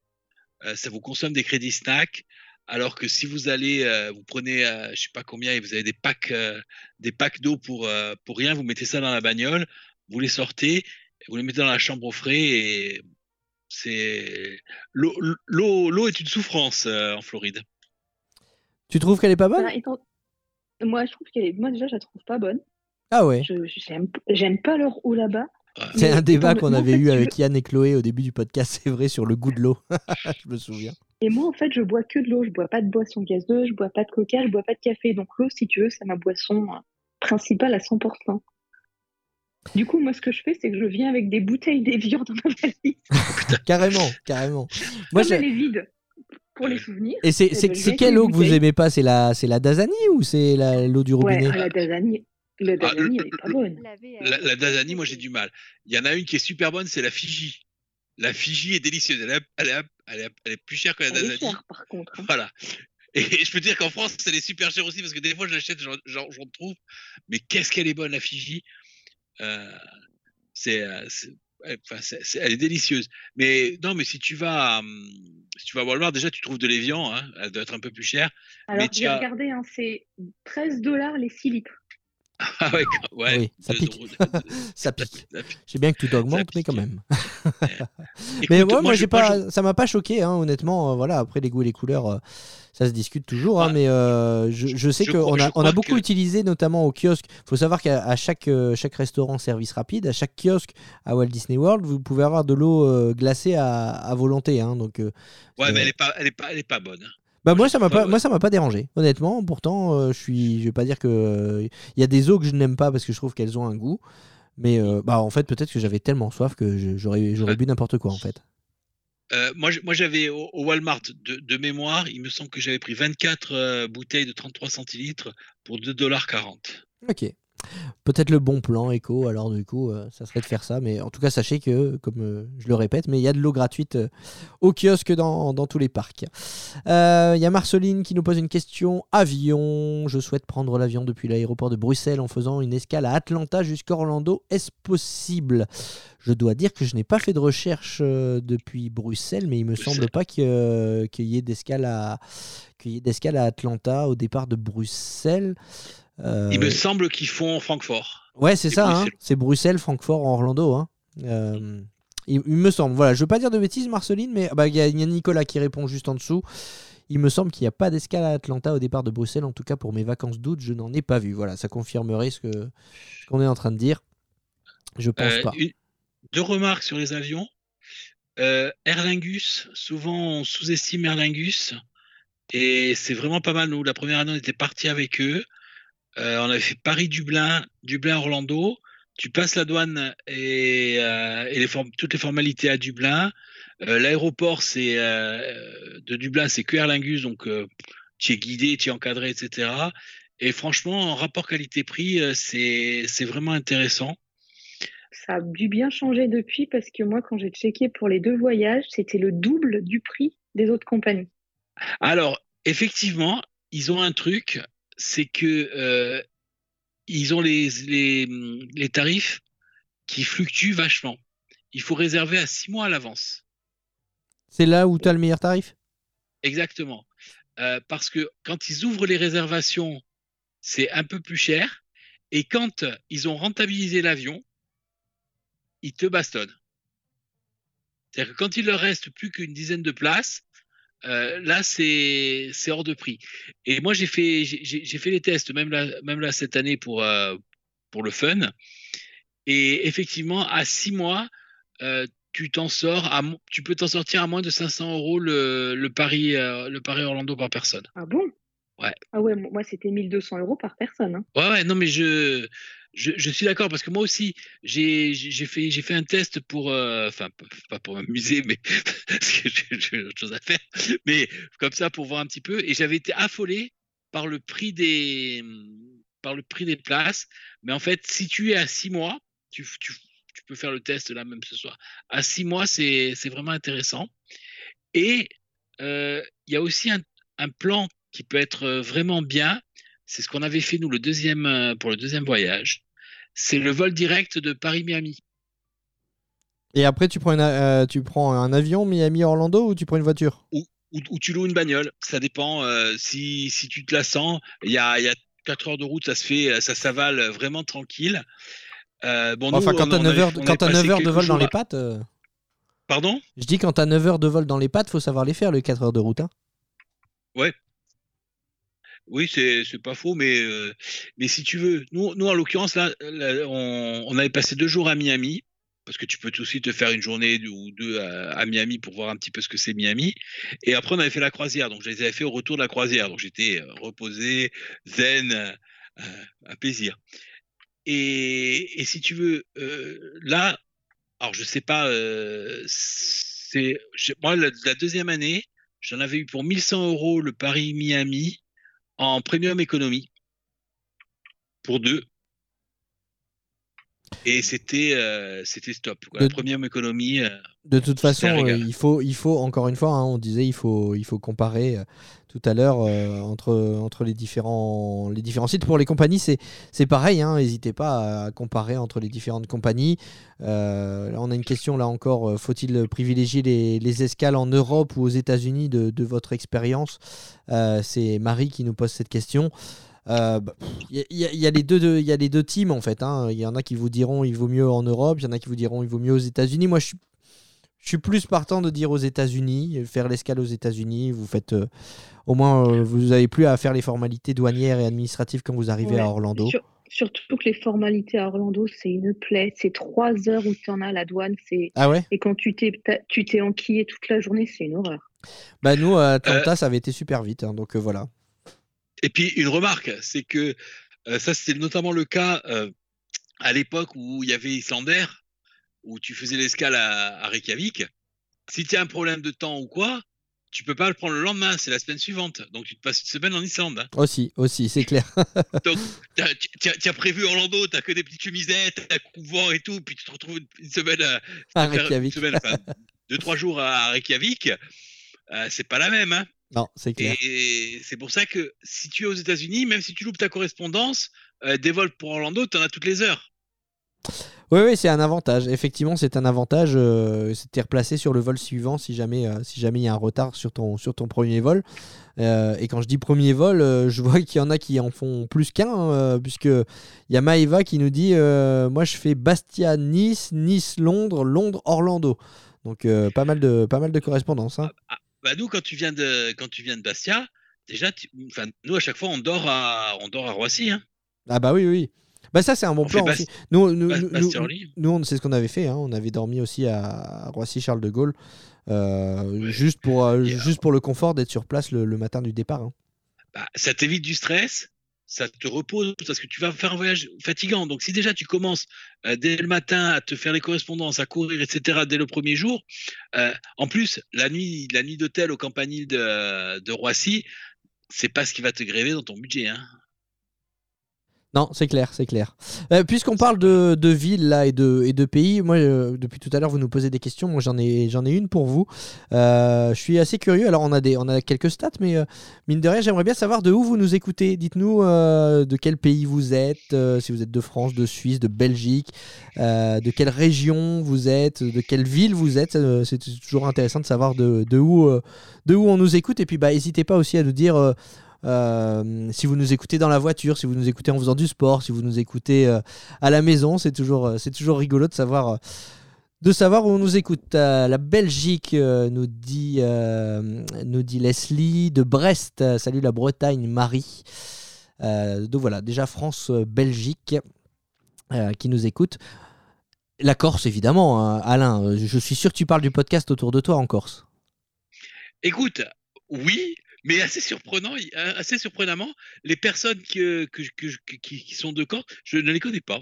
Euh, ça vous consomme des crédits snack. Alors que si vous allez, euh, vous prenez, euh, je sais pas combien, et vous avez des packs, euh, des packs d'eau pour euh, pour rien, vous mettez ça dans la bagnole, vous les sortez, vous les mettez dans la chambre au frais et c'est l'eau, est une souffrance euh, en Floride. Tu trouves qu'elle est pas bonne Bah, étant- Moi, je trouve qu'elle est. Moi, déjà, je la trouve pas bonne. ah ouais Je j'aime pas leur eau là-bas. C'est un débat qu'on en avait fait, eu avec Yann et Chloé au début du podcast c'est vrai sur le goût de l'eau je me souviens Et moi, en fait, je bois que de l'eau. Je bois pas de boisson gazeuse, je bois pas de coca, je bois pas de café. Donc l'eau, si tu veux, c'est ma boisson euh, principale à 100%. Du coup, moi, ce que je fais, c'est que je viens avec des bouteilles d'évian dans ma valise. carrément carrément moi j'ai- elle est vide pour les souvenirs. et c'est Eh ben, quelle eau que vous aimez pas? C'est la c'est la Dasani ou c'est l'eau du Ouais, robinet? ah, la Dasani, la Dasani, elle est pas bonne. La, la Dasani, moi j'ai du mal. Il y en a une qui est super bonne, c'est la Fiji. La Fiji est délicieuse. Elle est, elle est, elle est, elle est plus chère que la Elle est Dasani. chère, par contre. hein. Voilà. Et je peux te dire qu'en France, elle est super chère aussi parce que des fois, je l'achète, j'en trouve. Mais qu'est-ce qu'elle est bonne, la Fiji? Euh, C'est, elle est délicieuse. Mais non, mais si tu vas, hum, si tu vas à Walmart, déjà, tu trouves de l'évian. Hein, elle doit être un peu plus chère. Alors, tu j'ai as- regardé, hein, c'est 13 dollars les 6 litres. Ah ouais, Oui, ça pique. ça pique sais bien que tout augmente mais quand même Écoute, Mais moi, moi, j'ai pas, ça m'a pas choqué, hein, honnêtement. euh, voilà, après les goûts et les couleurs, euh, ça se discute toujours. hein, mais euh, je, je sais qu'on a, on a beaucoup que- utilisé, notamment au kiosque. Il faut savoir qu'à chaque, euh, chaque restaurant service rapide, à chaque kiosque à Walt Disney World, vous pouvez avoir de l'eau glacée à, à volonté. hein, donc, Ouais, mais elle est pas, elle est pas, elle est pas bonne. Bah moi ça m'a pas, moi ça m'a pas dérangé. Honnêtement pourtant euh, je suis je vais pas dire que il y a des eaux que je n'aime pas parce que je trouve qu'elles ont un goût. Mais euh, bah en fait peut-être que j'avais tellement soif que j'aurais j'aurais bu n'importe quoi en fait. Euh, moi, j'avais au, au Walmart de, de mémoire, il me semble que j'avais pris 24 euh, bouteilles de 33 centilitres pour 2,40$. Ok. Peut-être le bon plan éco, alors du coup, euh, ça serait de faire ça. Mais en tout cas, sachez que, comme euh, je le répète, mais il y a de l'eau gratuite euh, au kiosque dans, dans tous les parcs. Il y a Marceline qui nous pose une question. Avion. Je souhaite prendre l'avion depuis l'aéroport de Bruxelles en faisant une escale à Atlanta jusqu'à Orlando. Est-ce possible? Je dois dire que je n'ai pas fait de recherche depuis Bruxelles, mais il me semble pas qu'il y ait d'escale à, qu'il y ait d'escale à Atlanta au départ de Bruxelles. Euh, Il me semble qu'ils font Francfort. Ouais, c'est ça, hein. C'est Bruxelles, Francfort, Orlando. Hein. Euh, il, il me semble, voilà, je veux pas dire de bêtises, Marceline, mais ah bah, il y, a il y a Nicolas qui répond juste en dessous. Il me semble qu'il n'y a pas d'escale à Atlanta au départ de Bruxelles, en tout cas pour mes vacances d'août, je n'en ai pas vu. Voilà, ça confirmerait ce qu'on est en train de dire. Je pense Euh, pas. une- deux remarques sur les avions. Euh, Aer Lingus, souvent on sous-estime Aer Lingus. Et c'est vraiment pas mal. Nous, la première année, on était parti avec eux. Euh, on avait fait Paris-Dublin, Dublin-Orlando. Tu passes la douane et, euh, et les form- toutes les formalités à Dublin. Euh, L'aéroport c'est de Dublin, c'est que Aer Lingus, donc tu es guidé, tu es encadré, etc. Et franchement, en rapport qualité-prix, c'est vraiment intéressant. Ça a dû bien changer depuis parce que moi, quand j'ai checké pour les deux voyages, c'était le double du prix des autres compagnies. Alors, effectivement, ils ont un truc, c'est que euh, ils ont les, les, les tarifs qui fluctuent vachement. Il faut réserver à six mois à l'avance. C'est là où tu as le meilleur tarif? Exactement. Euh, parce que quand ils ouvrent les réservations, c'est un peu plus cher. Et quand ils ont rentabilisé l'avion, ils te bastonnent. C'est-à-dire que quand il leur reste plus qu'une dizaine de places, euh, là, c'est hors de prix. Et moi, j'ai fait, j'ai- les tests, même là, même là cette année pour, euh, pour le fun. Et effectivement, à six mois, euh, tu t'en sors, à, tu peux t'en sortir à moins de 500 euros le, le Paris, euh, le Paris Orlando par personne. Ah bon? Ouais. Ah ouais, moi, c'était 1200 euros par personne. hein. Ouais, ouais, non, mais je, je, je suis d'accord parce que moi aussi, j'ai, fait, fait un test pour, euh, enfin, pas pour m'amuser, mais parce que j'ai autre chose à faire, mais comme ça pour voir un petit peu. Et j'avais été affolé par le prix des, par le prix des places. Mais en fait, si tu es à six mois, tu, tu, tu peux faire le test là même ce soir. À six mois, c'est, vraiment intéressant. Et euh, il y a aussi un, un plan qui peut être euh, vraiment bien. C'est ce qu'on avait fait nous le deuxième pour le deuxième voyage. C'est le vol direct de Paris-Miami. Et après, tu prends, une euh, tu prends un avion Miami-Orlando ou tu prends une voiture? Ou, ou tu loues une bagnole. Ça dépend euh, si, si tu te la sens. Il y a, y a 4 heures de route, ça se fait, ça s'avale vraiment tranquille. Euh, bon, Enfin, nous, quand t'as on 9 avait- heures, quand t'as passé 9 heures de vol dans les pattes. euh, Pardon? Je dis quand t'as 9 heures de vol dans les pattes, faut savoir les faire, les 4 heures de route. hein. Oui, c'est pas faux, mais euh, mais si tu veux, nous, nous en l'occurrence là, on, avait passé deux jours à Miami parce que tu peux aussi te faire une journée ou deux à, Miami pour voir un petit peu ce que c'est Miami. Et après, on avait fait la croisière, donc je les avais fait au retour de la croisière, donc j'étais euh, reposé, zen, euh, à plaisir. Et, et si tu veux, euh, là, alors je sais pas, c'est moi la, la deuxième année, j'en avais eu pour 1100 euros le Paris-Miami en premium économie pour deux. Et c'était euh, c'était stop. Quoi. De- premium économie. euh, De toute façon, euh, il faut, il faut encore une fois, hein, on disait, il faut, il faut comparer tout à l'heure euh, entre, entre les différents, les différents sites. Pour les compagnies, c'est, pareil. hein, N'hésitez pas à comparer entre les différentes compagnies. Euh, on a une question là encore. euh, Faut-il privilégier les, les escales en Europe ou aux États-Unis de, de votre expérience? Euh, C'est Marie qui nous pose cette question. Bah, Il y, a- les deux, y a les deux teams en fait. hein. Il y en a qui vous diront il vaut mieux en Europe, il y en a qui vous diront il vaut mieux aux États-Unis. Moi, je suis je suis plus partant de dire aux États-Unis, euh, faire l'escale aux États-Unis. Vous faites euh, au moins, euh, vous n'avez plus à faire les formalités douanières et administratives quand vous arrivez Ouais. à Orlando. Sur- surtout que les formalités à Orlando, c'est une plaie. C'est trois heures où tu en as à la douane. C'est... Ah ouais? Et quand tu t'es, tu t'es enquillé toute la journée, c'est une horreur. Bah nous à Atlanta, ça avait été super vite, hein, donc euh, voilà. Et puis une remarque, c'est que euh, ça c'était notamment le cas euh, à l'époque où il y avait Islander, où tu faisais l'escale à, à Reykjavik. Si tu as un problème de temps ou quoi, tu peux pas le prendre le lendemain, c'est la semaine suivante. Donc tu te passes une semaine en Islande. hein. Aussi, aussi, c'est clair. Donc tu tu as, tu as prévu Orlando, t'as que des petites chemisettes, t'as couvent et tout, puis tu te retrouves une, semaine à, À faire une Reykjavik. semaine, enfin, deux trois jours à Reykjavik. euh, c'est pas la même, hein. Non, c'est clair. Et c'est pour ça que si tu es aux États-Unis, même si tu loupes ta correspondance, euh, des vols pour Orlando, tu en as toutes les heures. Oui, oui, c'est un avantage. Effectivement, c'est un avantage. Euh, te replacer sur le vol suivant si jamais euh, si jamais il y a un retard sur ton, sur ton premier vol. Euh, et quand je dis premier vol, euh, je vois qu'il y en a qui en font plus qu'un, euh, puisque il y a Maeva qui nous dit Moi, je fais Bastia-Nice, Nice-Londres, Londres-Orlando. Donc, pas, mal de, pas mal de correspondance. hein. Ah, bah nous, quand tu viens de, quand tu viens de Bastia, déjà, tu- nous, à chaque fois, on dort à, on dort à Roissy. Hein. Ah, bah oui, oui. Bah ça c'est un bon On plan aussi. Nous, nous, nous, c'est ce qu'on avait fait. hein. On avait dormi aussi à Roissy Charles de Gaulle, euh, Ouais. juste pour euh, Et, euh, juste pour le confort d'être sur place le, le matin du départ. hein. Bah, ça t'évite du stress, ça te repose parce que tu vas faire un voyage fatigant. Donc si déjà tu commences euh, dès le matin à te faire les correspondances, à courir, etc. dès le premier jour, en plus la nuit, la nuit d'hôtel au campanile de, de Roissy, c'est pas ce qui va te gréver dans ton budget. Hein. Non, c'est clair, c'est clair. Euh, Puisqu'on parle de, de villes là et de, et de pays, moi euh, depuis tout à l'heure vous nous posez des questions. Moi j'en ai j'en ai une pour vous. Euh, je suis assez curieux. Alors on a des on a quelques stats, mais mine de rien j'aimerais bien savoir de où vous nous écoutez. Dites-nous de quel pays vous êtes, si vous êtes de France, de Suisse, de Belgique, de quelle région vous êtes, de quelle ville vous êtes. C'est toujours intéressant de savoir de, de où de où on nous écoute. Et puis bah n'hésitez pas aussi à nous dire. Euh, si vous nous écoutez dans la voiture, si vous nous écoutez en faisant du sport, si vous nous écoutez euh, à la maison, c'est toujours, euh, c'est toujours rigolo de savoir, de savoir où on nous écoute. La Belgique nous dit, nous dit Leslie de Brest. Salut la Bretagne, Marie. Donc voilà, déjà France, Belgique euh, qui nous écoute. La Corse évidemment, hein. Alain. Je suis sûr que tu parles du podcast autour de toi en Corse. Écoute, oui, mais assez surprenant, euh, assez surprenamment, les personnes que, que, que- que- qui, qui sont de Corse, je ne les connais pas.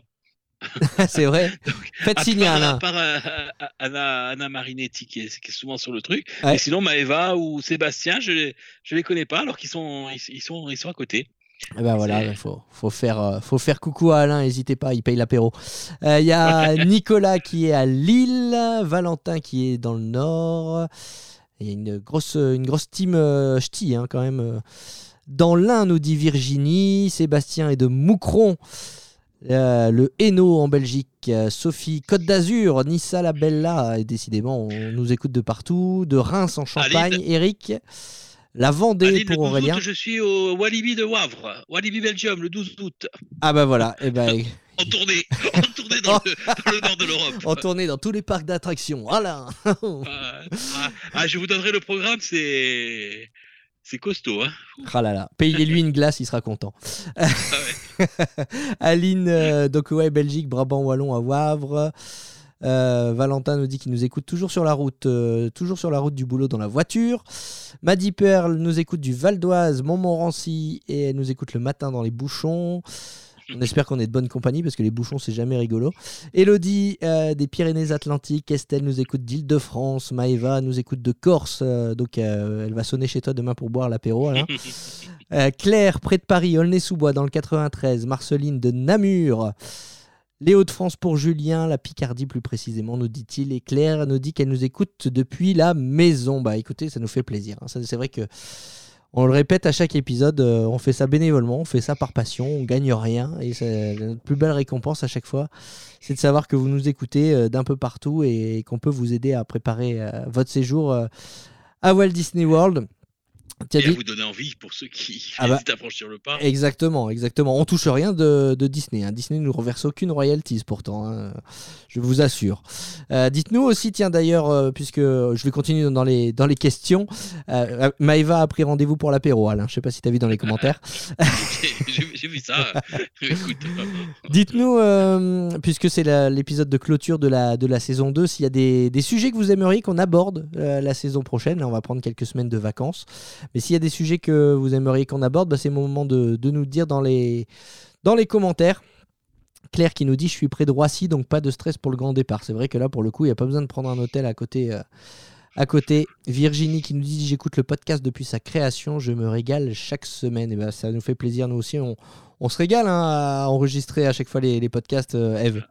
c'est vrai. Faites À signer part, Alain. à part, euh, euh, Anna, Anna Marinetti qui est, qui est souvent sur le truc. Ouais. Et sinon, Maëva ou Sébastien, je je les connais pas alors qu'ils sont, ils, ils sont, ils sont à côté. Eh ben voilà, il faut, faut, faire, euh, faut faire coucou à Alain, n'hésitez pas, il paye l'apéro. Euh, Il y a Nicolas qui est à Lille, Valentin qui est dans le nord. Il y a une grosse, une grosse team euh, ch'ti hein, quand même. euh. Dans l'Ain, nous dit Virginie, Sébastien est de Moucron. Euh, le Hainaut en Belgique, Sophie, Côte d'Azur, Nissa la Bella, et décidément on nous écoute de partout, de Reims en Champagne. Eric, la Vendée pour le 12 Aurélien. août, je suis au Walibi de Wavre, Walibi Belgium, le 12 août, Ah bah voilà, et ben en tournée, en tournée dans, le, dans le nord de l'Europe. en tournée dans tous les parcs d'attractions. Voilà. Ah, ah, je vous donnerai le programme, c'est, c'est costaud. Hein. Ah là là, payez-lui une glace, il sera content. Ah Aline, euh, Belgique, Brabant, Wallon à Wavre. Euh, Valentin nous dit qu'il nous écoute toujours sur la route, euh, toujours sur la route du boulot dans la voiture. Maddy Pearl nous écoute du Val d'Oise, Montmorency et elle nous écoute le matin dans les bouchons. On espère qu'on est de bonne compagnie parce que les bouchons c'est jamais rigolo. Elodie euh, des Pyrénées-Atlantiques, Estelle nous écoute d'Île-de-France, Maëva nous écoute de Corse, euh, donc euh, elle va sonner chez toi demain pour boire l'apéro. Claire, près de Paris, Aulnay-sous-Bois dans le 93, Marceline de Namur. Les Hauts-de-France pour Julien, la Picardie plus précisément, nous dit-il. Et Claire nous dit qu'elle nous écoute depuis la maison. Bah écoutez, ça nous fait plaisir. hein. C'est vrai que on le répète à chaque épisode, euh, on fait ça bénévolement, on fait ça par passion, on gagne rien. Et notre plus belle récompense à chaque fois, c'est de savoir que vous nous écoutez euh, d'un peu partout et qu'on peut vous aider à préparer euh, votre séjour à Walt Disney World. Et à dit- vous donner envie pour ceux qui Ah bah. franchir le pas. Exactement, exactement. On touche rien de, de Disney. hein. Disney ne nous reverse aucune royalties pourtant, hein. je vous assure. Euh, Dites-nous aussi, tiens d'ailleurs, euh, puisque je vais continuer dans les, dans les questions, euh, Maëva a pris rendez-vous pour l'apéro, Alain. Je sais pas si tu as vu dans les commentaires. J'ai vu ça. Dites-nous, euh, puisque c'est l'épisode de clôture de la, de la saison 2, s'il y a des, des sujets que vous aimeriez qu'on aborde euh, la saison prochaine. Là, on va prendre quelques semaines de vacances. Mais s'il y a des sujets que vous aimeriez qu'on aborde, bah, c'est le moment de, de nous dire dans les, dans les commentaires. Claire qui nous dit Je suis près de Roissy, donc pas de stress pour le grand départ. C'est vrai que là, pour le coup, il n'y a pas besoin de prendre un hôtel à côté. euh, à côté, Virginie qui nous dit J'écoute le podcast depuis sa création, je me régale chaque semaine. Et ben, ça nous fait plaisir, nous aussi. On, on se régale hein, à enregistrer à chaque fois les, les podcasts, euh, Eve.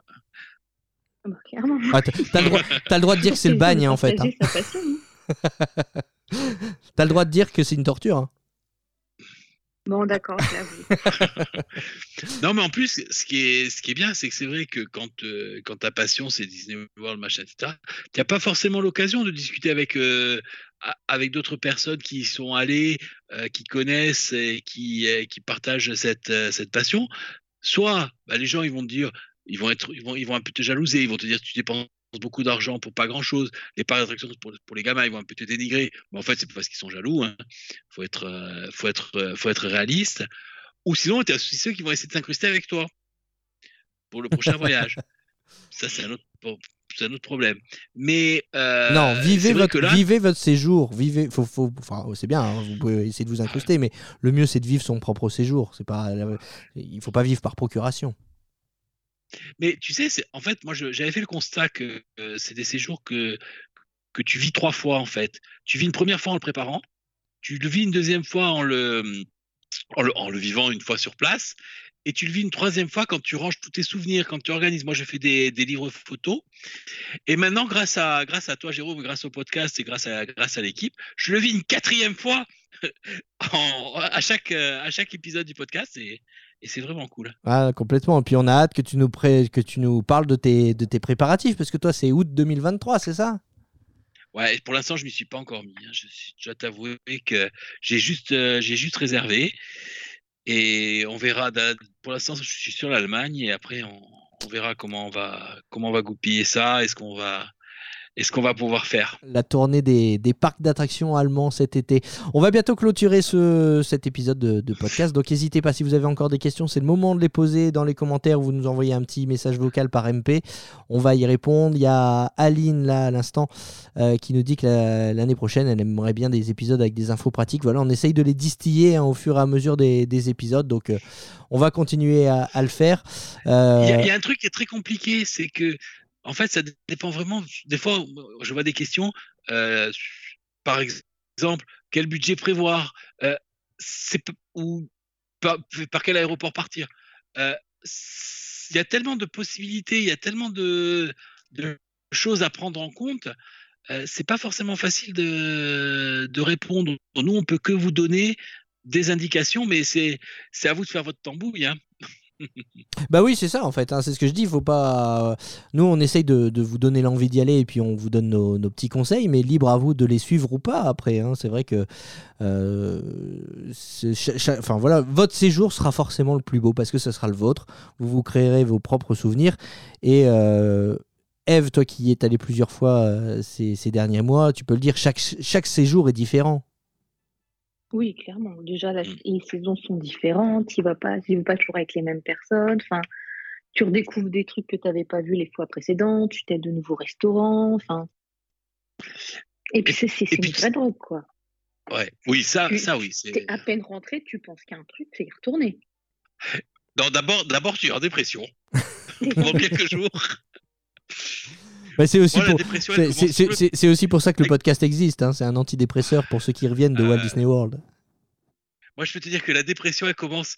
Ah bah, clairement. Ah, t'as le, droit- de dire que c'est le bagne, en fait. hein. T'as le droit de dire que c'est une torture. hein. Bon, d'accord, je l'avoue. Non, mais en plus, ce qui est, ce qui est bien, c'est que c'est vrai que quand, euh, quand ta passion, c'est Disney World, machin, etc., tu n'as pas forcément l'occasion de discuter avec, euh, avec d'autres personnes qui y sont allées, euh, qui connaissent et qui, euh, qui partagent cette, euh, cette passion. Soit bah, les gens, ils vont te dire, ils vont, être, ils, vont, ils vont un peu te jalouser, ils vont te dire, tu dépenses beaucoup d'argent pour pas grand chose. Les parcs d'attractions pour, pour les gamins, ils vont un peu te dénigrer. Mais en fait, c'est parce qu'ils sont jaloux. Il faut, être, euh, faut, être, euh, faut être réaliste. Ou sinon, tu as ceux qui vont essayer de s'incruster avec toi. pour le prochain voyage. Ça, c'est un autre, c'est un autre problème. Mais euh, non, vivez votre, là, vivez votre séjour. Vivez, faut, faut, enfin, c'est bien. hein, vous pouvez essayer de vous incruster, mais le mieux c'est de vivre son propre séjour. C'est pas, il faut pas vivre par procuration. Mais tu sais, en fait, moi, j'avais fait le constat que euh, c'est des séjours que que tu vis trois fois en fait. Tu vis une première fois en le préparant, tu le vis une deuxième fois en le en le, vivant une fois sur place. Et tu le vis une troisième fois quand tu ranges tous tes souvenirs, quand tu organises. Moi, je fais des, des livres photos. Et maintenant, grâce à, grâce à toi, Jérôme, grâce au podcast et grâce à, grâce à l'équipe, je le vis une quatrième fois à, chaque, à chaque épisode du podcast. Et c'est vraiment cool. Ah, complètement. Et puis on a hâte que tu nous, pré- que tu nous parles de tes, de tes préparatifs, parce que toi c'est août 2023, c'est ça? Ouais, pour l'instant, je m'y suis pas encore mis. hein. Je, dois t'avouer que j'ai juste, euh, j'ai juste réservé. Et on verra. Pour l'instant, je suis sur l'Allemagne et après, on, on verra comment on va, comment on va goupiller ça. Est-ce qu'on va, est-ce qu'on va pouvoir faire la tournée des, des parcs d'attractions allemands cet été. On va bientôt clôturer ce, cet épisode de, de podcast, donc n'hésitez pas si vous avez encore des questions, c'est le moment de les poser dans les commentaires, vous nous envoyez un petit message vocal par MP, on va y répondre. Il y a Aline là à l'instant euh, qui nous dit que la- l'année prochaine elle aimerait bien des épisodes avec des infos pratiques. Voilà, on essaye de les distiller hein, au fur et à mesure des, des épisodes, donc euh, on va continuer à, à le faire. Euh, y, il y a un truc qui est très compliqué, c'est que, en fait, ça dépend vraiment. Des fois, je vois des questions, euh, par ex- exemple, quel budget prévoir, euh, ou par, quel aéroport partir. Euh, Il y a tellement de possibilités, il y a tellement de, choses à prendre en compte. C'est pas forcément facile de, répondre. Nous, on peut que vous donner des indications, mais c'est c'est à vous de faire votre tambouille. Hein. Bah oui, c'est ça en fait. hein, c'est ce que je dis. Faut pas. Nous, on essaye de, vous donner l'envie d'y aller et puis on vous donne nos, petits conseils, mais libre à vous de les suivre ou pas. Après, hein. c'est vrai que, euh, enfin voilà, votre séjour sera forcément le plus beau parce que ce sera le vôtre. Vous vous créerez vos propres souvenirs et. Euh, Eve, toi qui y es allé plusieurs fois euh, ces, derniers mois, tu peux le dire, chaque séjour est différent. Oui, clairement. Déjà, la- Mm. les saisons sont différentes. Tu vas pas, tu vas pas toujours avec les mêmes personnes. Enfin, tu redécouvres des trucs que tu n'avais pas vus les fois précédentes. Tu t'aides de nouveaux restaurants. Enfin, et puis c'est c'est- c'est puis une vraie drogue, quoi. Ouais. Oui, ça, Tu- ça oui. C'est- à peine rentré, tu penses qu'il y a un truc, c'est y retourner. Non, d'abord, d'abord, tu es en dépression pendant quelques jours. Bah, c'est aussi Moi, pour, c'est- aussi ça que le podcast existe. hein. C'est un antidépresseur pour ceux qui reviennent de Walt Euh, Disney World. Moi, je peux te dire que la dépression, elle commence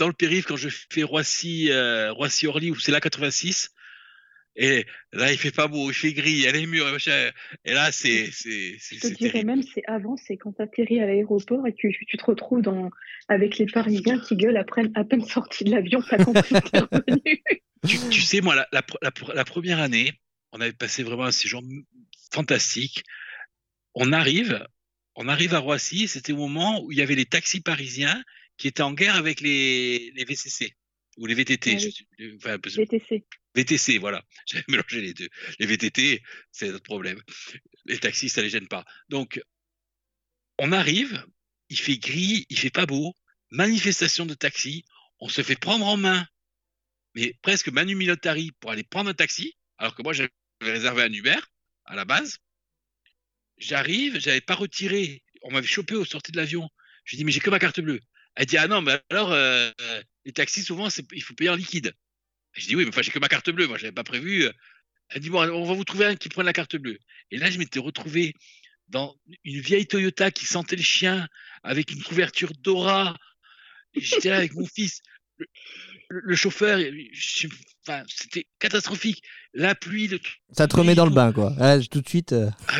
dans le périph' quand je fais Roissy, euh, Roissy-Orly, où c'est la 86. Et là, il fait pas beau, il fait gris, il y a les murs, machin. Et là, c'est, Je te dirais terrible. même, c'est avant, c'est quand tu atterris à l'aéroport et que tu, tu te retrouves dans, avec les Parisiens qui gueulent après, à peine sortis de l'avion, t'as compris que t'es revenu. Tu, tu sais, moi, la, la, la, la première année, on avait passé vraiment un séjour fantastique. On arrive, on arrive à Roissy, c'était au moment où il y avait les taxis parisiens qui étaient en guerre avec les, les VCC ou les VTT. Oui. je enfin, VTC. VTC, voilà. J'avais mélangé les deux. Les VTT, c'est notre problème. Les taxis, ça les gêne pas. Donc, on arrive, il fait gris, il fait pas beau, manifestation de taxi, on se fait prendre en main, mais presque Manu Militari pour aller prendre un taxi, alors que moi j'avais réservé un Uber à la base. J'arrive, j'avais pas retiré, on m'avait chopé au sortie de l'avion. Je dis mais j'ai que ma carte bleue. Elle dit ah non mais alors euh, les taxis souvent il faut payer en liquide. Je dis oui, mais enfin, j'ai que ma carte bleue, moi, je n'avais pas prévu. Elle dit bon, on va vous trouver un qui prenne la carte bleue. Et là, je m'étais retrouvé dans une vieille Toyota qui sentait le chien avec une couverture. Et J'étais là avec mon fils. Le, chauffeur, c'était catastrophique. La pluie, le. Ça te remet dans le bain, quoi. Tout de suite. euh, Ah,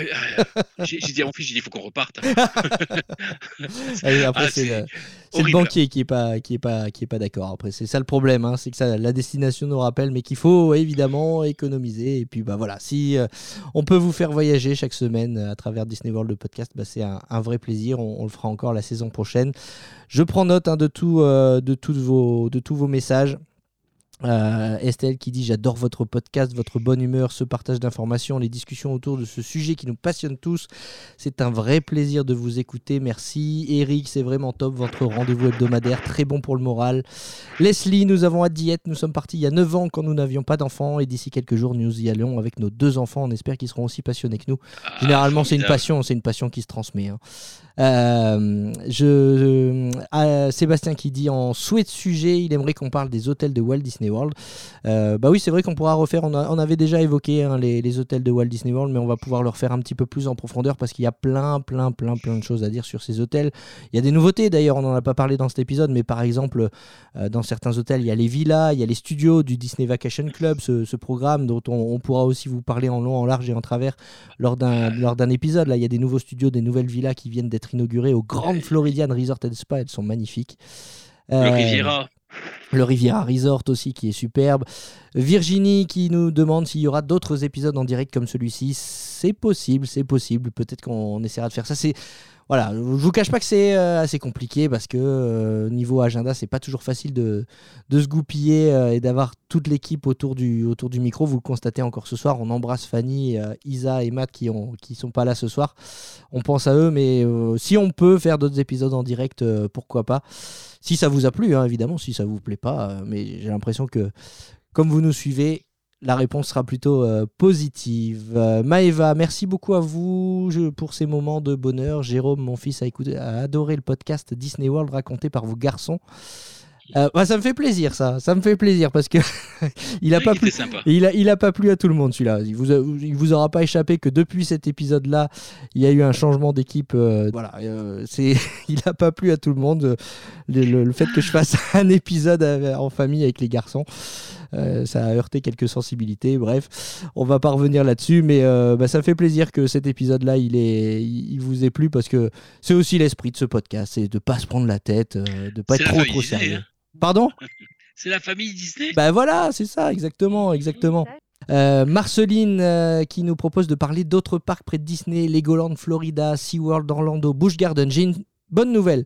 ah, J'ai j'ai dit à mon fils, j'ai dit, il faut qu'on reparte. allez, après, Ah, c'est le, banquier qui est pas, qui est pas, qui est pas d'accord. Après, c'est ça le problème, hein, c'est que ça, la destination nous rappelle, mais qu'il faut évidemment économiser. Et puis, bah voilà, si euh, on peut vous faire voyager chaque semaine euh, à travers Disney World le podcast, bah, c'est un, un vrai plaisir. On, on le fera encore la saison prochaine. Je prends note hein, de tout, euh, de tous vos, de tous vos messages. Euh, Estelle qui dit j'adore votre podcast, votre bonne humeur, ce partage d'informations, les discussions autour de ce sujet qui nous passionne tous. C'est un vrai plaisir de vous écouter. Merci. Eric, c'est vraiment top votre rendez-vous hebdomadaire, très bon pour le moral. Leslie, nous avons à diète. Nous sommes partis il y a 9 ans quand nous n'avions pas d'enfants et d'ici quelques jours nous y allons avec nos deux enfants. On espère qu'ils seront aussi passionnés que nous. Ah, Généralement, c'est une passion, c'est une passion qui se transmet. hein. Euh, je, euh, Sébastien qui dit en souhait de sujet, il aimerait qu'on parle des hôtels de Walt Disney World. Euh, bah oui, c'est vrai qu'on pourra refaire. On, avait déjà évoqué hein, les, hôtels de Walt Disney World, mais on va pouvoir le refaire un petit peu plus en profondeur parce qu'il y a plein, plein, plein, plein de choses à dire sur ces hôtels. Il y a des nouveautés d'ailleurs, on n'en a pas parlé dans cet épisode, mais par exemple, euh, dans certains hôtels, il y a les villas, il y a les studios du Disney Vacation Club, ce, programme dont on, pourra aussi vous parler en long, en large et en travers lors d'un épisode. Là, il y a des nouveaux studios, des nouvelles villas qui viennent d'être inaugurées au Grand Floridian Resort and Spa. Elles sont magnifiques. Euh. Le Riviera Resort aussi qui est superbe. Virginie qui nous demande s'il y aura d'autres épisodes en direct comme celui-ci. C'est possible, c'est possible. Peut-être qu'on essaiera de faire ça. Voilà, je vous cache pas que c'est euh, assez compliqué parce que euh, niveau agenda, c'est pas toujours facile de, de se goupiller euh, et d'avoir toute l'équipe autour du, micro. Vous le constatez encore ce soir. On embrasse Fanny, Isa et Matt qui ont qui sont pas là ce soir. On pense à eux, mais si on peut faire d'autres épisodes en direct, pourquoi pas. Si ça vous a plu, hein, évidemment. Si ça vous plaît pas, mais j'ai l'impression que comme vous nous suivez, la réponse sera plutôt euh, positive. Euh, Maëva, merci beaucoup à vous je- pour ces moments de bonheur. Jérôme, mon fils, a, écouté, a adoré le podcast Disney World raconté par vos garçons. Euh, bah, ça me fait plaisir, ça. Ça me fait plaisir parce que il a Oui, pas plu. sympa. Il a, il a pas plu à tout le monde celui-là. Il vous, a- il vous aura pas échappé que depuis cet épisode-là, il y a eu un changement d'équipe. euh, voilà, euh, c'est, il a pas plu à tout le monde. Le, le- le fait que je fasse un épisode en famille avec les garçons, euh, ça a heurté quelques sensibilités. Bref, on va pas revenir là-dessus, mais euh, bah, ça me fait plaisir que cet épisode-là, il, est, il, vous ait plu parce que c'est aussi l'esprit de ce podcast, c'est de pas se prendre la tête, euh, de pas être trop trop Disney, sérieux. hein. Pardon? C'est la famille Disney? Bah voilà, c'est ça, exactement, exactement. Euh, Marceline euh, qui nous propose de parler d'autres parcs près de Disney, Legoland, Florida, SeaWorld, Orlando, Busch Garden. J'ai une bonne nouvelle.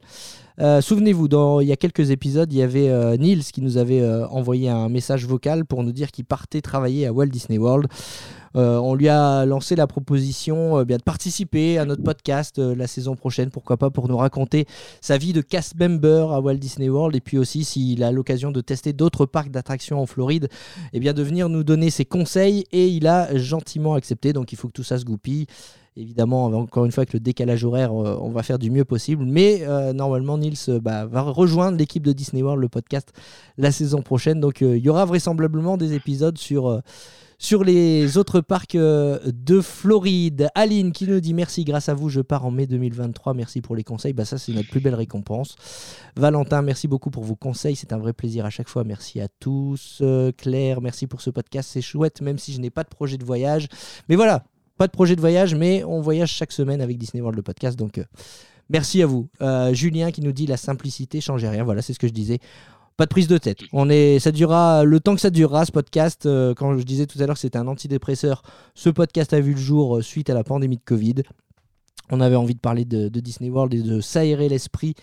Euh, Souvenez-vous, il y a quelques épisodes, il y avait euh, Niels qui nous avait euh, envoyé un message vocal pour nous dire qu'il partait travailler à Walt Disney World. On lui a lancé la proposition euh, bien de participer à notre podcast la saison prochaine, pourquoi pas, pour nous raconter sa vie de cast member à Walt Disney World et puis aussi s'il a l'occasion de tester d'autres parcs d'attractions en Floride, eh bien de venir nous donner ses conseils et il a gentiment accepté. Donc il faut que tout ça se goupille. Évidemment, encore une fois, avec le décalage horaire, euh, on va faire du mieux possible. Mais euh, normalement, Nils euh, bah, va rejoindre l'équipe de Disney World, le podcast, la saison prochaine. Donc il y aura vraisemblablement des épisodes sur, sur les autres parcs de Floride. Aline qui nous dit merci, grâce à vous, je pars en mai 2023. Merci pour les conseils. Bah, ça, c'est notre plus belle récompense. Valentin, merci beaucoup pour vos conseils. C'est un vrai plaisir à chaque fois. Merci à tous. Claire, merci pour ce podcast. C'est chouette, même si je n'ai pas de projet de voyage. Mais voilà, pas de projet de voyage, mais on voyage chaque semaine avec Disney World le podcast. Donc, euh, merci à vous. Euh, Julien qui nous dit la simplicité changeait rien. Voilà, c'est ce que je disais. Pas de prise de tête. On est, ça durera le temps que ça durera ce podcast. Euh, quand je disais tout à l'heure que c'était un antidépresseur, ce podcast a vu le jour suite à la pandémie de Covid. On avait envie de parler de, Disney World et de s'aérer l'esprit,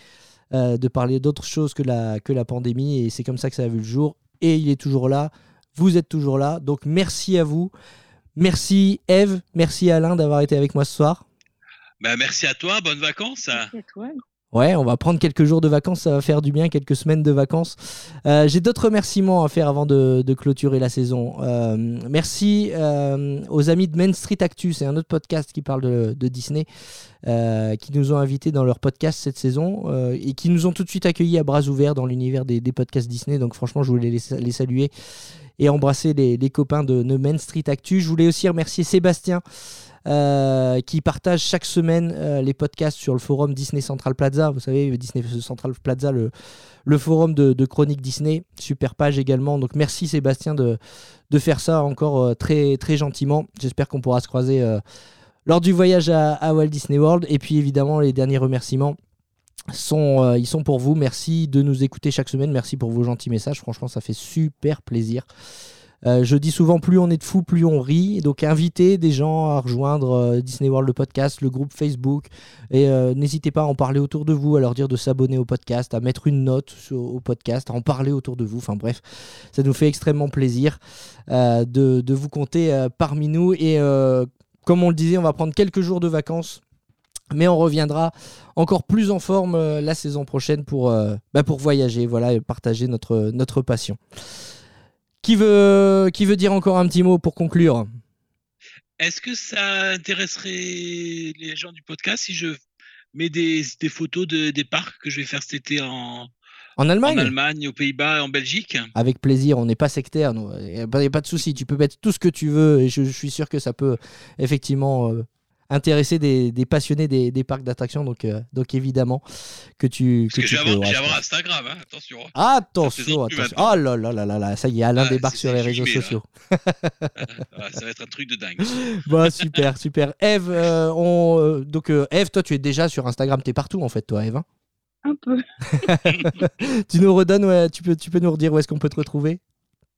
de parler d'autres choses que la, que la pandémie. Et c'est comme ça que ça a vu le jour. Et il est toujours là. Vous êtes toujours là. Donc merci à vous. Merci Eve. Merci Alain d'avoir été avec moi ce soir. Bah, merci à toi, bonnes vacances. Merci à toi. Ouais, on va prendre quelques jours de vacances, ça va faire du bien, quelques semaines de vacances. Euh, J'ai d'autres remerciements à faire avant de, de clôturer la saison. Euh, merci euh, aux amis de Main Street Actu, c'est un autre podcast qui parle de, de Disney, euh, qui nous ont invités dans leur podcast cette saison euh, et qui nous ont tout de suite accueillis à bras ouverts dans l'univers des, des podcasts Disney. Donc franchement, je voulais les, les saluer et embrasser les, copains de, Main Street Actu. Je voulais aussi remercier Sébastien. euh, qui partage chaque semaine euh, les podcasts sur le forum Disney Central Plaza. Vous savez, Disney Central Plaza, le, forum de, chronique Disney. Super page également. Donc merci Sébastien de, faire ça encore euh, très, très gentiment. J'espère qu'on pourra se croiser lors du voyage à, à Walt Disney World. Et puis évidemment, les derniers remerciements euh, ils sont pour vous. Merci de nous écouter chaque semaine. Merci pour vos gentils messages. Franchement, ça fait super plaisir. Euh, je dis souvent, plus on est de fous, plus on rit. Donc, invitez des gens à rejoindre euh, Disney World le podcast, le groupe Facebook. Et n'hésitez pas à en parler autour de vous, à leur dire de s'abonner au podcast, à mettre une note au podcast, à en parler autour de vous. Enfin bref, ça nous fait extrêmement plaisir de, vous compter parmi nous. Et comme on le disait, on va prendre quelques jours de vacances. Mais on reviendra encore plus en forme euh, la saison prochaine pour, euh, bah, pour voyager, voilà, et partager notre, notre passion. Qui veut, qui veut dire encore un petit mot pour conclure? Est-ce que ça intéresserait les gens du podcast si je mets des, des photos de, des parcs que je vais faire cet été en, En Allemagne? en Allemagne, aux Pays-Bas, en Belgique? Avec plaisir, on n'est pas sectaire, il n'y a, pas- y a pas de souci, tu peux mettre tout ce que tu veux et je, je suis sûr que ça peut effectivement euh, intéresser des, des passionnés des, des parcs d'attractions, donc, euh, donc évidemment que tu, Parce que, avoir, pense. Instagram, hein, attention. Attention, plus attention. maintenant. Oh là là là là là, ça y est, Alain Ah, débarque sur les réseaux filmé, sociaux. Ah, ça va être un truc de dingue. Bah super, super. Eve, euh, on, euh, donc euh, Eve, toi tu es déjà sur Instagram, t'es partout en fait, toi Eve. hein Un peu. tu nous redonnes, ouais, tu peux, tu peux nous redire où est-ce qu'on peut te retrouver?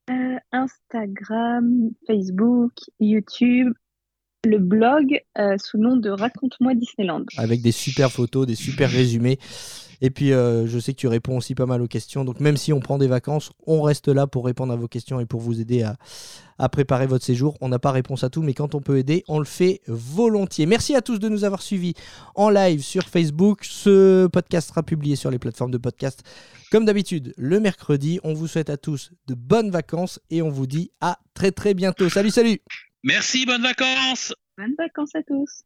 Euh, Instagram, Facebook, YouTube, le blog euh, sous le nom de Raconte-moi Disneyland. avec des super photos, des super résumés. Et puis, euh, je sais que tu réponds aussi pas mal aux questions. Donc, même si on prend des vacances, on reste là pour répondre à vos questions et pour vous aider à, à préparer votre séjour. On n'a pas réponse à tout, mais quand on peut aider, on le fait volontiers. Merci à tous de nous avoir suivis en live sur Facebook. Ce podcast sera publié sur les plateformes de podcast comme d'habitude le mercredi. On vous souhaite à tous de bonnes vacances et on vous dit à très très bientôt. Salut, salut Merci, bonnes vacances. Bonnes vacances à tous.